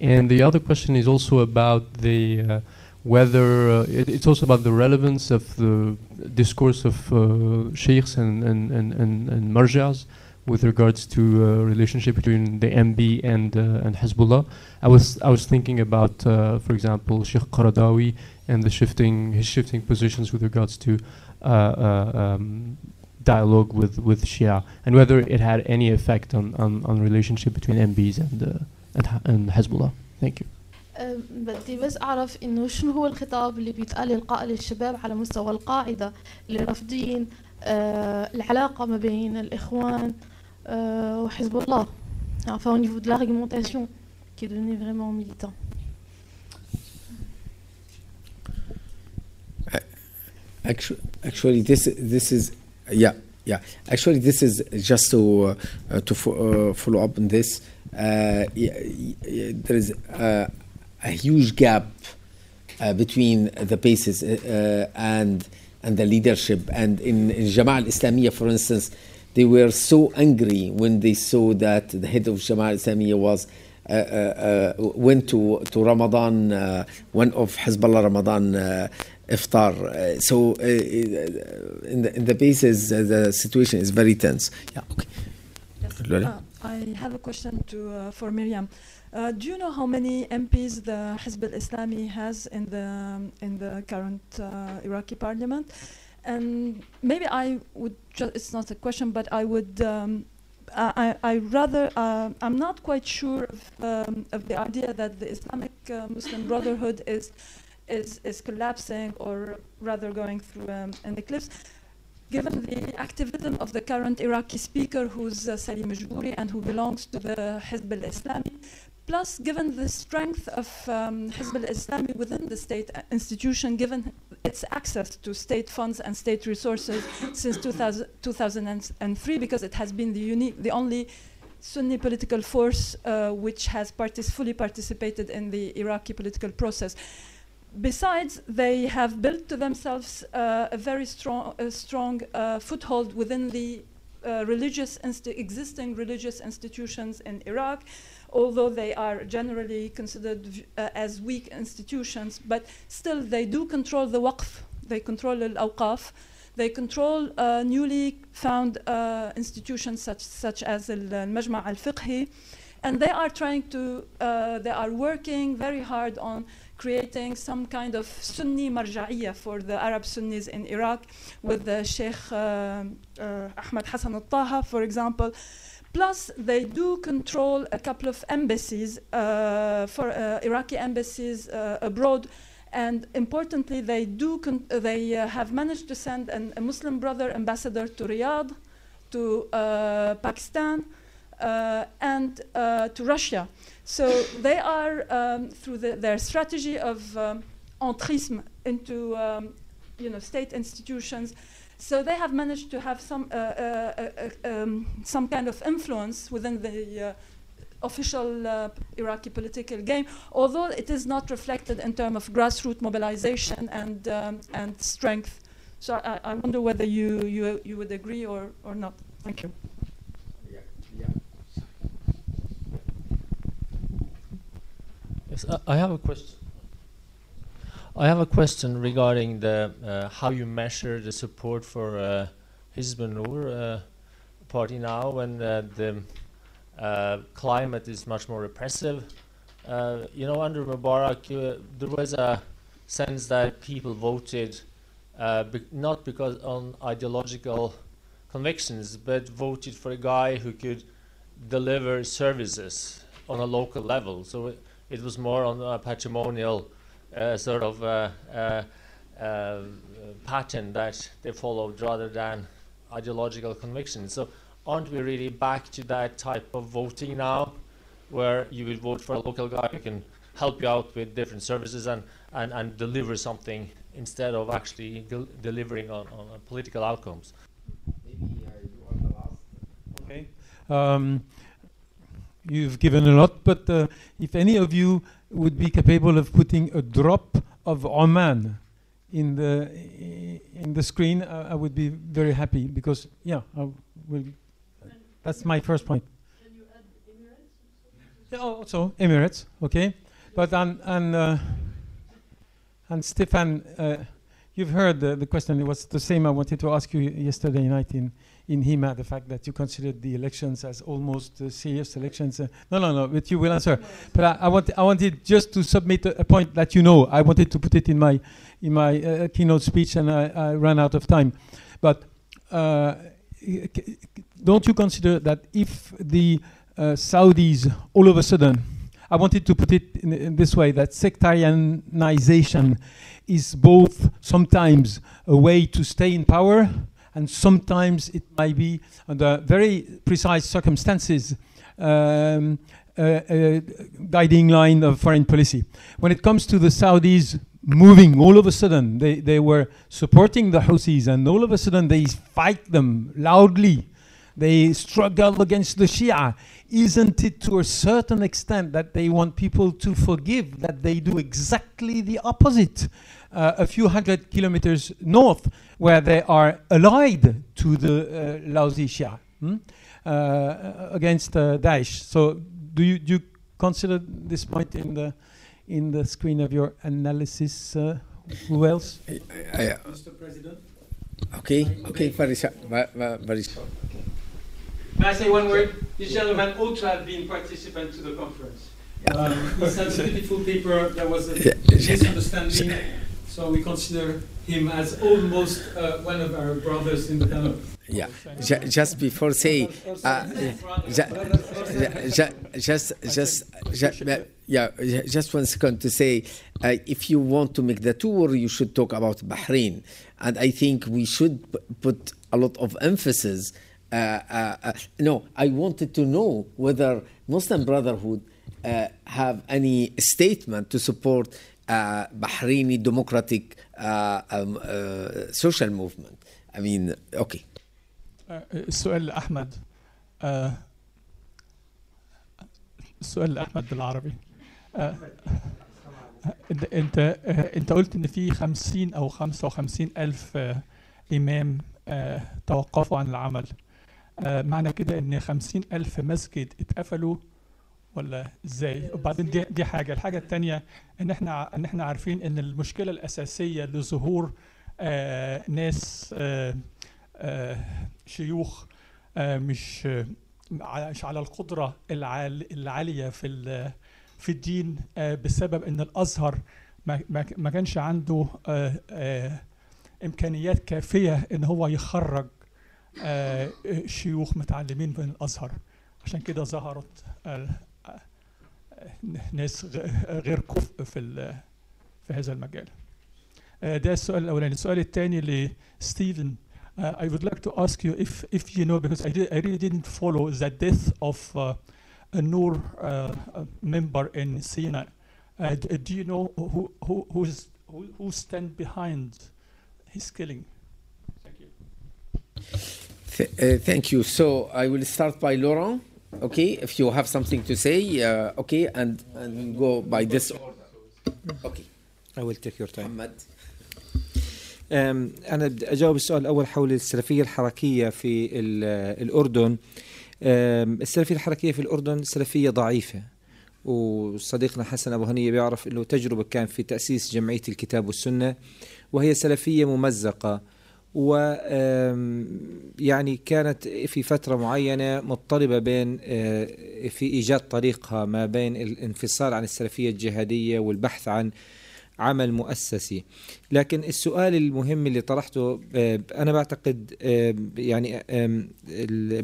Speaker 9: And the other question is also about the uh, whether uh, it, it's also about the relevance of the discourse of uh, sheikhs and and and and, and marjas with regards to uh, relationship between the MB and uh, and Hezbollah. I was I was thinking about, uh, for example, Sheikh Qaradawi and the shifting his shifting positions with regards to uh, um, dialogue with with Shia and whether it had any effect on on, on relationship between MBs and and, Hezbollah. Thank you.
Speaker 10: أه، بدي بس أعرف إنه شنو هو الخطاب اللي بيتقال للقاء للشباب على مستوى القاعدة اللي رافضين أه، العلاقة ما بين الإخوان أه، وحزب الله enfin au niveau de l'argumentation qui est devenu vraiment militant
Speaker 1: Actually, actually, this this is yeah yeah. Actually, this is just to uh, uh, to uh, follow up on this. Uh, there is uh, a huge gap uh, between the basis uh, uh, and and the leadership. And in, in al-Islamiyah, for instance, they were so angry when they saw that the head of Jama'ah al-Islamiyah was uh, uh, uh, went to to Ramadan, uh, one of Hezbollah Ramadan uh, iftar. Uh, so uh, in the in the basis, uh, the situation is very tense. Yeah. Okay. Lola?
Speaker 11: I have a question to uh, for Myriam. Uh, do you know how many MPs the Hizb al-Islami has in the in the current uh, Iraqi parliament? And maybe I would it's not a question, but I would um, I, I I rather uh, I'm not quite sure of, um, of the idea that the Islamic uh, Muslim Brotherhood is is is collapsing or rather going through um, an eclipse given the activism of the current Iraqi speaker, who's uh, Salim and who belongs to the Hizb al-Islami, plus given the strength of um, Hizb al-Islami within the state institution, given its access to state funds and state resources since 2000, 2003, because it has been the the only Sunni political force uh, which has partic- fully participated in the Iraqi political process. Besides, they have built to themselves uh, a very strong, a strong uh, foothold within the uh, religious existing religious institutions in Iraq, although they are generally considered uh, as weak institutions. But still, they do control the waqf. They control al-awqaf. They control uh, newly found uh, institutions such, such as al- al-Majma' al-Fiqhi. And they are trying to, they are working very hard on creating some kind of Sunni marja'iyya for the Arab Sunnis in Iraq with the Sheikh uh, uh, Ahmad Hassan al-Taha, for example. Plus, they do control a couple of embassies, uh, for uh, Iraqi embassies abroad. And importantly, they do they uh, have managed to send an, a Muslim brother ambassador to Riyadh, to uh, Pakistan, and uh, to Russia. So they are, um, through the, their strategy of um, entrisme into um, you know, state institutions, so they have managed to have some, uh, uh, uh, um, some kind of influence within the uh, official uh, Iraqi political game, although it is not reflected in terms of grassroots mobilization and, um, and strength. So I, I wonder whether you, you, you would agree or, or not. Thank you.
Speaker 12: Yes, I- have a question. I have a question regarding the uh, how you measure the support for uh, uh, party now when uh, the uh, climate is much more repressive. Uh, you know, under Mubarak, uh, there was a sense that people voted be- not because on ideological convictions, but voted for a guy who could deliver services on a local level. So it, it was more on a patrimonial uh, sort of uh, uh, uh, pattern that they followed rather than ideological convictions. So aren't we really back to that type of voting now, where you would vote for a local guy who can help you out with different services and, and, and deliver something instead of actually del- delivering on, on uh, political outcomes?
Speaker 13: Okay. Um, you've given a lot, but uh, if any of you would be capable of putting a drop of Oman in the in the screen, uh, I would be very happy because yeah. That's my first point. Yeah, also Emirates, okay, but and and uh, and Stéphane, uh, you've heard the, the question. It was the same I wanted to ask you yesterday night in in HEMA. The fact that you considered the elections as almost uh, serious elections. Uh, no, no, no. But you will answer. But I, I want I wanted just to submit a, a point that you know. I wanted to put it in my in my uh, keynote speech, and I, I ran out of time. But uh, don't you consider that if the uh, Saudis all of a sudden, I wanted to put it in, in this way that sectarianization is both sometimes a way to stay in power and sometimes it might be under very precise circumstances um, a, a guiding line of foreign policy. When it comes to the Saudis moving all of a sudden, they, they were supporting the Houthis and all of a sudden they fight them loudly. They struggle against the Shia. Isn't it to a certain extent that they want people to forgive that they do exactly the opposite? Uh, a few hundred kilometers north, where they are allied to the uh, lousy Shia hmm? uh, against uh, Daesh. So, do you, do you consider this point in the in the screen of your analysis? Uh, who else?
Speaker 1: Mr. President. Okay, okay, very, short, very, very short.
Speaker 13: May I say one word? This gentleman ought to have been participant to the conference. Um, he sent a beautiful paper. There was a misunderstanding, so we consider him as almost uh, one of our brothers in the panel.
Speaker 1: Yeah, Ju- just before say, uh, ju- ju- just, just, ju- yeah, just one second to say, uh, if you want to make the tour, you should talk about Bahrain, and I think we should put a lot of emphasis. Uh, uh, uh, no, I wanted to know whether Muslim Brotherhood uh, have any statement to support uh, Bahraini democratic uh, um, uh, social movement. I mean, okay.
Speaker 14: السؤال لأحمد آه، السؤال لأحمد بالعربي انت انت قلت إن في 50 أو 55 ألف إمام توقفوا عن العمل معنى كده إن 50 ألف مسجد اتقفلوا ولا إزاي؟ وبعدين دي, دي حاجة. الحاجة الثانية إن إحنا إن إحنا عارفين إن المشكلة الأساسية لظهور آه، ناس آه، آه، شيوخ آه، مش آه، مش على القدرة العال- العالية في في الدين آه، بسبب إن الأزهر ما- كانش عنده آه، آه، إمكانيات كافية إن هو يخرج آه، شيوخ متعلمين من الأزهر. عشان كده ظهرت ناس غير كفء في في هذا المجال آه، ده السؤال الاولاني السؤال الثاني لستيفن Uh, I would like to ask you if, if you know, because I, did, I really didn't follow the death of uh, a Noor uh, uh, member in Sinai. Uh, d- do you know who, who, who's, who, who stand behind his killing? Thank you.
Speaker 1: Th- uh, thank you. So I will start by Laurent. Okay, if you have something to say, uh, okay, and and go by this order. Okay.
Speaker 2: I will take your time.
Speaker 1: محمد.
Speaker 2: أم، أنا بدي أجاوب السؤال الأول حول السلفية الحركية في ال- الأردن السلفية الحركية في الأردن سلفية ضعيفة وصديقنا حسن أبو هنية بيعرف أنه تجربة كان في تأسيس جمعية الكتاب والسنة وهي سلفية ممزقة و يعني كانت في فترة معينة مضطربة بين آه، في إيجاد طريقها ما بين الانفصال عن السلفية الجهادية والبحث عن عمل مؤسسي. لكن السؤال المهم اللي طرحته آه، أنا بعتقد آه، يعني آم،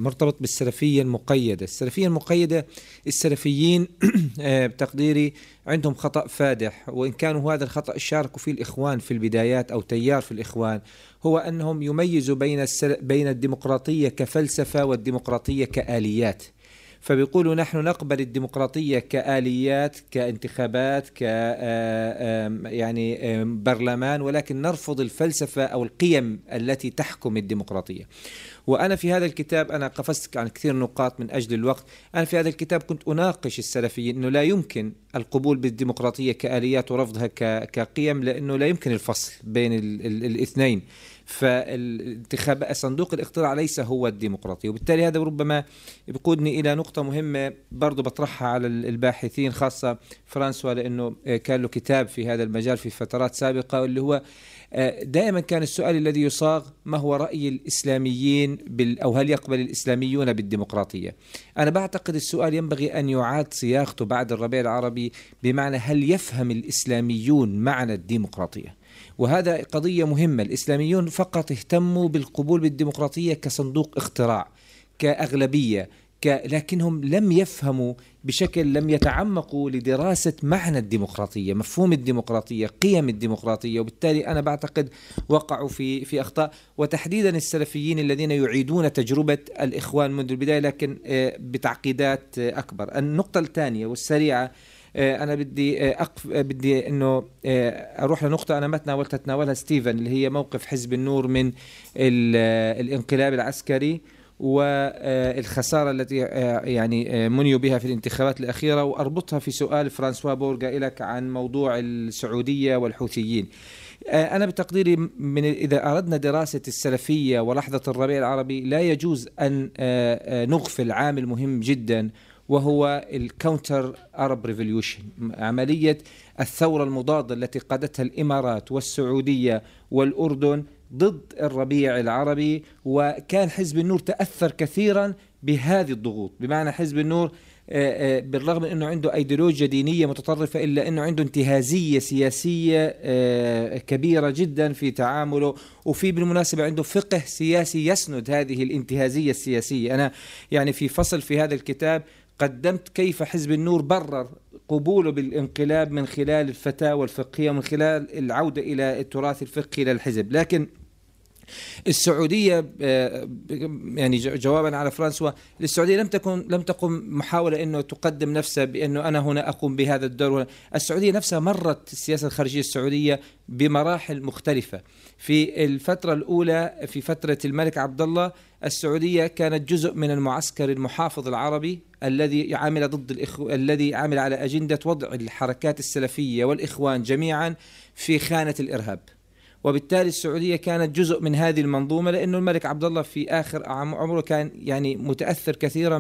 Speaker 2: مرتبط بالسلفية المقيدة. السلفية المقيدة السلفيين آه، بتقديري عندهم خطأ فادح. وإن كانوا هذا الخطأ شاركوا فيه الإخوان في البدايات أو تيار في الإخوان هو أنهم يميزوا بين. بين الديمقراطية كفلسفة والديمقراطية كآليات. فبيقولوا نحن نقبل الديمقراطية كآليات كانتخابات ك آه، يعني برلمان ولكن نرفض الفلسفة أو القيم التي تحكم الديمقراطية. وأنا في هذا الكتاب أنا قفزت عن كثير نقاط من أجل الوقت. أنا في هذا الكتاب كنت أناقش السلفيين أنه لا يمكن القبول بالديمقراطية كآليات ورفضها كقيم لأنه لا يمكن الفصل بين ال ال الاثنين. فالانتخاب صندوق الاقتراع ليس هو الديمقراطية وبالتالي هذا ربما بيقودني إلى نقطة مهمة برضو بطرحها على ال- الباحثين خاصة فرانسوا لأنه آه، كان له كتاب في هذا المجال في فترات سابقة اللي هو آه، دائما كان السؤال الذي يصاغ ما هو رأي الإسلاميين بال أو هل يقبل الإسلاميون بالديمقراطية؟ أنا بعتقد السؤال ينبغي أن يعاد صياغته بعد الربيع العربي بمعنى هل يفهم الإسلاميون معنى الديمقراطية؟ وهذا قضية مهمة. الإسلاميون فقط اهتموا بالقبول بالديمقراطية كصندوق اختراع كأغلبية ك... لكنهم لم يفهموا بشكل لم يتعمقوا لدراسة معنى الديمقراطية مفهوم الديمقراطية قيم الديمقراطية. وبالتالي أنا بعتقد وقعوا في في أخطاء. وتحديدا السلفيين الذين يعيدون تجربة الإخوان منذ البداية لكن آه، بتعقيدات آه، أكبر. النقطة الثانية والسريعة أنا بدي آه، أقف آه، بدي إنه آه، أروح لنقطة أنا ما تناولتها تناولها ستيفن اللي هي موقف حزب النور من ال- آه، الانقلاب العسكري والخساره التي آه، يعني آه، منيوا بها في الانتخابات الأخيرة وأربطها في سؤال فرانسوا بورغا لك عن موضوع السعودية والحوثيين. آه، أنا بتقديري من إذا أردنا دراسة السلفية ولحظة الربيع العربي لا يجوز أن آه، آه، نغفل عامل مهم جدا وهو الكاونتر أرب ريفوليوشن عملية الثورة المضادة التي قادتها الإمارات والسعودية والأردن ضد الربيع العربي وكان حزب النور تأثر كثيرا بهذه الضغوط. بمعنى حزب النور بالرغم من إنه عنده ايديولوجيا دينية متطرفة إلا إنه عنده انتهازية سياسية كبيرة جدا في تعامله. وفي بالمناسبة عنده فقه سياسي يسند هذه الانتهازية السياسية. أنا يعني في فصل في هذا الكتاب قدمت كيف حزب النور برر قبوله بالانقلاب من خلال الفتاوى الفقهية ومن خلال العودة إلى التراث الفقهي للحزب. لكن السعودية آه، يعني جوابا على فرانسوا السعودية لم تكن لم تقم محاولة إنه تقدم نفسها بأنه أنا هنا أقوم بهذا الدور. السعودية نفسها مرت السياسة الخارجية السعودية بمراحل مختلفة في الفترة الأولى في فترة الملك عبد الله السعودية كانت جزء من المعسكر المحافظ العربي الذي عمل ضد الإخو... الذي عمل على أجندة وضع الحركات السلفية والإخوان جميعا في خانة الإرهاب وبالتالي السعودية كانت جزء من هذه المنظومة لأنه الملك عبد الله في آخر عم- عمره كان يعني متأثر كثيرا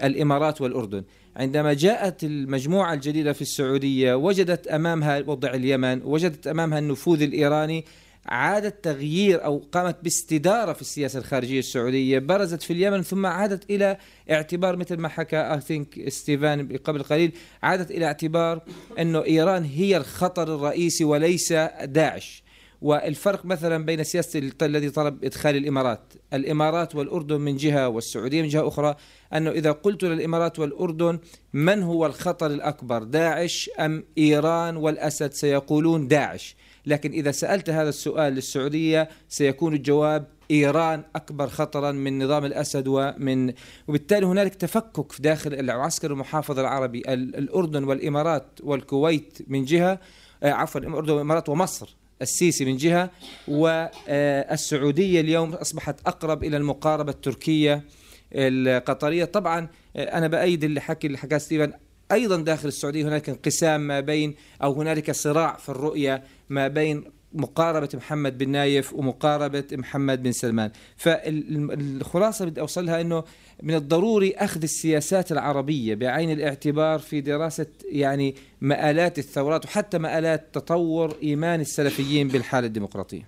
Speaker 2: بالإمارات والأردن. عندما جاءت المجموعة الجديدة في السعودية وجدت أمامها وضع اليمن وجدت أمامها النفوذ الإيراني عادت تغيير أو قامت باستدارة في السياسة الخارجية السعودية. برزت في اليمن ثم عادت إلى اعتبار مثل ما حكى اي ثينك ستيفان قبل قليل عادت إلى اعتبار أنه إيران هي الخطر الرئيسي وليس داعش. والفرق مثلا بين سياسة الذي طلب إدخال الإمارات. الإمارات والأردن من جهة والسعودية من جهة أخرى أنه إذا قلت للإمارات والأردن من هو الخطر الأكبر داعش أم إيران والأسد سيقولون داعش. لكن إذا سألت هذا السؤال للسعودية سيكون الجواب إيران أكبر خطرا من نظام الأسد ومن وبالتالي هنالك تفكك في داخل العسكر المحافظ العربي. الأردن والإمارات والكويت من جهة آه، عفوا الأردن والإمارات ومصر. السيسي من جهة والسعودية اليوم أصبحت أقرب إلى المقاربة التركية القطرية. طبعا أنا بأيد اللي حكي اللي حكاه ستيفن أيضا داخل السعودية هناك انقسام ما بين أو هنالك صراع في الرؤية ما بين مقاربة محمد بن نايف ومقاربة محمد بن سلمان. فالخلاصة بدي أوصلها أنه من الضروري أخذ السياسات العربية بعين الاعتبار في دراسة يعني مآلات الثورات وحتى مآلات تطور إيمان السلفيين بالحالة الديمقراطية.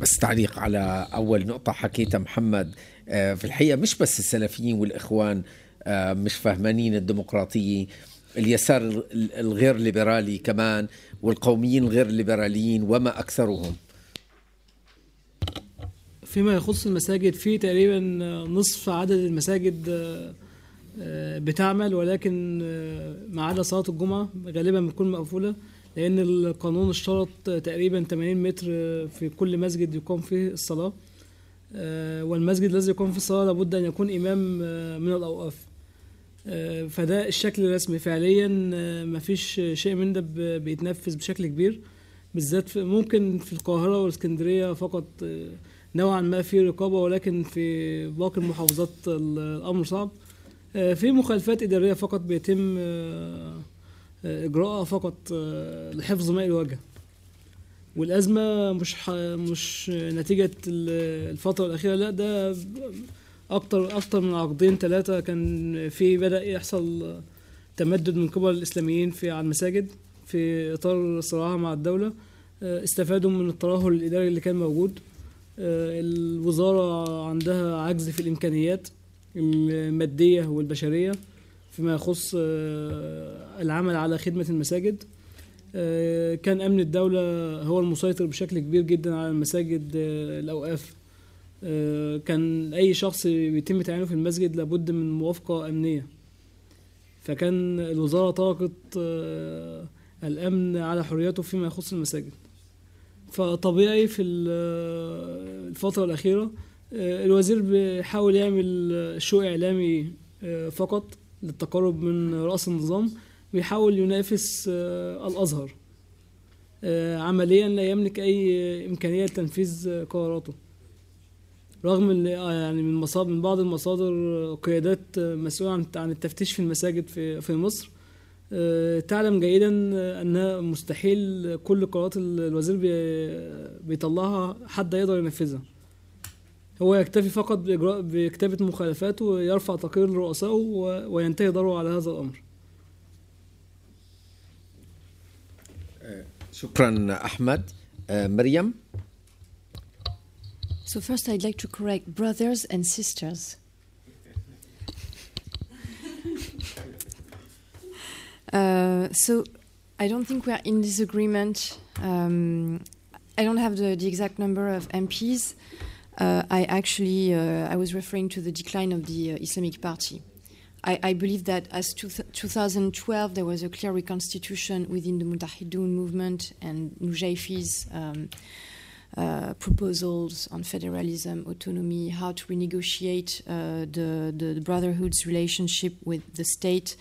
Speaker 1: بس تعليق على أول نقطة حكيتها محمد آه، في الحقيقة مش بس السلفيين والإخوان آه، مش فهمانين الديمقراطية. اليسار ال- الغير ليبرالي كمان والقوميين الغير ليبراليين وما أكثرهم.
Speaker 5: فيما يخص المساجد في تقريبا نصف عدد المساجد آه، آه، بتعمل ولكن آه، ما عدا صلاة الجمعة غالبا بتكون مقفولة لأن القانون اشترط تقريبا 80 متر في كل مسجد يقام فيه الصلاة والمسجد الذي يقام فيه الصلاة لابد أن يكون إمام من الأوقاف. فده الشكل الرسمي. فعليا آه، مفيش شيء من ده بيتنفذ بشكل كبير بالذات ممكن في القاهرة والاسكندرية فقط آه، نوعا ما في رقابة ولكن في باقي المحافظات ال- الأمر صعب. آه، في مخالفات إدارية فقط بيتم آه، آه، إجراءها فقط آه، لحفظ ماء الوجه. والأزمة مش مش نتيجة ال- الفترة الأخيرة لا ده أكتر أكتر من عقدين ثلاثة كان في بدأ يحصل تمدد من قبل الإسلاميين في على المساجد في إطار صراعها مع الدولة. آه، استفادوا من الترهل الإداري اللي كان موجود. آه، الوزارة عندها عجز في الإمكانيات المادية والبشرية فيما يخص آه، العمل على خدمة المساجد. كان أمن الدولة هو المسيطر بشكل كبير جدا على المساجد الأوقاف. آه، كان أي شخص بيتم تعيينه في المسجد لابد من موافقة أمنية. فكان الوزارة طلقت آه، الأمن على حريته فيما يخص المساجد. فطبيعي في ال- الفترة الأخيرة آه، الوزير بيحاول يعمل آه، شو إعلامي آه، فقط للتقرب من رأس النظام بيحاول ينافس آه، الأزهر آه، عمليا لا يملك أي إمكانية لتنفيذ آه، قراراته. رغم إن آه، يعني من مصادر من بعض المصادر آه، قيادات آه، مسؤولة عن التفتيش في المساجد في في مصر تعلم جيدا انها مستحيل كل قرارات ال- الوزير بي- بيطلعها حد يقدر ينفذها. هو يكتفي فقط بإجراء بكتابة مخالفات ويرفع تقرير لرؤسائه وينتهي دوره على هذا الأمر.
Speaker 1: شكرا أحمد. مريم؟
Speaker 4: So first, I'd like to correct brothers and sisters. Uh, so I don't think we are in disagreement. Um, I don't have the, the exact number of MPs. Uh, I actually uh, I was referring to the decline of the uh, Islamic Party. I, I believe that as two 2012 there was a clear reconstitution within the Mutahidun movement and Nujayfi's um, uh, proposals on federalism, autonomy, how to renegotiate uh, the, the, the Brotherhood's relationship with the state.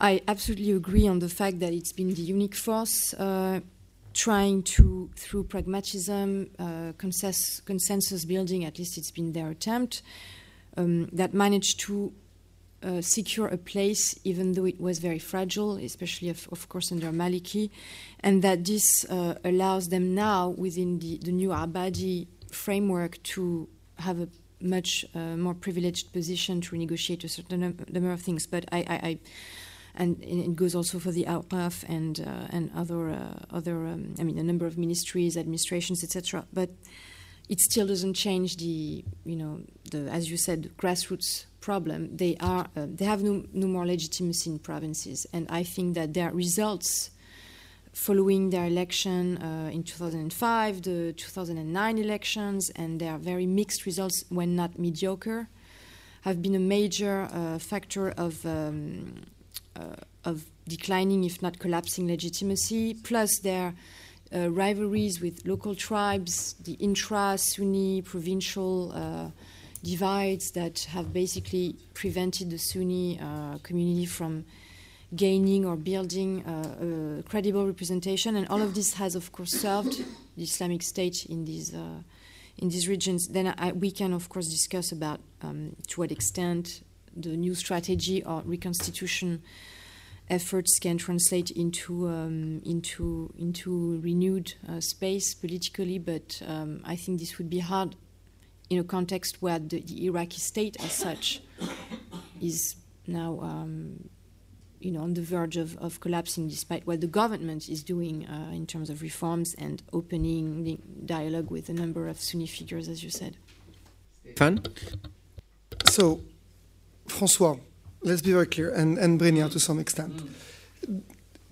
Speaker 4: I absolutely agree on the fact that it's been the unique force uh, trying to, through pragmatism, uh, consensus, consensus building, at least it's been their attempt, um, that managed to uh, secure a place, even though it was very fragile, especially, of, of course, under Maliki, and that this uh, allows them now, within the, the new Abadi framework, to have a much uh, more privileged position to renegotiate a certain number of things. But I, I, I and it goes also for the Awqaf and uh, and other uh, other um, I mean a number of ministries, administrations, etc. But it still doesn't change the you know the as you said grassroots problem. They are uh, they have no, no more legitimacy in provinces, and I think that their results following their election uh, in 2005, the 2009 elections, and their very mixed results when not mediocre, have been a major uh, factor of. Um, uh, of declining, if not collapsing, legitimacy, plus their uh, rivalries with local tribes, the intra Sunni provincial uh, divides that have basically prevented the Sunni uh, community from gaining or building uh, a credible representation. And all of this has, of course, served the Islamic State in these. Uh, in these regions, then I, we can, of course, discuss about um, to what extent the new strategy or reconstitution efforts can translate into um, into into renewed uh, space politically. But um, I think this would be hard in a context where the, the Iraqi state, as such, is now um, you know, on the verge of, of collapsing despite what the government is doing uh, in terms of reforms and opening dialogue with a number of Sunni figures, as you said.
Speaker 1: Fun?
Speaker 3: So, Francois, let's be very clear, and, and Brenia to some extent.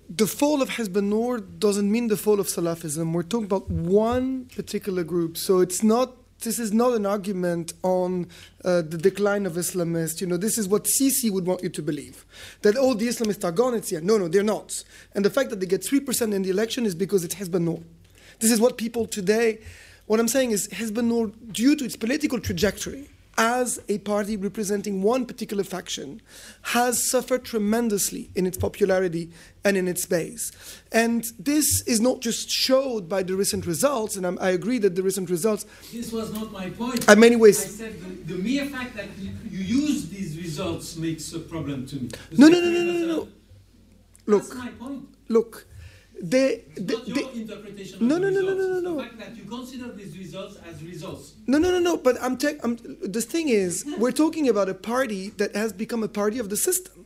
Speaker 3: The fall of Hizb Nur doesn't mean the fall of Salafism. We're talking about one particular group. So it's not this is not an argument on uh, the decline of Islamists. You know, this is what Sisi would want you to believe that all the Islamists are gone. It's yeah, no, no, they're not. And the fact that they get three percent in the election is because it's Hizb Nur. This is what people today. What I'm saying is Nur, due to its political trajectory, as a party representing one particular faction, has suffered tremendously in its popularity and in its base. And this is not just showed by the recent results, and I'm, i agree that the recent results.
Speaker 15: This was not my point.
Speaker 3: In many ways.
Speaker 15: I said the, the mere fact that you, you, use these results makes a problem to me.
Speaker 3: No, no, no, no, no, no, no. Look.
Speaker 15: That's my point.
Speaker 3: Look. They,
Speaker 15: they, not your
Speaker 3: they,
Speaker 15: interpretation
Speaker 3: no,
Speaker 15: of
Speaker 3: no,
Speaker 15: the
Speaker 3: no, no, no, no, no.
Speaker 15: The fact that you consider these results as results.
Speaker 3: No, no, no, no. But I'm, te- I'm the thing is, we're talking about a party that has become a party of the system.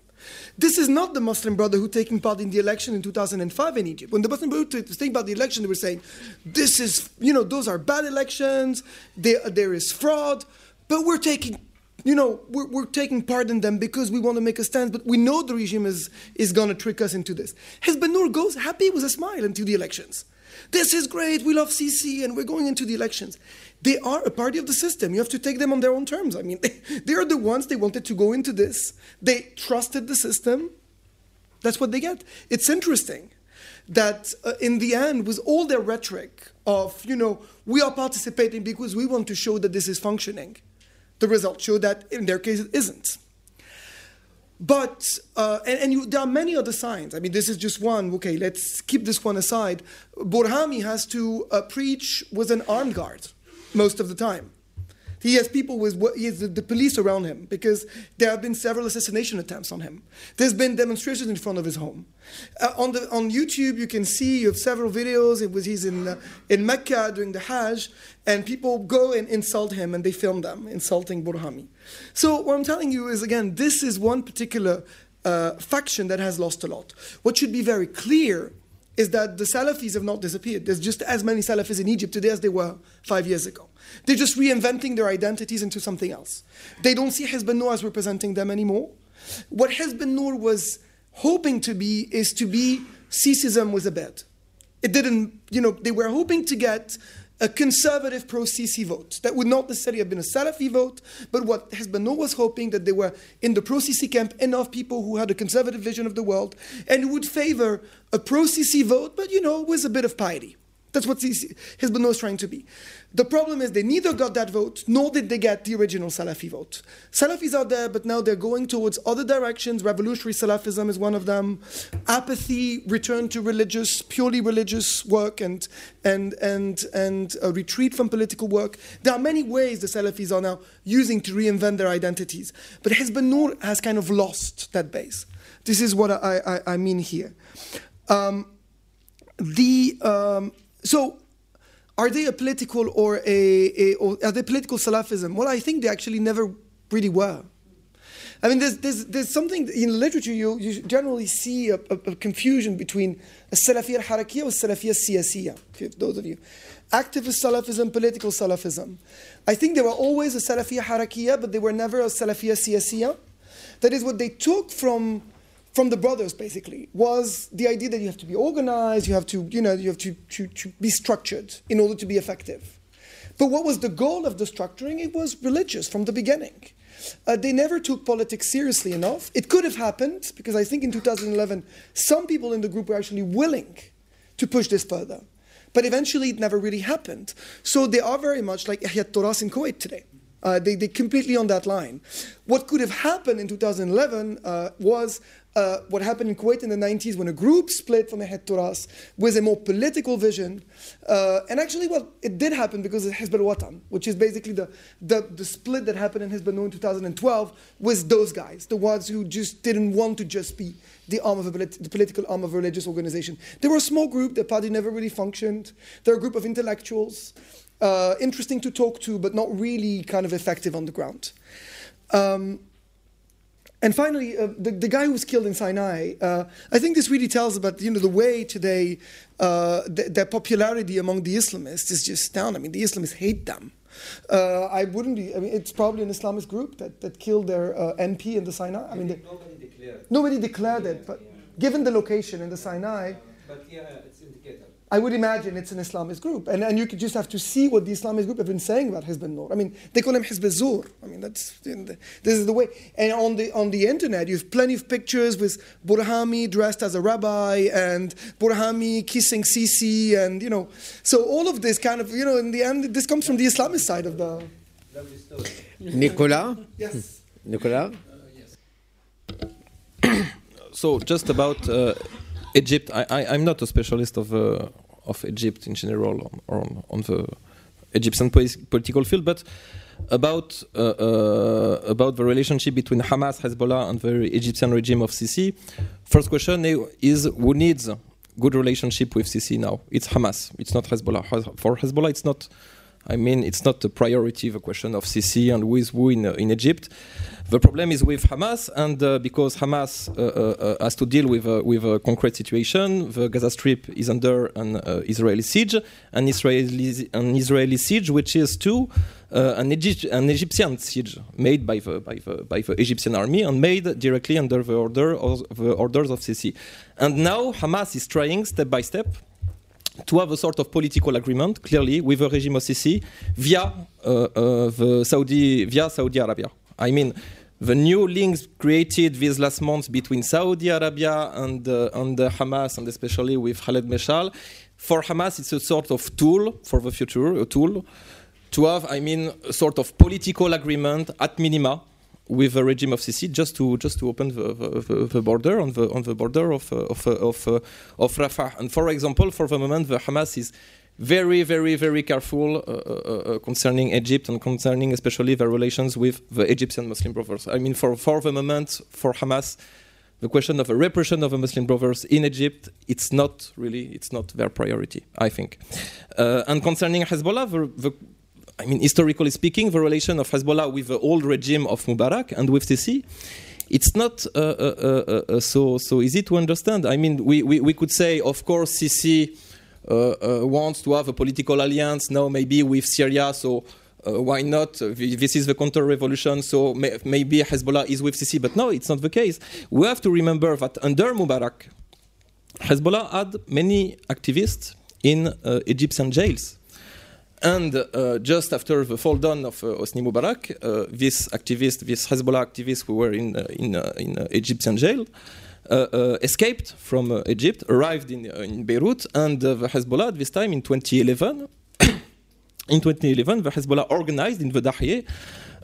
Speaker 3: This is not the Muslim Brotherhood taking part in the election in 2005 in Egypt. When the Muslim Brotherhood was taking part in the election, they were saying, "This is, you know, those are bad elections. There, there is fraud." But we're taking you know, we're, we're, taking part in them because we want to make a stand, but we know the regime is, is going to trick us into this. Nur goes happy with a smile into the elections. This is great, we love Sisi, and we're going into the elections. They are a party of the system. You have to take them on their own terms. I mean, they, they are the ones they wanted to go into this. They trusted the system. That's what they get. It's interesting that uh, in the end, with all their rhetoric of, you know, we are participating because we want to show that this is functioning the results show that in their case it isn't. But, uh, and, and you, there are many other signs. I mean, this is just one. Okay, let's keep this one aside. Burhami has to uh, preach with an armed guard most of the time. He has people with he has the, police around him because there have been several assassination attempts on him. There's been demonstrations in front of his home. Uh, on the on YouTube, you can see you have several videos. It was he's in uh, in Mecca during the Hajj, and people go and insult him, and they film them insulting Burhami. So what I'm telling you is again, this is one particular uh, faction that has lost a lot. What should be very clear is that the Salafis have not disappeared. There's just as many Salafis in Egypt today as there were five years ago. They're just reinventing their identities into something else. They don't see Nur as representing them anymore. What Nur was hoping to be is to be Sisism with a bed. It didn't, you know, they were hoping to get a conservative pro-Sisi vote. That would not necessarily have been a Salafi vote, but what Nur was hoping that there were in the pro-Sisi camp enough people who had a conservative vision of the world and would favor a pro-Sisi vote, but you know, with a bit of piety. That's what Nur is trying to be. The problem is they neither got that vote nor did they get the original Salafi vote. Salafis are there, but now they're going towards other directions. Revolutionary Salafism is one of them. Apathy, return to religious, purely religious work, and and and and a retreat from political work. There are many ways the Salafis are now using to reinvent their identities. But Nur has kind of lost that base. This is what I, I, I mean here. Um, the um, so are they a political or a, a or are they political Salafism? Well, I think they actually never really were. I mean, there's, there's, there's something in literature you, you generally see a, a, a confusion between a Salafiyya al-Harakiyya and Salafiyya those of you. Activist Salafism, political Salafism. I think they were always a Salafiyya Harakiyya, but they were never a Salafiyya siyasiyya. That is what they took from from the brothers basically was the idea that you have to be organized you have to you know you have to, to, to be structured in order to be effective. But what was the goal of the structuring? It was religious from the beginning. Uh, they never took politics seriously enough. It could have happened because i think in 2011 some people in the group were actually willing to push this further. But eventually it never really happened. So they are very much like Ihyat Turas in kuwait today. Uh, they, they completely on that line. What could have happened in 2011 uh, was uh, what happened in Kuwait in the 90s when a group split from Ihyat Turas with a more political vision. Uh, and actually, well, it did happen because of Hizb al-Watan, which is basically the, the, the, split that happened in Nur in 2012 with those guys, the ones who just didn't want to just be the arm of a the political arm of a religious organization. They were a small group, the party never really functioned. They're a group of intellectuals, uh, interesting to talk to, but not really kind of effective on the ground. Um, And finally, uh, the, the guy who was killed in Sinai, uh, I think this really tells about you know the way today uh, th- their popularity among the Islamists is just down. I mean, the Islamists hate them. Uh, I wouldn't be. I mean, it's probably an Islamist group that, that killed their uh, MP in the Sinai. I mean, they,
Speaker 2: nobody declared.
Speaker 3: nobody declared it, but given the location in the Sinai,
Speaker 2: But yeah.
Speaker 3: I would imagine it's an Islamist group. And, and you could just have to see what the Islamist group have been saying about Hizb al-Nur. I mean, they call him Hizb al-Zur. I mean, that's, this is the way. And on the, on the internet, you have plenty of pictures with Burhami dressed as a rabbi and Burhami kissing Sisi and, you know. So all of this kind of, you know, in the end, this comes from the Islamist side of the...
Speaker 1: Nicolas?
Speaker 3: Yes.
Speaker 1: Nicolas? Yes.
Speaker 6: So just about uh, Egypt, I, I, I'm not a specialist of uh, of Egypt in general on, or on, on the Egyptian political field, but about uh, uh, about the relationship between Hamas, Hezbollah, and the Egyptian regime of Sisi. First question is who needs good relationship with Sisi now? It's Hamas. It's not Hezbollah. For Hezbollah, it's not. I mean, it's not a priority, the question of Sisi and who is who in, in Egypt. The problem is with Hamas, and uh, because Hamas uh, uh, uh, has to deal with, uh, with a concrete situation, the Gaza Strip is under an Israeli siege, an Israeli, an Israeli siege which is to uh, an, Egypt, an Egyptian siege made by the, by, the, by the Egyptian army and made directly under the, order of, the orders of Sisi. And now Hamas is trying step by step to have a sort of political agreement, clearly, with the regime of Sisi via uh, uh, the Saudi via Saudi Arabia. I mean, the new links created these last months between Saudi Arabia and uh, and uh, Hamas, and especially with Khaled Meshal, for Hamas, it's a sort of tool for the future, a tool to have, I mean, a sort of political agreement at minima with the regime of Sisi just to just to open the, the, the border on the on the border of uh, of uh, of, of Rafah. And for example, for the moment, the Hamas is very very very careful uh, uh, uh, concerning Egypt and concerning especially the relations with the Egyptian Muslim Brothers. I mean, for for the moment, for Hamas. The question of the repression of the Muslim Brothers in Egypt, it's not really, it's not their priority, I think. Uh, and concerning Hezbollah, the, the I mean, historically speaking, the relation of Hezbollah with the old regime of Mubarak and with Sisi, it's not uh, uh, so so easy to understand. I mean, we, we, we could say, of course, Sisi wants to have a political alliance now, maybe with Syria, so. Uh, why not? Uh, this is the counter-revolution, so may maybe Hezbollah is with Sisi, but no, it's not the case. We have to remember that under Mubarak, Hezbollah had many activists in uh, Egyptian jails. And uh, just after the fall down of uh, Hosni Mubarak, uh, this activist, this Hezbollah activists who were in, in, in Egyptian jail, Uh, uh, escaped from uh, Egypt, arrived in, in Beirut, and the Hezbollah at this time in 2011 in 2011, the Hezbollah organized in the Dahieh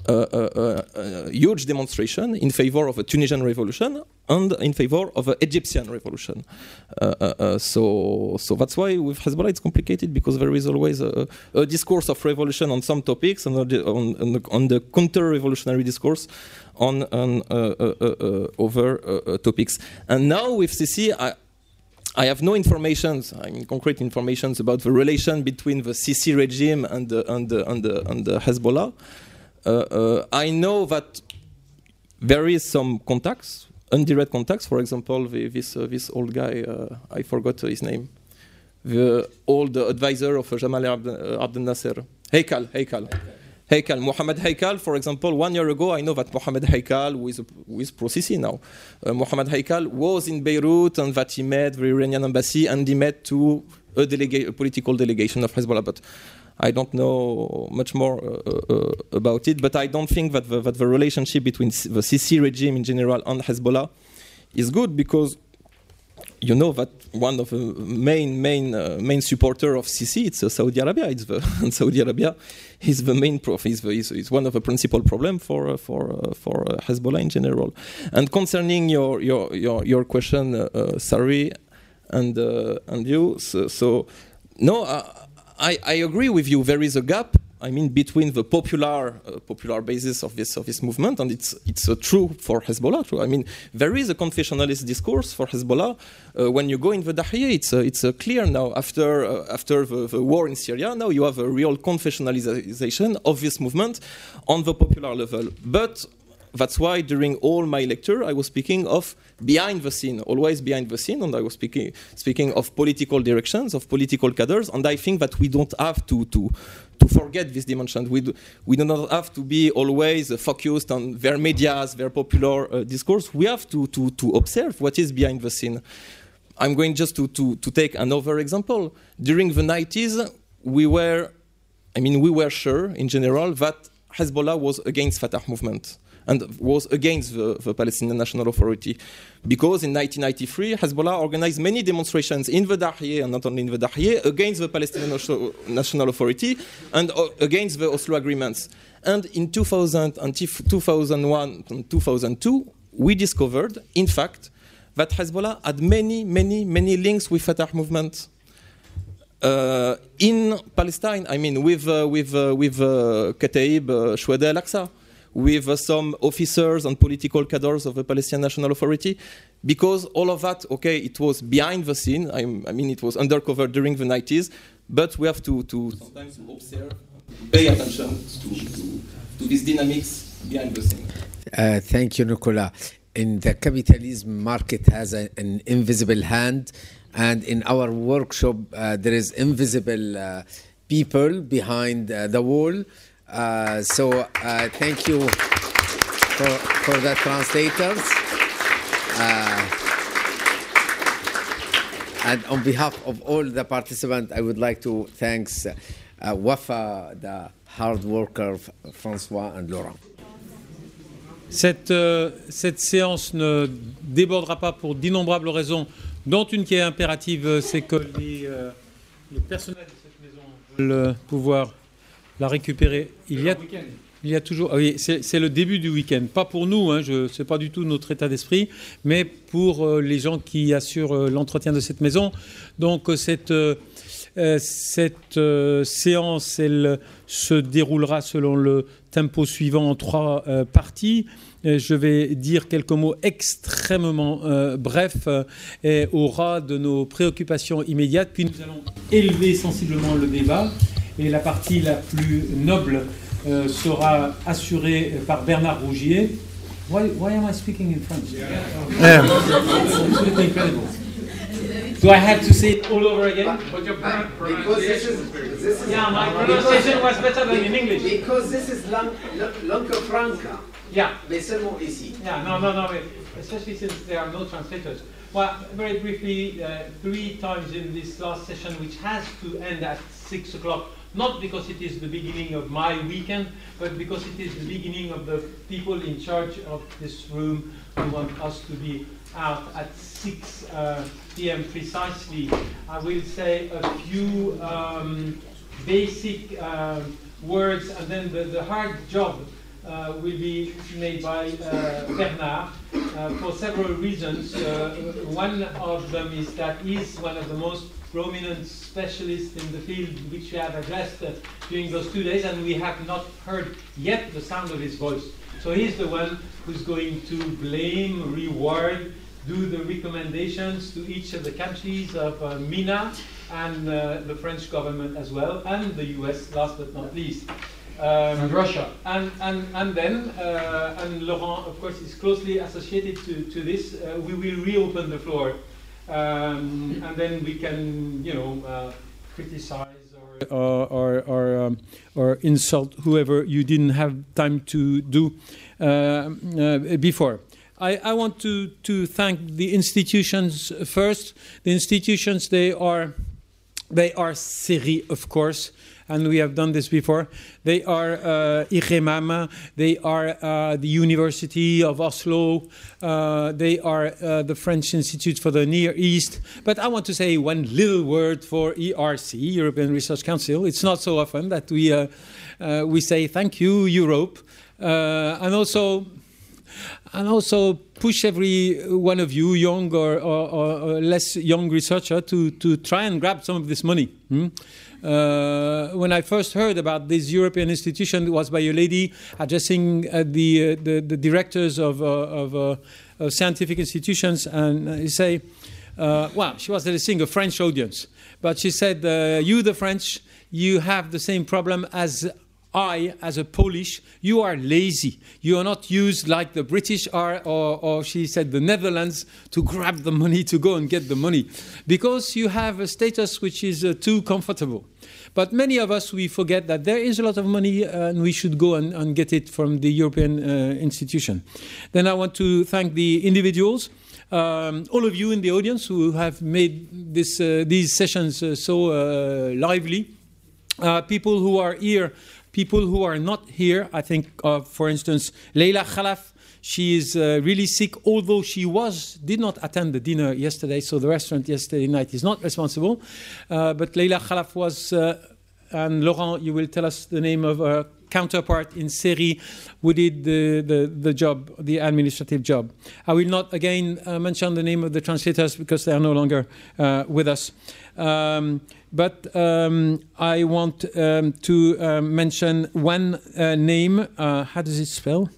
Speaker 6: uh, uh, a huge demonstration in favor of a Tunisian revolution and in favor of an Egyptian revolution. Uh, so, so that's why with Hezbollah it's complicated because there is always a, a discourse of revolution on some topics and on, on, the, on the counter-revolutionary discourse on, on uh, uh, uh, other topics. And now with Sisi, I, I have no information, I mean concrete information about the relation between the Sisi regime and and and and the Hezbollah. Uh, uh, I know that there is some contacts, indirect contacts. For example, the, this uh, this old guy, I forgot his name, the old advisor of Jamal Abdel Nasser, Heikal, Heikal. Heikal, Mohammed Heikal, for example, one year ago, I know that who is, who is pro-Sisi now, uh, Mohammed Heikal was in Beirut and that he met the Iranian embassy and he met to a, delega- a political delegation of Hezbollah. But I don't know much more uh, uh, about it. But I don't think that the, that the relationship between the Sisi regime in general and Hezbollah is good because you know that one of the main main uh, main supporter of Sisi it's uh, Saudi Arabia. It's the Saudi Arabia is the main prof. Is, is, is one of the principal problem for uh, for uh, for uh, Hezbollah in general. And concerning your your your, your question, uh, uh, Sari, and and you, so, so no, I I agree with you. There is a gap I mean, between the popular uh, popular basis of this of this movement, and it's it's uh, true for Hezbollah. Too. I mean, there is a confessionalist discourse for Hezbollah. Uh, when you go in the Dahieh, it's uh, it's uh, clear now after uh, after the, the, war in Syria. Now you have a real confessionalization of this movement on the popular level. But that's why during all my lecture I was speaking of behind the scene, always behind the scene, and I was speaking speaking of political directions, of political cadres, and I think that we don't have to to forget this dimension. We do, we do not have to be always focused on their medias, their popular uh, discourse. We have to, to to observe what is behind the scene. I'm going just to, to, to take another example. During the 90s, we were, I mean, we were sure in general that Hezbollah was against Fatah movement and was against the, the, Palestinian National Authority. Because in 1993, Hezbollah organized many demonstrations in the Dahieh and not only in the Dahieh against the Palestinian National Authority and uh, against the Oslo agreements. And in 2000 until 2001 and 2002, we discovered, in fact, that Hezbollah had many, many, many links with Fatah movement. Uh, in Palestine, I mean, with uh, with uh, with uh, Kataib uh, Shuhada al-Aqsa, with uh, some officers and political cadres of the Palestinian National Authority, because all of that, okay, it was behind the scene. I, I mean, it was undercover during the 90s, but we have to, to sometimes observe, pay attention to, to, to these dynamics behind the scene.
Speaker 1: Uh, thank you, Nicolas. In the capitalism market has a, an invisible hand, and in our workshop uh, there is invisible uh, people behind uh, the wall. Uh, so uh, thank you for, for the translators. Uh, and on behalf of all the participants, I would like to thank Wafa, the hard worker, François and Laurent.
Speaker 13: Cette, euh, cette, séance ne débordera pas pour d'innombrables raisons, dont une qui est impérative, c'est que les, euh, les, personnels de cette maison veulent pouvoir la récupérer. Il y a, il y a toujours. Ah oui, c'est le début du week-end. Pas pour nous, hein, je sais pas du tout notre état d'esprit, mais pour euh, les gens qui assurent euh, l'entretien de cette maison. Donc euh, cette, cette séance, elle se déroulera selon le tempo suivant en trois parties. Je vais dire quelques mots extrêmement brefs et au ras de nos préoccupations immédiates, puis nous allons élever sensiblement le débat et la partie la plus noble euh, sera assurée par Bernard Rougier. Why, why am I speaking in French? Yeah. Absolutely incredible. Do I have to say it all over again?
Speaker 1: But your pronunciation. This is,
Speaker 13: yeah, my pronunciation was better than in English.
Speaker 1: Because this is langue franca.
Speaker 13: Yeah.
Speaker 1: Mais seulement ici.
Speaker 13: Yeah, no, no, no, especially since there are no translators. Well, very briefly, uh, three times in this last session, which has to end at six o'clock, not because it is the beginning of my weekend, but because it is the beginning of the people in charge of this room who want us to be out at 6 uh, p.m. precisely. I will say a few um, basic uh, words and then the, the hard job uh, will be made by uh, Bernard uh, for several reasons. Uh, one of them is that he's one of the most prominent specialist in the field which we have addressed uh, during those two days, and we have not heard yet the sound of his voice. So he's the one who's going to blame, reward, do the recommendations to each of the countries of uh, MENA and uh, the French government as well, and the US last but not least. Um,
Speaker 7: and Russia.
Speaker 13: And, and, and then, uh, and Laurent, of course, is closely associated to, to this, uh, we will reopen the floor um, and then we can, you know, uh, criticize or or or, um, or, insult whoever you didn't have time to do uh, uh, before. I, I, want to, to thank the institutions first. The institutions they are they are CERI, of course and we have done this before. They are uh, they are uh, the University of Oslo, uh, they are uh, the French Institute for the Near East. But I want to say one little word for ERC, European Research Council. It's not so often that we, uh, uh, we say thank you, Europe. and also and also push every one of you, young or, or, or, less young researcher, to, to try and grab some of this money. Hmm? Uh, when I first heard about this European institution, it was by a lady addressing uh, the, uh, the, the directors of, uh, of, of, scientific institutions, and you say, well, she was addressing a French audience, but she said, "You, the French, you have the same problem as I, as a Polish, you are lazy. You are not used like the British are, or, or she said the Netherlands, to grab the money, to go and get the money, because you have a status which is uh, too comfortable. But many of us, we forget that there is a lot of money uh, and we should go and, and get it from the European uh, institution. Then I want to thank the individuals. Um, all of you in the audience who have made this, uh, these sessions uh, so lively, people who are here, people who are not here. I think, uh, for instance, Leila Khalaf. She is uh, really sick, although she was did not attend the dinner yesterday. So the restaurant yesterday night is not responsible. Uh, but Leila Khalaf was, uh, and Laurent, you will tell us the name of her counterpart in CERI who did the, the, the job, the administrative job. I will not again uh, mention the name of the translators because they are no longer uh, with us. Um, but um, I want um, to uh, mention one uh, name. Uh, how does it spell?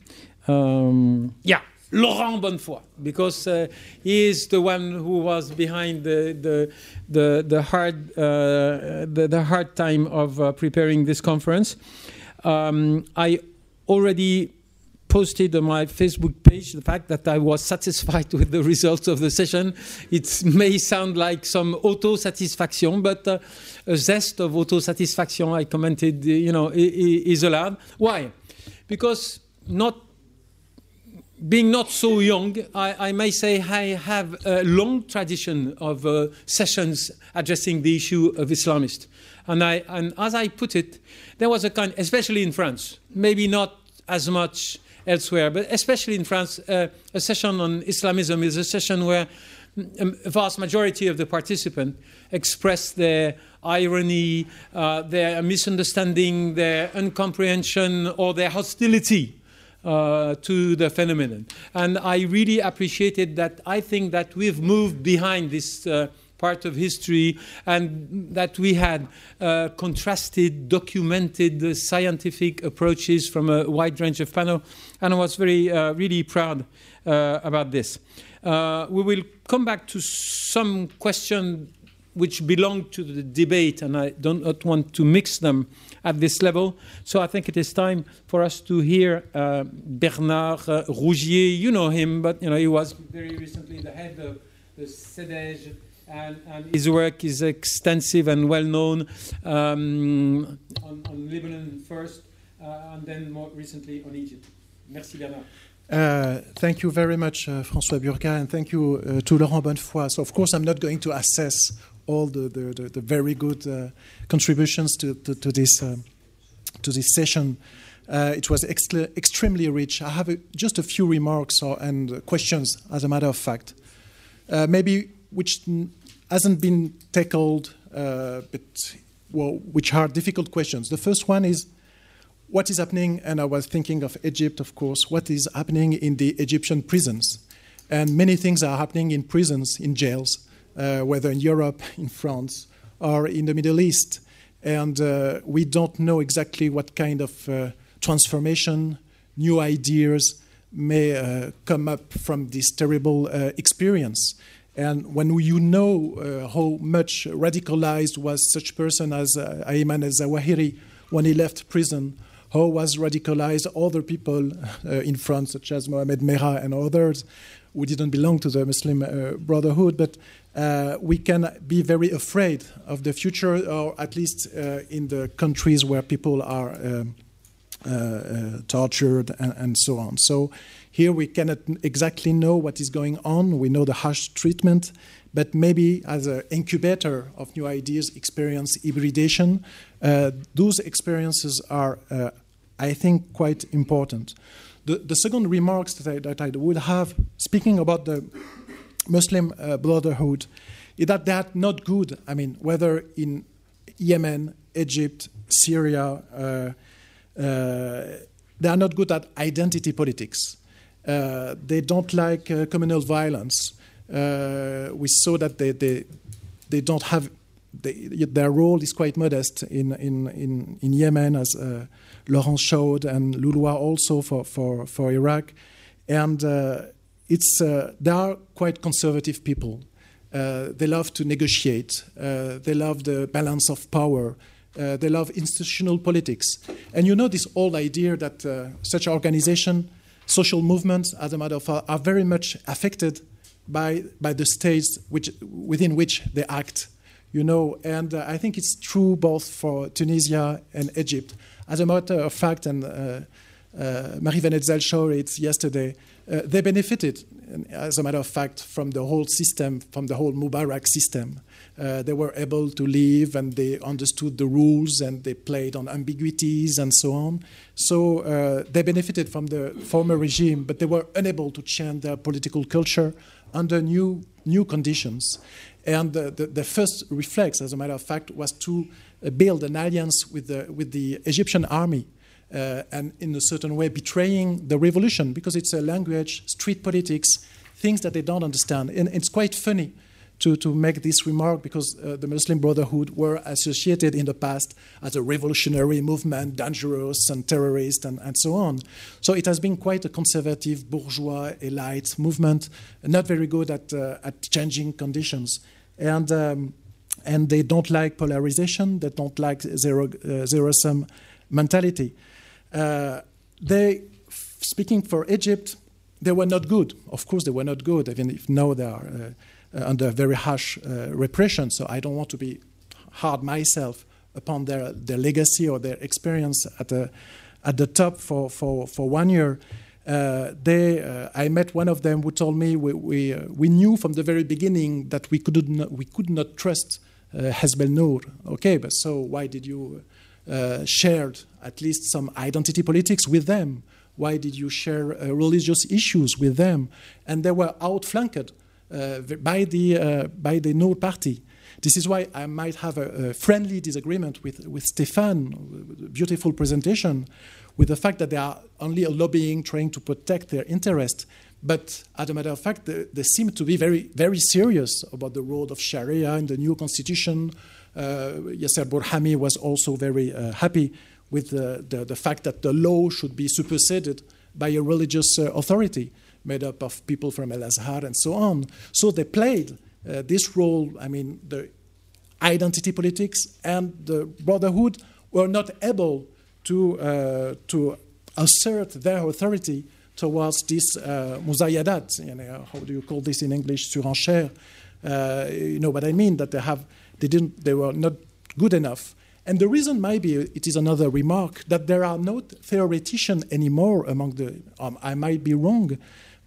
Speaker 13: Um, yeah, Laurent Bonnefoy, because uh, he is the one who was behind the the the, the hard uh, the, the hard time of uh, preparing this conference. Um, I already posted on my Facebook page the fact that I was satisfied with the results of the session. It may sound like some auto satisfaction, but uh, a zest of auto satisfaction, I commented, you know, is allowed. Why? Because not being not so young, I, I may say I have a long tradition of uh, sessions addressing the issue of Islamists. And, I, and as I put it, there was a kind, especially in France, maybe not as much elsewhere, but especially in France, uh, a session on Islamism is a session where mm, a vast majority of the participants express their irony, uh, their misunderstanding, their incomprehension, or their hostility uh, to the phenomenon. And I really appreciated that. I think that we've moved behind this uh, part of history and that we had uh, contrasted, documented scientific approaches from a wide range of panel. And I was very, uh, really proud uh, about this. Uh, we will come back to some question which belong to the debate, and I do not want to mix them at this level. So I think it is time for us to hear uh, Bernard Rougier. You know him, but you know he was very recently the head of the CEDEJ, and, and his work is extensive and well known um, on, on Lebanon first, uh, and then more recently on Egypt. Merci Bernard.
Speaker 16: Uh, thank you very much, uh, François Burgat, and thank you uh, to Laurent Bonnefoy. So, of course, I'm not going to assess all the, the, the, the very good uh, contributions to, to, to this, um, to this session. Uh, it was excla- extremely rich. I have a, just a few remarks or, and questions, as a matter of fact. Maybe which hasn't been tackled, uh, but well, which are difficult questions. The first one is what is happening, and I was thinking of Egypt, of course, what is happening in the Egyptian prisons. And many things are happening in prisons, in jails, uh, whether in Europe, in France, or in the Middle East. And uh, we don't know exactly what kind of uh, transformation, new ideas may uh, come up from this terrible uh, experience. And when you know uh, how much radicalized was such person as uh, Ayman al-Zawahiri when he left prison, how was radicalized other people uh, in France, such as Mohamed Merah and others, who didn't belong to the Muslim uh, Brotherhood, but uh, we can be very afraid of the future, or at least uh, in the countries where people are um, uh, tortured and, and so on. So here we cannot exactly know what is going on. We know the harsh treatment, but maybe as an incubator of new ideas, experience hybridation, uh, those experiences are, uh, I think, quite important. The, the second remarks that I, that I would have, speaking about the Muslim uh, Brotherhood, is that they are not good. I mean, whether in Yemen, Egypt, Syria, uh, uh, they are not good at identity politics. Uh, they don't like uh, communal violence. Uh, we saw that they, they, they don't have, they, their role is quite modest in, in, in, in Yemen, as Laurent showed, and Loulouwa also for, for, for Iraq. And it's, they are quite conservative people. Uh, they love to negotiate. Uh, they love the balance of power. Uh, they love institutional politics. And you know this old idea that such organization, social movements, as a matter of fact, are very much affected by, by the states which, within which they act. You know, and uh, I think it's true both for Tunisia and Egypt. As a matter of fact, and uh, uh, Marie Vannetzel showed it yesterday, uh, they benefited, as a matter of fact, from the whole system, from the whole Mubarak system. Uh, they were able to live and they understood the rules and they played on ambiguities and so on. So uh, they benefited from the former regime, but they were unable to change their political culture under new, new conditions. And the, the, the first reflex, as a matter of fact, was to uh, build an alliance with the, with the Egyptian army. Uh, and in a certain way betraying the revolution because it's a language, street politics, things that they don't understand. And it's quite funny to, to make this remark because uh, the Muslim Brotherhood were associated in the past as a revolutionary movement, dangerous and terrorist, and, and so on. So it has been quite a conservative, bourgeois, elite movement, not very good at, uh, at changing conditions. And, um, and they don't like polarization, they don't like zero, uh, zero sum mentality. Uh, they, speaking for Egypt, they were not good. Of course, they were not good, even if now they are uh, under very harsh uh, repression. So I don't want to be hard myself upon their, their legacy or their experience at the, at the top for, for, for one year. Uh, they, uh, I met one of them who told me we, we, uh, we knew from the very beginning that we could not, we could not trust uh. Okay, but so why did you uh, share at least some identity politics with them? Why did you share uh, religious issues with them? And they were outflanked uh, by the uh, by the Noor party. This is why I might have a, a friendly disagreement with with Stéphane. Beautiful presentation, with the fact that they are only a lobbying, trying to protect their interest. But as a matter of fact, they, they seem to be very very serious about the role of Sharia in the new constitution. Uh, Yasser Burhami was also very uh, happy with the, the, the, fact that the law should be superseded by a religious uh, authority made up of people from Al Azhar and so on. So they played uh, this role. I mean, the identity politics and the Brotherhood were not able to, uh, to assert their authority towards this uh. You know, how do you call this in English? Surenchère. Uh, you know what I mean? That they have, they didn't, they were not good enough and the reason might be, it is another remark, that there are no theoreticians anymore among the, um, I might be wrong,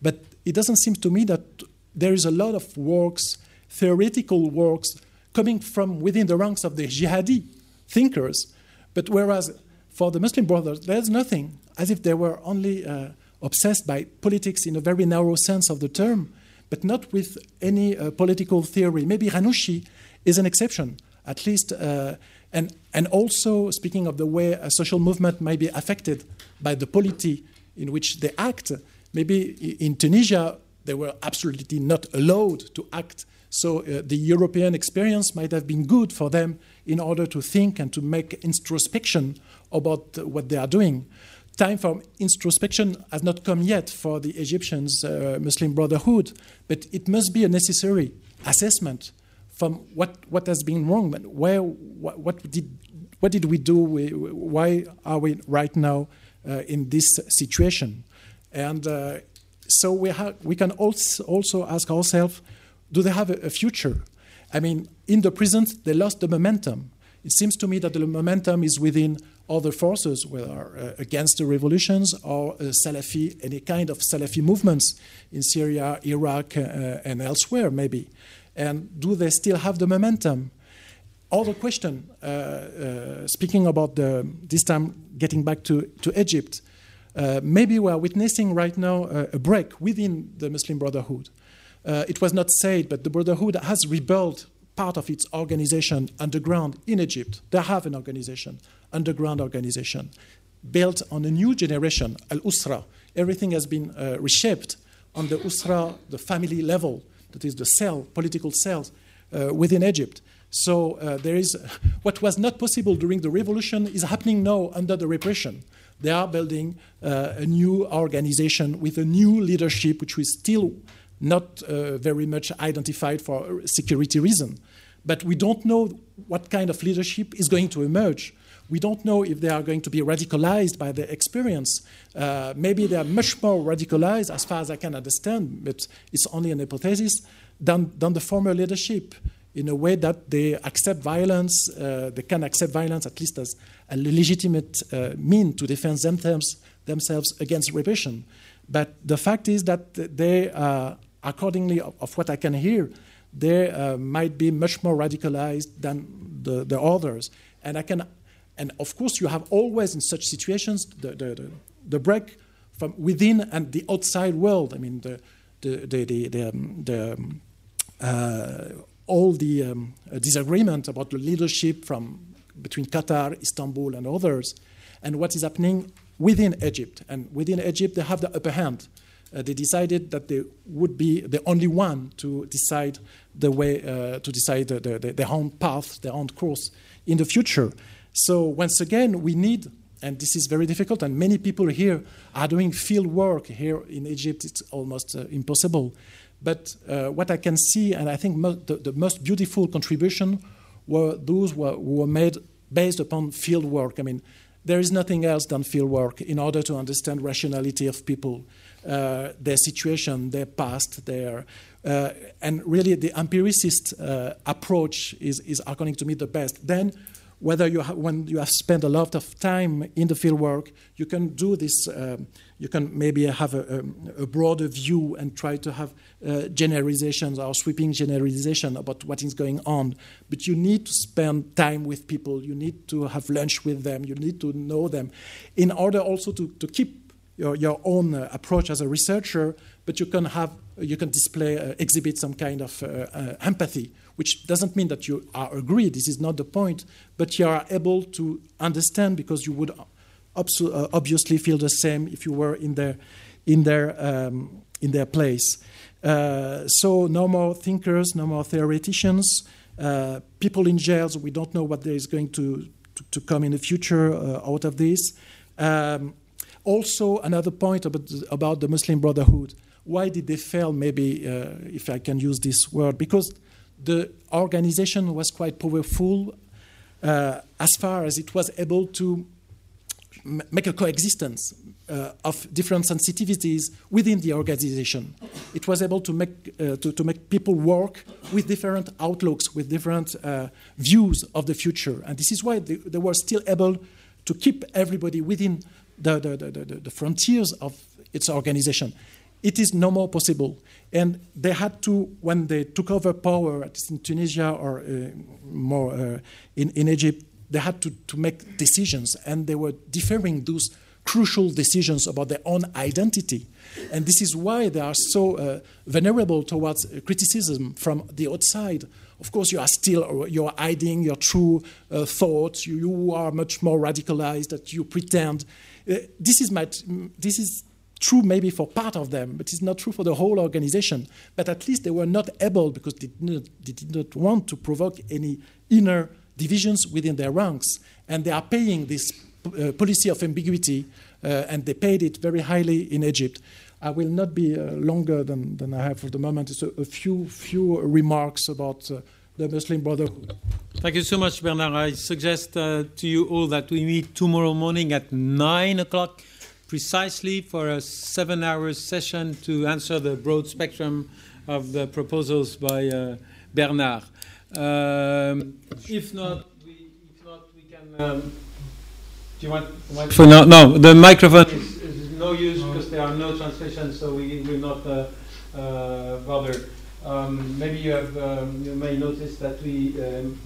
Speaker 16: but it doesn't seem to me that there is a lot of works, theoretical works, coming from within the ranks of the jihadi thinkers. But whereas for the Muslim brothers, there's nothing, as if they were only uh, obsessed by politics in a very narrow sense of the term, but not with any uh, political theory. Maybe Ghannouchi is an exception, at least. Uh, and, and also, speaking of the way a social movement might be affected by the polity in which they act, maybe in Tunisia, they were absolutely not allowed to act. So uh, the European experience might have been good for them in order to think and to make introspection about what they are doing. Time for introspection has not come yet for the Egyptians, uh, Muslim Brotherhood, but it must be a necessary assessment from what, what has been wrong, but where, what, what, did, what did we do, why are we right now uh, in this situation? And uh, so we, ha- we can also, also ask ourselves, do they have a, a future? I mean, in the present, they lost the momentum. It seems to me that the momentum is within other forces, whether uh, against the revolutions or uh, Salafi, any kind of Salafi movements in Syria, Iraq, uh, and elsewhere, maybe and do they still have the momentum? Other question, uh, uh, speaking about the, this time getting back to, to Egypt, uh, maybe we are witnessing right now a, a break within the Muslim Brotherhood. Uh, it was not said, but the Brotherhood has rebuilt part of its organization underground in Egypt. They have an organization, underground organization, built on a new generation, Al Usra. Everything has been uh, reshaped on the Usra, the family level that is the cell, political cells uh, within Egypt. So uh, there is what was not possible during the revolution is happening now under the repression. They are building uh, a new organization with a new leadership, which is still not uh, very much identified for security reason. But we don't know what kind of leadership is going to emerge. We don't know if they are going to be radicalized by the experience. Uh, maybe they are much more radicalized, as far as I can understand, but it's only an hypothesis, than, than the former leadership in a way that they accept violence, uh, they can accept violence at least as a legitimate uh, mean to defend themselves, themselves against repression. But the fact is that they, uh, accordingly of, of, what I can hear, they uh, might be much more radicalized than the, the others. And I can, and of course, you have always in such situations the, the, the, the break from within and the outside world. I mean, the, the, the, the, the, um, the um, uh, all the um, disagreement about the leadership from between Qatar, Istanbul, and others, and what is happening within Egypt. And within Egypt, they have the upper hand. Uh, they decided that they would be the only one to decide the way uh, to decide the, the, their own path, their own course in the future. So once again, we need, and this is very difficult, and many people here are doing field work here in Egypt. It's almost uh, impossible. But uh, what I can see, and I think the, the, most beautiful contribution were those were, were made based upon field work. I mean, there is nothing else than field work in order to understand rationality of people, uh, their situation, their past, their uh, and really the empiricist uh, approach is, is according to me the best. Then whether you ha- when you have spent a lot of time in the field work, you can do this. Um, you can maybe have a, a, a, broader view and try to have uh, generalizations or sweeping generalization about what is going on. But you need to spend time with people. You need to have lunch with them. You need to know them, in order also to, to keep your, your own uh, approach as a researcher. But you can have you can display uh, exhibit some kind of uh, uh, empathy which doesn't mean that you are agreed, this is not the point, but you are able to understand because you would obviously feel the same if you were in their, in their, um, in their place. Uh, so, no more thinkers, no more theoreticians. Uh, people in jails, we don't know what there is going to, to, to come in the future uh, out of this. Um, also, another point about, about the Muslim Brotherhood. Why did they fail, maybe, uh, if I can use this word? Because the organization was quite powerful uh, as far as it was able to make a coexistence uh, of different sensitivities within the organization. It was able to make, uh, to, to, make people work with different outlooks, with different uh, views of the future. And this is why they, they, were still able to keep everybody within the, the, the, the frontiers of its organization. It is no more possible. And they had to, when they took over power in Tunisia or uh, more uh, in, in Egypt, they had to, to make decisions, and they were deferring those crucial decisions about their own identity. And this is why they are so uh, vulnerable towards criticism from the outside. Of course, you are still you are hiding your true uh, thoughts. You, you, are much more radicalized. That you pretend. Uh, this is my, this is true maybe for part of them, but it's not true for the whole organization. But at least they were not able, because they did not, they did not want to provoke any inner divisions within their ranks. And they are paying this uh, policy of ambiguity, uh, and they paid it very highly in Egypt. I will not be uh, longer than, than I have for the moment. It's a, a few, few remarks about uh, the Muslim Brotherhood.
Speaker 13: Thank you so much, Bernard. I suggest uh, to you all that we meet tomorrow morning at 9 o'clock precisely for a seven hour session to answer the broad spectrum of the proposals by uh, Bernard. Um, if not, we, if not, we can. Um, do you want the microphone? No, no, the microphone is, is no use because there are no translations, so we will not uh, uh, bother. Um, maybe you have um, you may notice that we um,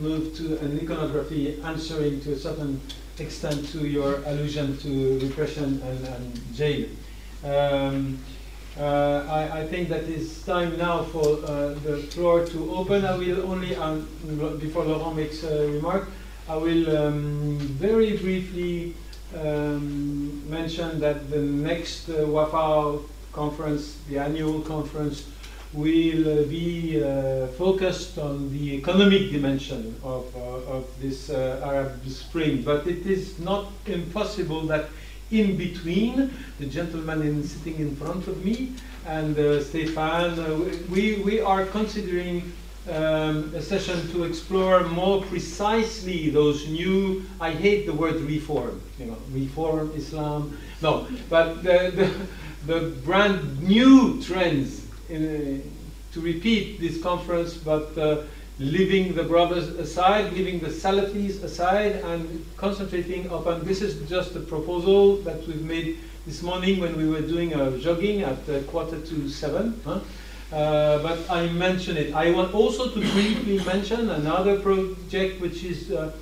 Speaker 13: moved to an iconography answering to a certain extent to your allusion to repression and, and jail. Uh, I, I, think that it's time now for uh, the floor to open. I will only, um, before Laurent makes a remark, I will um, very briefly um, mention that the next uh, WAFAW conference, the annual conference, will uh, be uh, focused on the economic dimension of, of this Arab Spring. But it is not impossible that in between, the gentleman in, sitting in front of me and uh, Stéphane, uh, we, we are considering um, a session to explore more precisely those new. I hate the word reform. You know, reform Islam. No, but the the, the brand new trends. In, uh, to repeat this conference, but uh, leaving the brothers aside, leaving the Salafis aside, and concentrating upon this is just a proposal that we've made this morning when we were doing a jogging at uh, quarter to seven. Huh? Uh, but I mention it. I want also to briefly mention another project which is uh,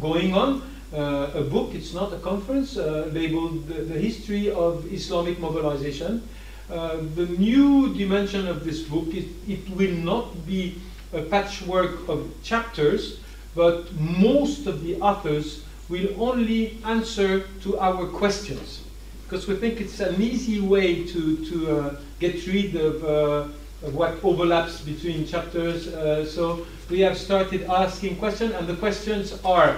Speaker 13: going on. Uh, a book, it's not a conference, uh, labeled the, the, History of Islamic Mobilization. Uh, the new dimension of this book, it, it will not be a patchwork of chapters, but most of the authors will only answer to our questions because we think it's an easy way to, to uh, get rid of, uh, of, what overlaps between chapters. Uh, so we have started asking questions, and the questions are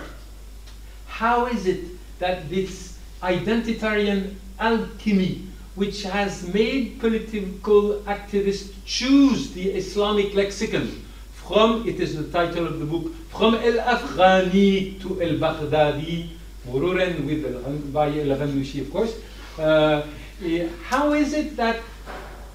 Speaker 13: how is it that this identitarian alchemy, which has made political activists choose the Islamic lexicon, from, it is the title of the book, from al-Afghani to al-Baghdadi, Mururan with by al-Ghannouchi, of course. Uh, eh, how is it that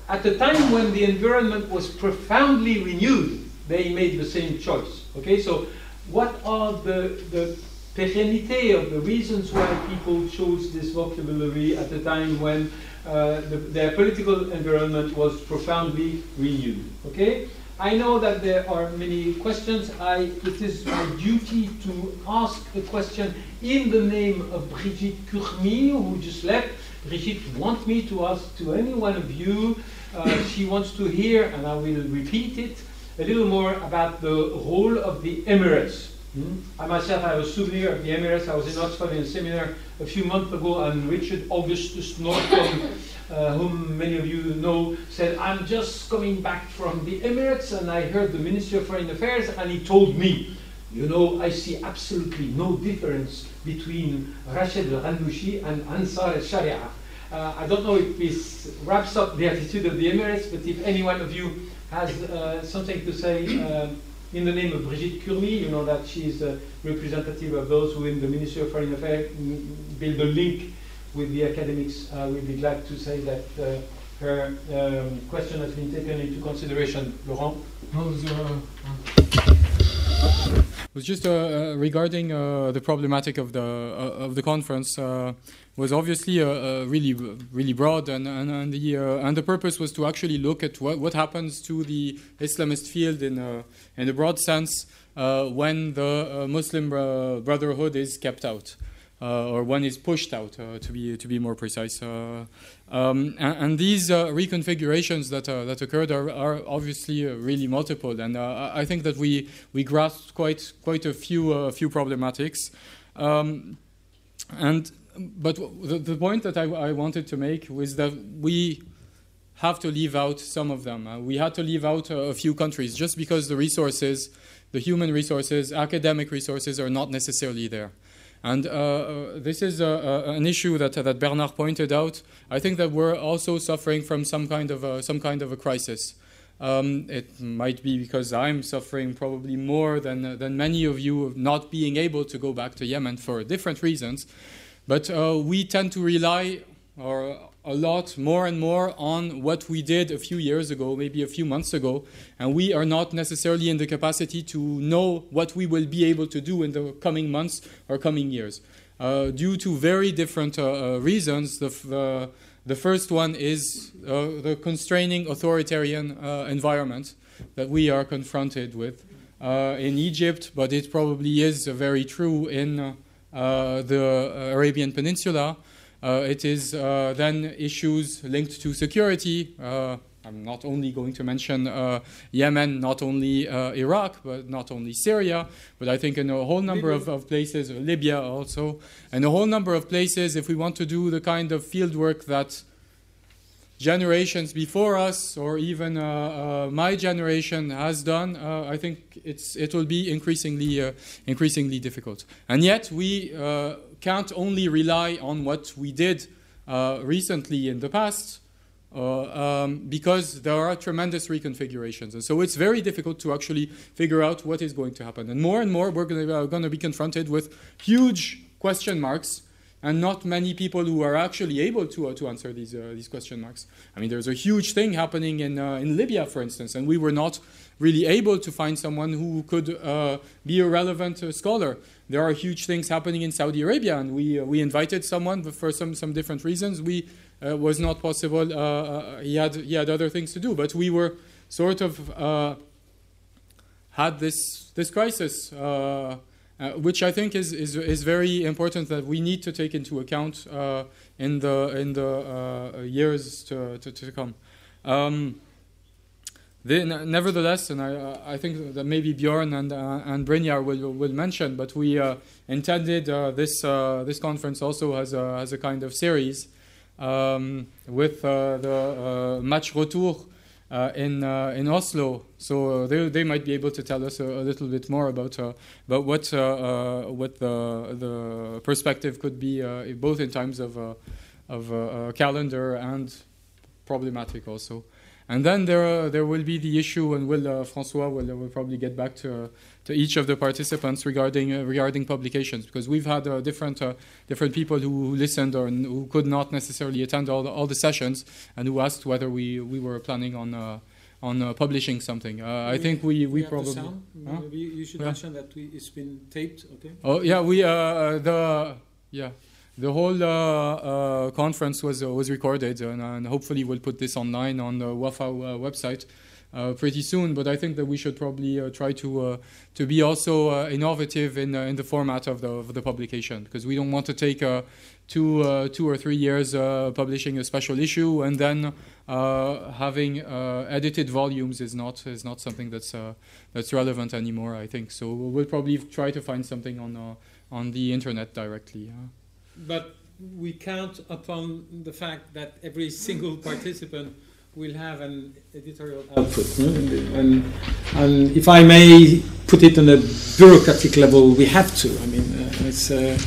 Speaker 13: at the time when the environment was profoundly renewed, they made the same choice? Okay, so what are the, the pérennité of the reasons why people chose this vocabulary at a time when uh, the, their political environment was profoundly renewed? Okay? I know that there are many questions. I, it is my duty to ask a question in the name of Brigitte Curmi, who just left. Brigitte wants me to ask to any one of you. Uh, she wants to hear, and I will repeat it, a little more about the role of the Emirates. Hmm? I myself have a souvenir of the Emirates. I was in Oxford in a seminar a few months ago, and Richard Augustus Norton uh, whom many of you know, said, I'm just coming back from the Emirates and I heard the Minister of Foreign Affairs and he told me, you know, I see absolutely no difference between Rashid al-Ghannouchi and Ansar al-Sharia. Uh, I don't know if this wraps up the attitude of the Emirates, but if any one of you has uh, something to say uh, in the name of Brigitte Curmi, you know that she's a representative of those who in the Ministry of Foreign Affairs build a link with the academics, uh, we'd be glad to say that uh, her um, question has been taken into consideration. Laurent?
Speaker 7: was just uh, uh, regarding uh, the problematic of the uh, of the conference was obviously really really broad and and, and the and the purpose was to actually look at what, what happens to the Islamist field in in a broad sense when the Muslim Brotherhood is kept out. Uh, or one is pushed out, uh, to be to be more precise. Uh, um, and, and, these reconfigurations that that occurred are, are obviously really multiple, and I think that we we grasped quite quite a few few problematics. Um, and but the, the point that I, I, wanted to make was that we have to leave out some of them. Uh, we had to leave out a, a, few countries just because the resources, the human resources, academic resources are not necessarily there. And uh, uh, this is an issue that, that Bernard pointed out. I think that we're also suffering from some kind of a, some kind of a crisis. Um, it might be because I'm suffering probably more than, than many of you of not being able to go back to Yemen for different reasons. But uh, we tend to rely or a lot more and more on what we did a few years ago, maybe a few months ago, and we are not necessarily in the capacity to know what we will be able to do in the coming months or coming years. Uh, due to very different uh, uh reasons, the, uh, the first one is uh, the constraining authoritarian uh, environment that we are confronted with in Egypt, but it probably is very true in the Arabian Peninsula. Uh, it is uh, then issues linked to security. Uh, I'm not only going to mention uh, Yemen, not only uh, Iraq, but not only Syria, but I think in a whole number of, of, places, Libya also, and a whole number of places, if we want to do the kind of field work that generations before us, or even uh, my generation has done, I think it will be increasingly, increasingly difficult. And yet we can't only rely on what we did uh, recently in the past. uh, um, because there are tremendous reconfigurations. And so it's very difficult to actually figure out what is going to happen. And more and more, we're going to be confronted with huge question marks and not many people who are actually able to, uh, to answer these, uh, these question marks. I mean, there's a huge thing happening in, uh, in Libya, for instance, and we were not really able to find someone who could uh, be a relevant uh, scholar. There are huge things happening in Saudi Arabia, and we, we invited someone, but for some, some different reasons, we uh, was not possible. Uh, uh, he had he had other things to do, but we were sort of uh, had this this crisis, uh, uh, which I think is, is is very important that we need to take into account in the in the years to, to, to come. Um, the, nevertheless, and I, I think that maybe Bjorn and uh, and Brynjar will will mention, but we uh, intended uh, this this conference also as a as a kind of series um, with uh, the uh, match retour uh, Uh, in uh, in Oslo. So uh, they they might be able to tell us a, a little bit more about about what what the the perspective could be both in terms of of calendar and problematic also. And then there, uh, there will be the issue, and will uh, Francois will, will probably get back to, uh, to each of the participants regarding regarding publications, because we've had different different people who listened or who could not necessarily attend all the, all the sessions, and who asked whether we, we were planning on on uh, publishing something. Uh, I think we we,
Speaker 17: we
Speaker 7: probably.
Speaker 17: Huh? Maybe you should yeah. mention that we, it's been taped. Okay.
Speaker 7: Oh yeah, we uh, the yeah the whole uh, uh, conference was uh, was recorded, and, and, hopefully we'll put this online on the WAFAW website. Uh, pretty soon. But I think that we should probably uh, try to uh, to be also innovative in in the format of the of the publication because we don't want to take two two or three years publishing a special issue and then having edited volumes is not is not something that's that's relevant anymore. I think so. We'll probably try to find something on on the internet directly
Speaker 17: but we count upon the fact that every single participant will have an editorial output. No? And, and, if I may put it on a bureaucratic level, we have to. I mean, uh, it's uh,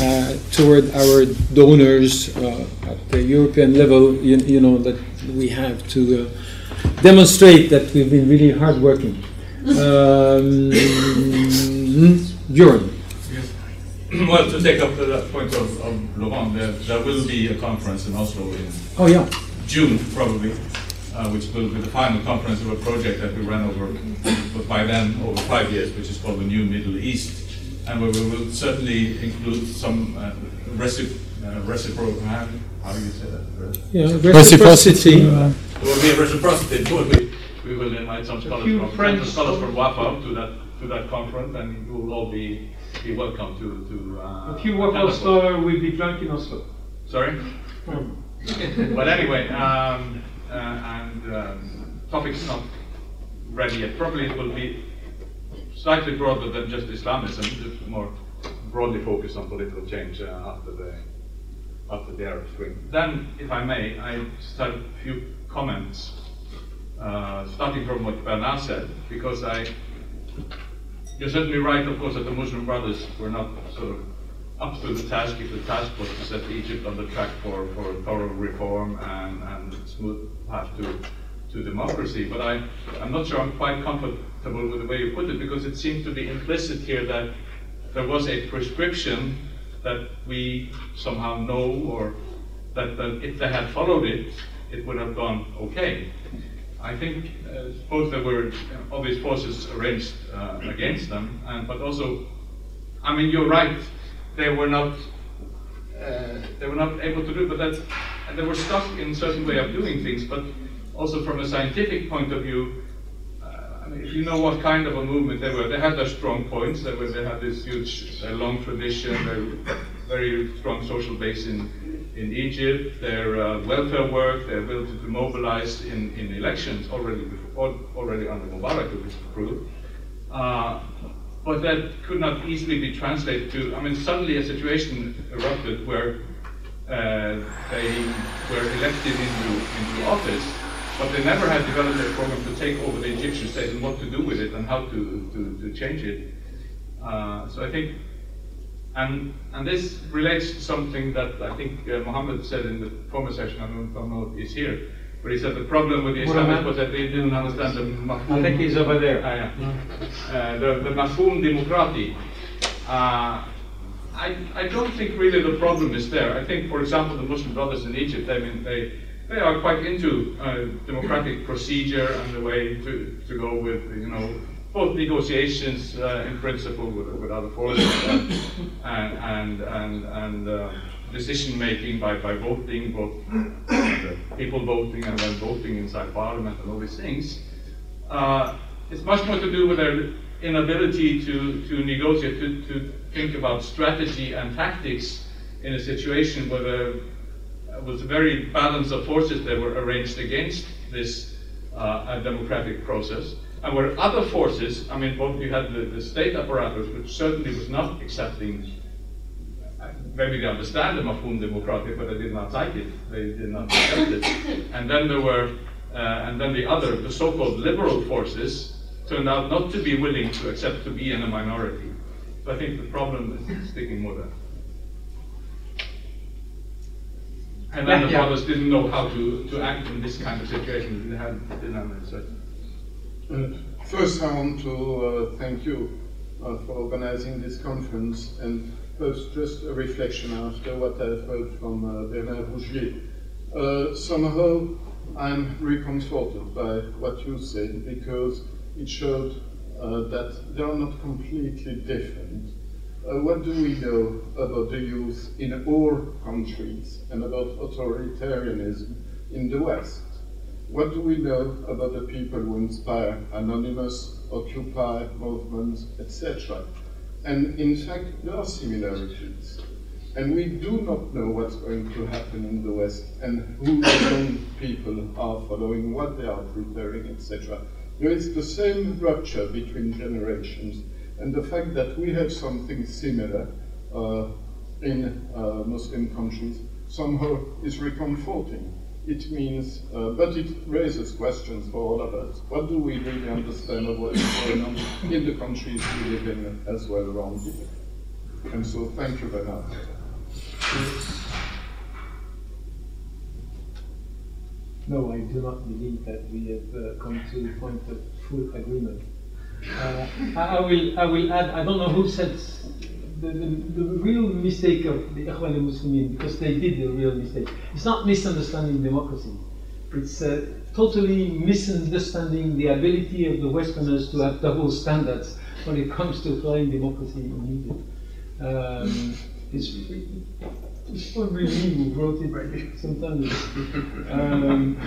Speaker 17: uh, toward our donors uh, at the European level, you, you, know, that we have to uh, demonstrate that we've been really hardworking. Um, Bjorn.
Speaker 18: well, to take up the point of, of Laurent, there, there, will be a conference in Oslo in
Speaker 17: oh, yeah.
Speaker 18: June, probably, uh, which will be the final conference of a project that we ran over, but by then over five years, which is called the New Middle East, and where we will certainly include some uh, recip- uh, reciprocal, how do you say that?
Speaker 17: Yeah, reciprocity.
Speaker 18: Uh, there will be a reciprocity. We, we will invite some scholars from, French scholars from WAFAW to that to that conference, and you will all be be welcome to. to uh,
Speaker 17: a few WAFAW scholars will be drunk in Oslo.
Speaker 18: Sorry? but anyway, um, uh, and um, topic's not ready yet. Probably it will be slightly broader than just Islamism, just more broadly focused on political change uh, after the after the Arab Spring. Then, if I may, I start a few comments, uh, starting from what Bernard said, because I you're certainly right, of course, that the Muslim Brothers were not sort of up to the task if the task was to set Egypt on the track for, for thorough reform and, and smooth path to, to democracy. But I, I'm not sure I'm quite comfortable with the way you put it because it seems to be implicit here that there was a prescription that we somehow know or that, that if they had followed it, it would have gone okay. I think uh, both there were obvious forces arranged uh, against them, and, but also, I mean, you're right, they were not uh, they were not able to do it, but that's and they were stuck in certain way of doing things. But also from a scientific point of view, uh, I mean, you know what kind of a movement they were, they had their strong points. They were they had this huge, long tradition, very, very strong social base in in Egypt, their uh, welfare work, their ability to mobilize in, in elections already before, already under Mubarak, is proved. Uh, but that could not easily be translated to, I mean, suddenly a situation erupted where uh, they were elected into, into office, but they never had developed a program to take over the Egyptian state and what to do with it and how to, to, to change it. Uh, so I think and, and this relates to something that I think uh, Mohammed said in the former session, I don't, don't know if he's here, But he said the problem with the Islamists was that they didn't understand the mafhum.
Speaker 19: I think he's over there.
Speaker 18: Ah, yeah. Uh, the, the mafhum democrati. Uh, I, I don't think really the problem is there. I think, for example, the Muslim brothers in Egypt, I mean, they, they are quite into uh, democratic procedure and the way to, to go with, you know, both negotiations uh, in principle with, with other forces and, and, and, and, and uh, decision making by, by voting, both people voting and then voting inside parliament and all these things. Uh, it's much more to do with their inability to, to negotiate, to, to think about strategy and tactics in a situation where there was a very balance of forces that were arranged against this uh, democratic process. And where other forces, I mean, both you had the, the state apparatus, which certainly was not accepting, maybe they understand the mafhum democratic, but they did not like it, they did not accept it. And then there were, uh, and then the other, the so-called liberal forces, turned out not to be willing to accept to be in a minority. So I think the problem is sticking more there. And then
Speaker 19: Yeah,
Speaker 18: the
Speaker 19: yeah.
Speaker 18: didn't know how to, to act in this kind of situation. They had, didn't have an insight.
Speaker 20: Uh, First, I want to uh, thank you uh, for organizing this conference, and first, just a reflection after what I've heard from Bernard Rougier. Somehow, I'm reconforted by what you said because it showed that they are not completely different. Uh, what do we know about the youth in all countries and about authoritarianism in the West? What do we know about the people who inspire Anonymous, Occupy movements, etc.? And in fact, there are similarities. And we do not know what's going to happen in the West and who the young people are following, what they are preparing, etc. There is the same rupture between generations, and the fact that we have something similar uh, in uh, Muslim countries somehow is reconforting. It means, uh, but it raises questions for all of us. What do we really understand of what is going on in the countries we live in as well around here? And so, thank you very much.
Speaker 13: No, I do not believe that we have uh, come to a point of full agreement. Uh, I, I will, I will add, I don't know who said the, the, the real mistake of the Ikhwan al-Muslimin, because they did the real mistake. It's not misunderstanding democracy. It's uh, totally misunderstanding the ability of the Westerners to have double standards when it comes to applying democracy in Egypt. Um, it's, it's probably me who wrote it sometimes. Um,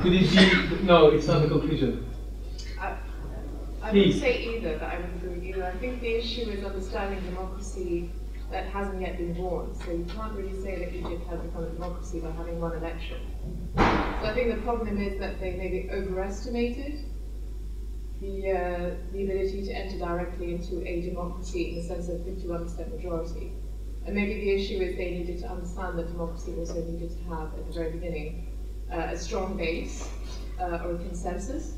Speaker 13: could it be? No, it's not a conclusion.
Speaker 21: I, wouldn't say either that I would agree with you. I think the issue is understanding democracy that hasn't yet been born. So you can't really say that Egypt has become a democracy by having one election. So I think the problem is that they maybe overestimated the, uh, the ability to enter directly into a democracy in the sense of 51% majority. And maybe the issue is they needed to understand that democracy also needed to have, at the very beginning, uh, a strong base uh, or a consensus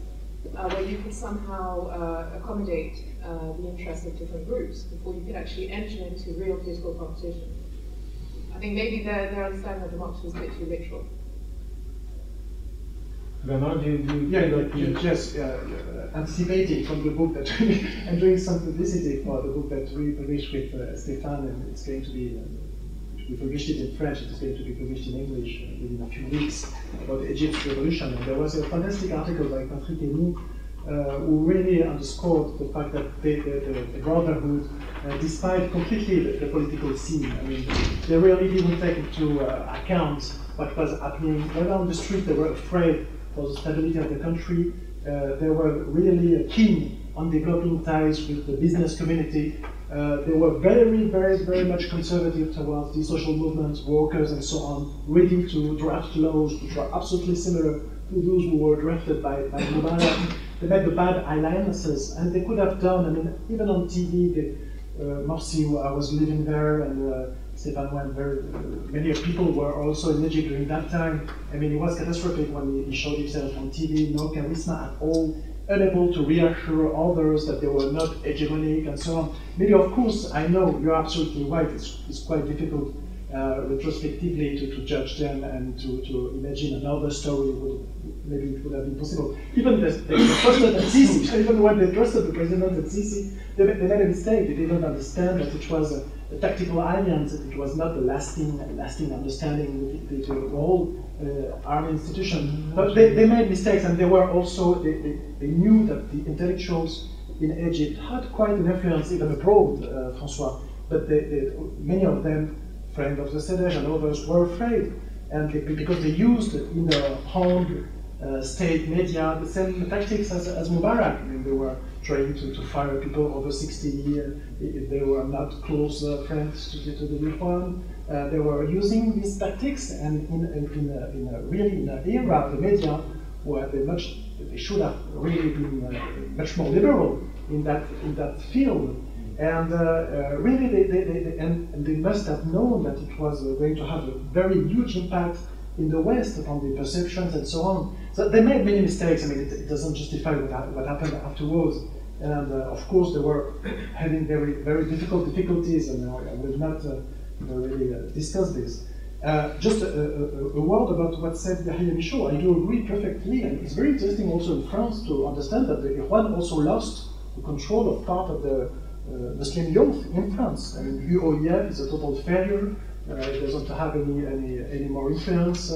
Speaker 21: uh, where you could somehow uh, accommodate uh, the interests of different groups before you could actually enter into real political competition. I think maybe their, their understanding of democracy was a bit too literal.
Speaker 13: Bernard, do you, you
Speaker 16: Yeah,
Speaker 13: feel
Speaker 16: like
Speaker 13: like you-
Speaker 16: just uh, uh, anticipating from the book that and doing some publicity for the book that we published with uh, Stéphane, and it's going to be. Uh, we published it in French. It's going to be published in English within a few weeks about the Egypt's revolution. And there was a fantastic article by Patrick Haenni uh, who really underscored the fact that they, the, the, the Brotherhood, uh, despite completely the, the political scene, I mean, they really didn't take into uh, account what was happening. When on the street, they were afraid for the stability of the country. Uh, they were really keen on developing ties with the business community. Uh, they were very, very, very much conservative towards the social movements, workers, and so on, ready to draft laws which were absolutely similar to those who were drafted by, by Mubarak. They made the bad alliances, and they could have done, I mean, even on TV, the, uh, I was living there, and uh, Stéphane went very, uh, many people were also in Egypt during that time. I mean, it was catastrophic when he, he showed himself on TV, no charisma at all, unable to reassure others that they were not hegemonic and so on. Maybe, of course, I know you're absolutely right, it's, it's quite difficult uh, retrospectively to, to judge them and to, to imagine another story would maybe it would have been possible. Even the, they trusted at Sisi, even when they trusted the president at Sisi, they, they made a mistake. They didn't understand that it was a, a tactical alliance, that it was not a lasting, lasting understanding with the, the, the whole uh, army institution. But they, they made mistakes, and they were also they, they, they knew that the intellectuals in Egypt had quite an influence even abroad, uh, Francois. But they, they, many of them, friends of the CEDEJ and others, were afraid, and they, because they used in their home uh, state media the same tactics as, as Mubarak. I mean, they were trying to, to fire people over 60 years if they were not close uh, friends to the, to the Ikhwan. Uh, they were using these tactics, and in, in, in, a, in a really in an era of the media where they much they should have really been uh, much more liberal in that in that field. And uh, uh, really, they, they, they, they- and, and they must have known that it was uh, going to have a very huge impact in the West upon the perceptions and so on. So they made many mistakes. I mean, it, it doesn't justify what, what happened afterwards. And uh, of course, they were having very, very difficult difficulties, and I I will not uh, really uh, discuss this. Uh, just a, a, a- word about what said Yahya Michot. I do agree perfectly, and it's very interesting also in France to understand that the also lost the control of part of the uh, Muslim youth in France. I mean, UOIF is a total failure. Uh, it doesn't have any, any, any more influence.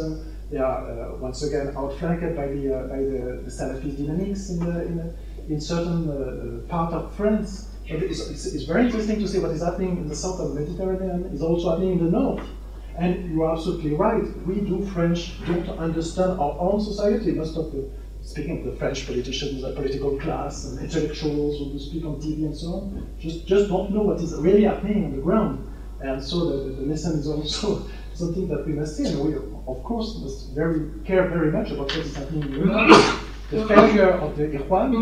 Speaker 16: They are uh, once again outflanked by the, uh, by the, the Salafist dynamics in, the, in, the, in certain uh, part of France. But it's, it's, it's very interesting to see what is happening in the south of the Mediterranean, is also happening in the north. And you are absolutely right. We do French don't understand our own society. Most of the speaking of the French politicians, the political class, and intellectuals who speak on TV and so on, just just don't know what is really happening on the ground. And so the, the, the lesson is also something that we must see. And we, of course, must very care very much about what is happening in Europe. The failure of the Ikhwan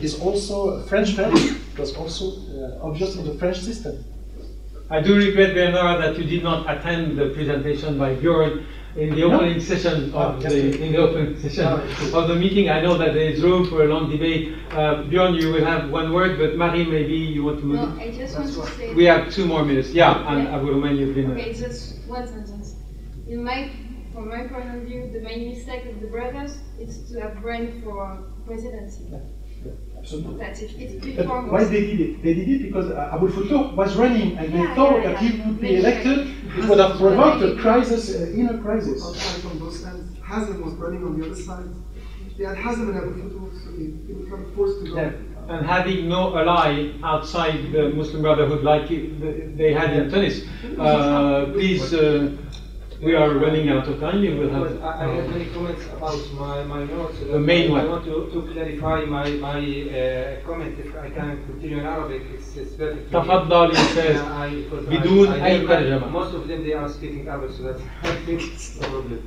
Speaker 16: is also a French failure. It was also uh, obvious in the French system.
Speaker 13: I do regret, Bernard, that you did not attend the presentation by Björn in the
Speaker 16: No.
Speaker 13: opening session
Speaker 16: Ah,
Speaker 13: of
Speaker 16: yes,
Speaker 13: the in the opening session
Speaker 16: Ah,
Speaker 13: of the meeting. I know that there is room for a long debate. Uh, Björn, you will have one word, but Marie, maybe you want to move.
Speaker 22: No, I just want to say.
Speaker 13: We have two more minutes. Yeah, and
Speaker 22: Yeah.
Speaker 13: I will remind you. Been,
Speaker 22: Okay, just one sentence. In my, from my point of view, the main mistake of the brothers is to have run for presidency.
Speaker 16: Absolutely.
Speaker 22: That's it. It's
Speaker 16: But
Speaker 22: before
Speaker 16: why they did it? They did it because uh, Aboul Fotouh was running and they thought
Speaker 22: yeah,
Speaker 16: that he would be
Speaker 22: Maybe.
Speaker 16: elected. It would have provoked a crisis, uh, inner crisis.
Speaker 3: outside from both sides. Hazm was running on the other side. They had Hazm and Abu Futuh, so they, they were kind of forced to go.
Speaker 13: Yeah. And having no ally outside the Muslim Brotherhood like they had in Tunis, uh, please, uh, we are running out of time. You will have.
Speaker 2: But I, I have many comments about my, my notes.
Speaker 13: The main
Speaker 2: I
Speaker 13: one.
Speaker 2: want to, to clarify my, my uh, comment. If I can continue in Arabic, it's, it's better. for me.
Speaker 13: تفضل يا أستاذ.
Speaker 2: Yeah, I- because
Speaker 13: بدون
Speaker 2: I- I
Speaker 13: أي
Speaker 2: hear
Speaker 13: ترجمة.
Speaker 2: Most of them they are speaking Arabic, so that's I think it's no problem.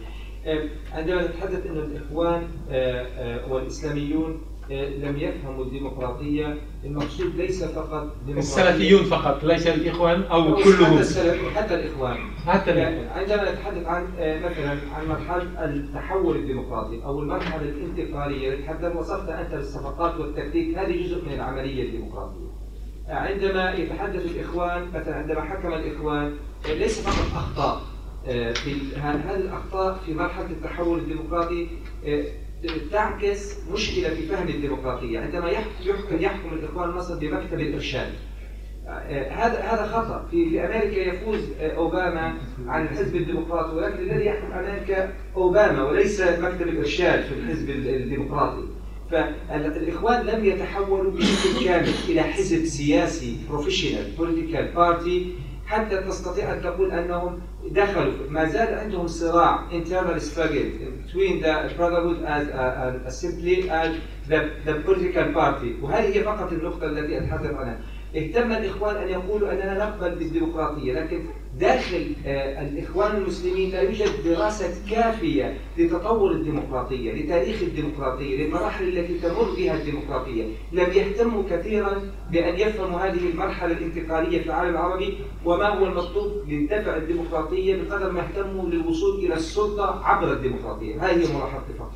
Speaker 2: آه، عندما نتحدث أن الإخوان آه، آه، والإسلاميون آه، لم يفهموا الديمقراطية. المقصود ليس فقط
Speaker 13: السلفيون فقط ليس الإخوان أو
Speaker 2: حتى
Speaker 13: كلهم.
Speaker 2: السلف حتى الإخوان.
Speaker 13: حتى
Speaker 2: يعني
Speaker 13: الإخوان.
Speaker 2: عندما نتحدث عن آه، مثلا عن مرحلة التحول الديمقراطي أو المرحلة الانتقالية نتحدث وصفت أنت بالصفقات والتكتيك هذه جزء من العملية الديمقراطية. آه، عندما يتحدث الإخوان مثلا عندما حكم الإخوان آه، ليس فقط أخطاء آه، في هذه الأخطاء في مرحلة التحول الديمقراطي آه، تعكس مشكلة في فهم الديمقراطية عندما يح- يحكم يحكم الإخوان مصر بمكتب الإرشاد. آه، هذا هذا خطأ. في في أمريكا يفوز آه، أوباما عن الحزب الديمقراطي ولكن الذي يحكم أمريكا أوباما وليس مكتب الإرشاد في الحزب ال- الديمقراطي. فالإخوان لم يتحولوا بشكل كامل إلى حزب سياسي بروفيشنال بوليتيكال بارتي حتى تستطيع أن تقول أنهم دخلوا ما زال عندهم صراع internal struggle between the brotherhood as a, a, a simply as the, the political party. وهذه هي فقط النقطة التي أتحدث عنها. اهتم الإخوان أن يقولوا أننا نقبل بالديمقراطية لكن داخل آه، الإخوان المسلمين لا يوجد دراسة كافية لتطور الديمقراطية لتاريخ الديمقراطية للمراحل التي تمر بها الديمقراطية. لم يهتموا كثيرا بأن يفهموا هذه المرحلة الانتقالية في العالم العربي وما هو المطلوب لدفع الديمقراطية بقدر ما اهتموا للوصول إلى السلطة عبر الديمقراطية. هذه هي ملاحظتي فقط.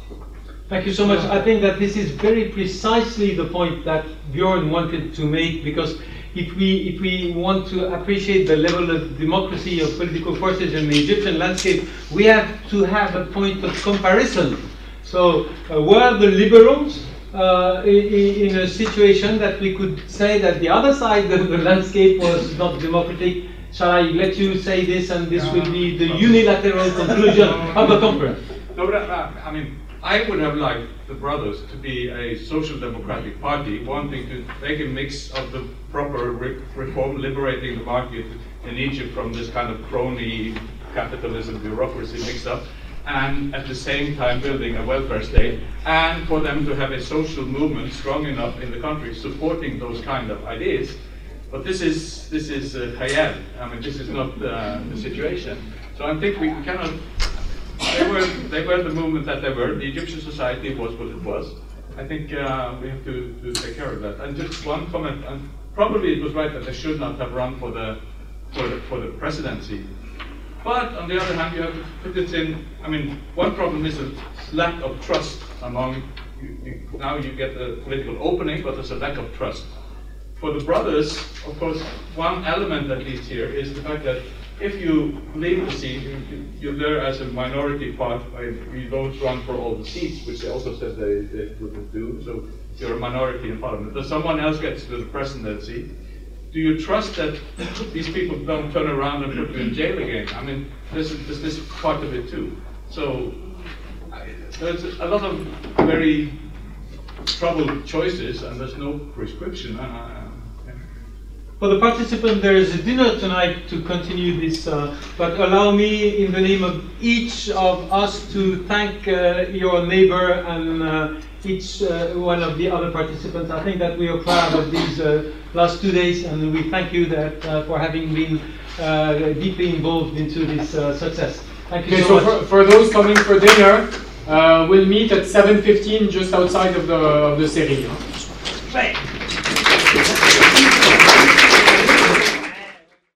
Speaker 13: Thank you so much. I think that this is very precisely the point that Bjorn wanted to make because if we if we want to appreciate the level of democracy of political forces in the Egyptian landscape, we have to have a point of comparison. So, uh, were the liberals uh, in, in a situation that we could say that the other side of the landscape was not democratic? Shall I let you say this, and this will be the unilateral conclusion of the conference?
Speaker 18: No, but uh, I mean, I would have liked the brothers to be a social democratic party, wanting to make a mix of the proper re- reform, liberating the market in Egypt from this kind of crony capitalism bureaucracy mix up, and at the same time building a welfare state, and for them to have a social movement strong enough in the country supporting those kind of ideas. But this is this is uh. I mean, this is not uh, the situation. So I think we cannot they were they were the movement that they were. The Egyptian society was what it was. I think uh, we have to, to take care of that. And just one comment, and probably it was right that they should not have run for the for the, for the presidency. But on the other hand, you have to put it in. I mean, one problem is a lack of trust among. You, you, now you get a political opening, but there's a lack of trust. For the brothers, of course, one element that leads here is the fact that if you leave the seat, you- you're there as a minority part, you don't run for all the seats, which they also said they, they wouldn't do, so you're a minority in parliament. If someone else gets to the presidency, do you trust that these people don't turn around and put you in jail again? I mean, this is, this, this part of it too. So, I- there's a lot of very troubled choices, and there's no prescription. Uh,
Speaker 13: For the participant, there is a dinner tonight to continue this, uh, but allow me, in the name of each of us, to thank uh, your neighbor and uh, each uh, one of the other participants. I think that we are proud of these uh, last two days, and we thank you that uh, for having been uh, deeply involved into this uh, success. Thank you
Speaker 7: Okay,
Speaker 13: so,
Speaker 7: so
Speaker 13: much.
Speaker 7: for, for those coming for dinner, uh, we'll meet at 7.15 just outside of the, of the CERI.
Speaker 13: Right.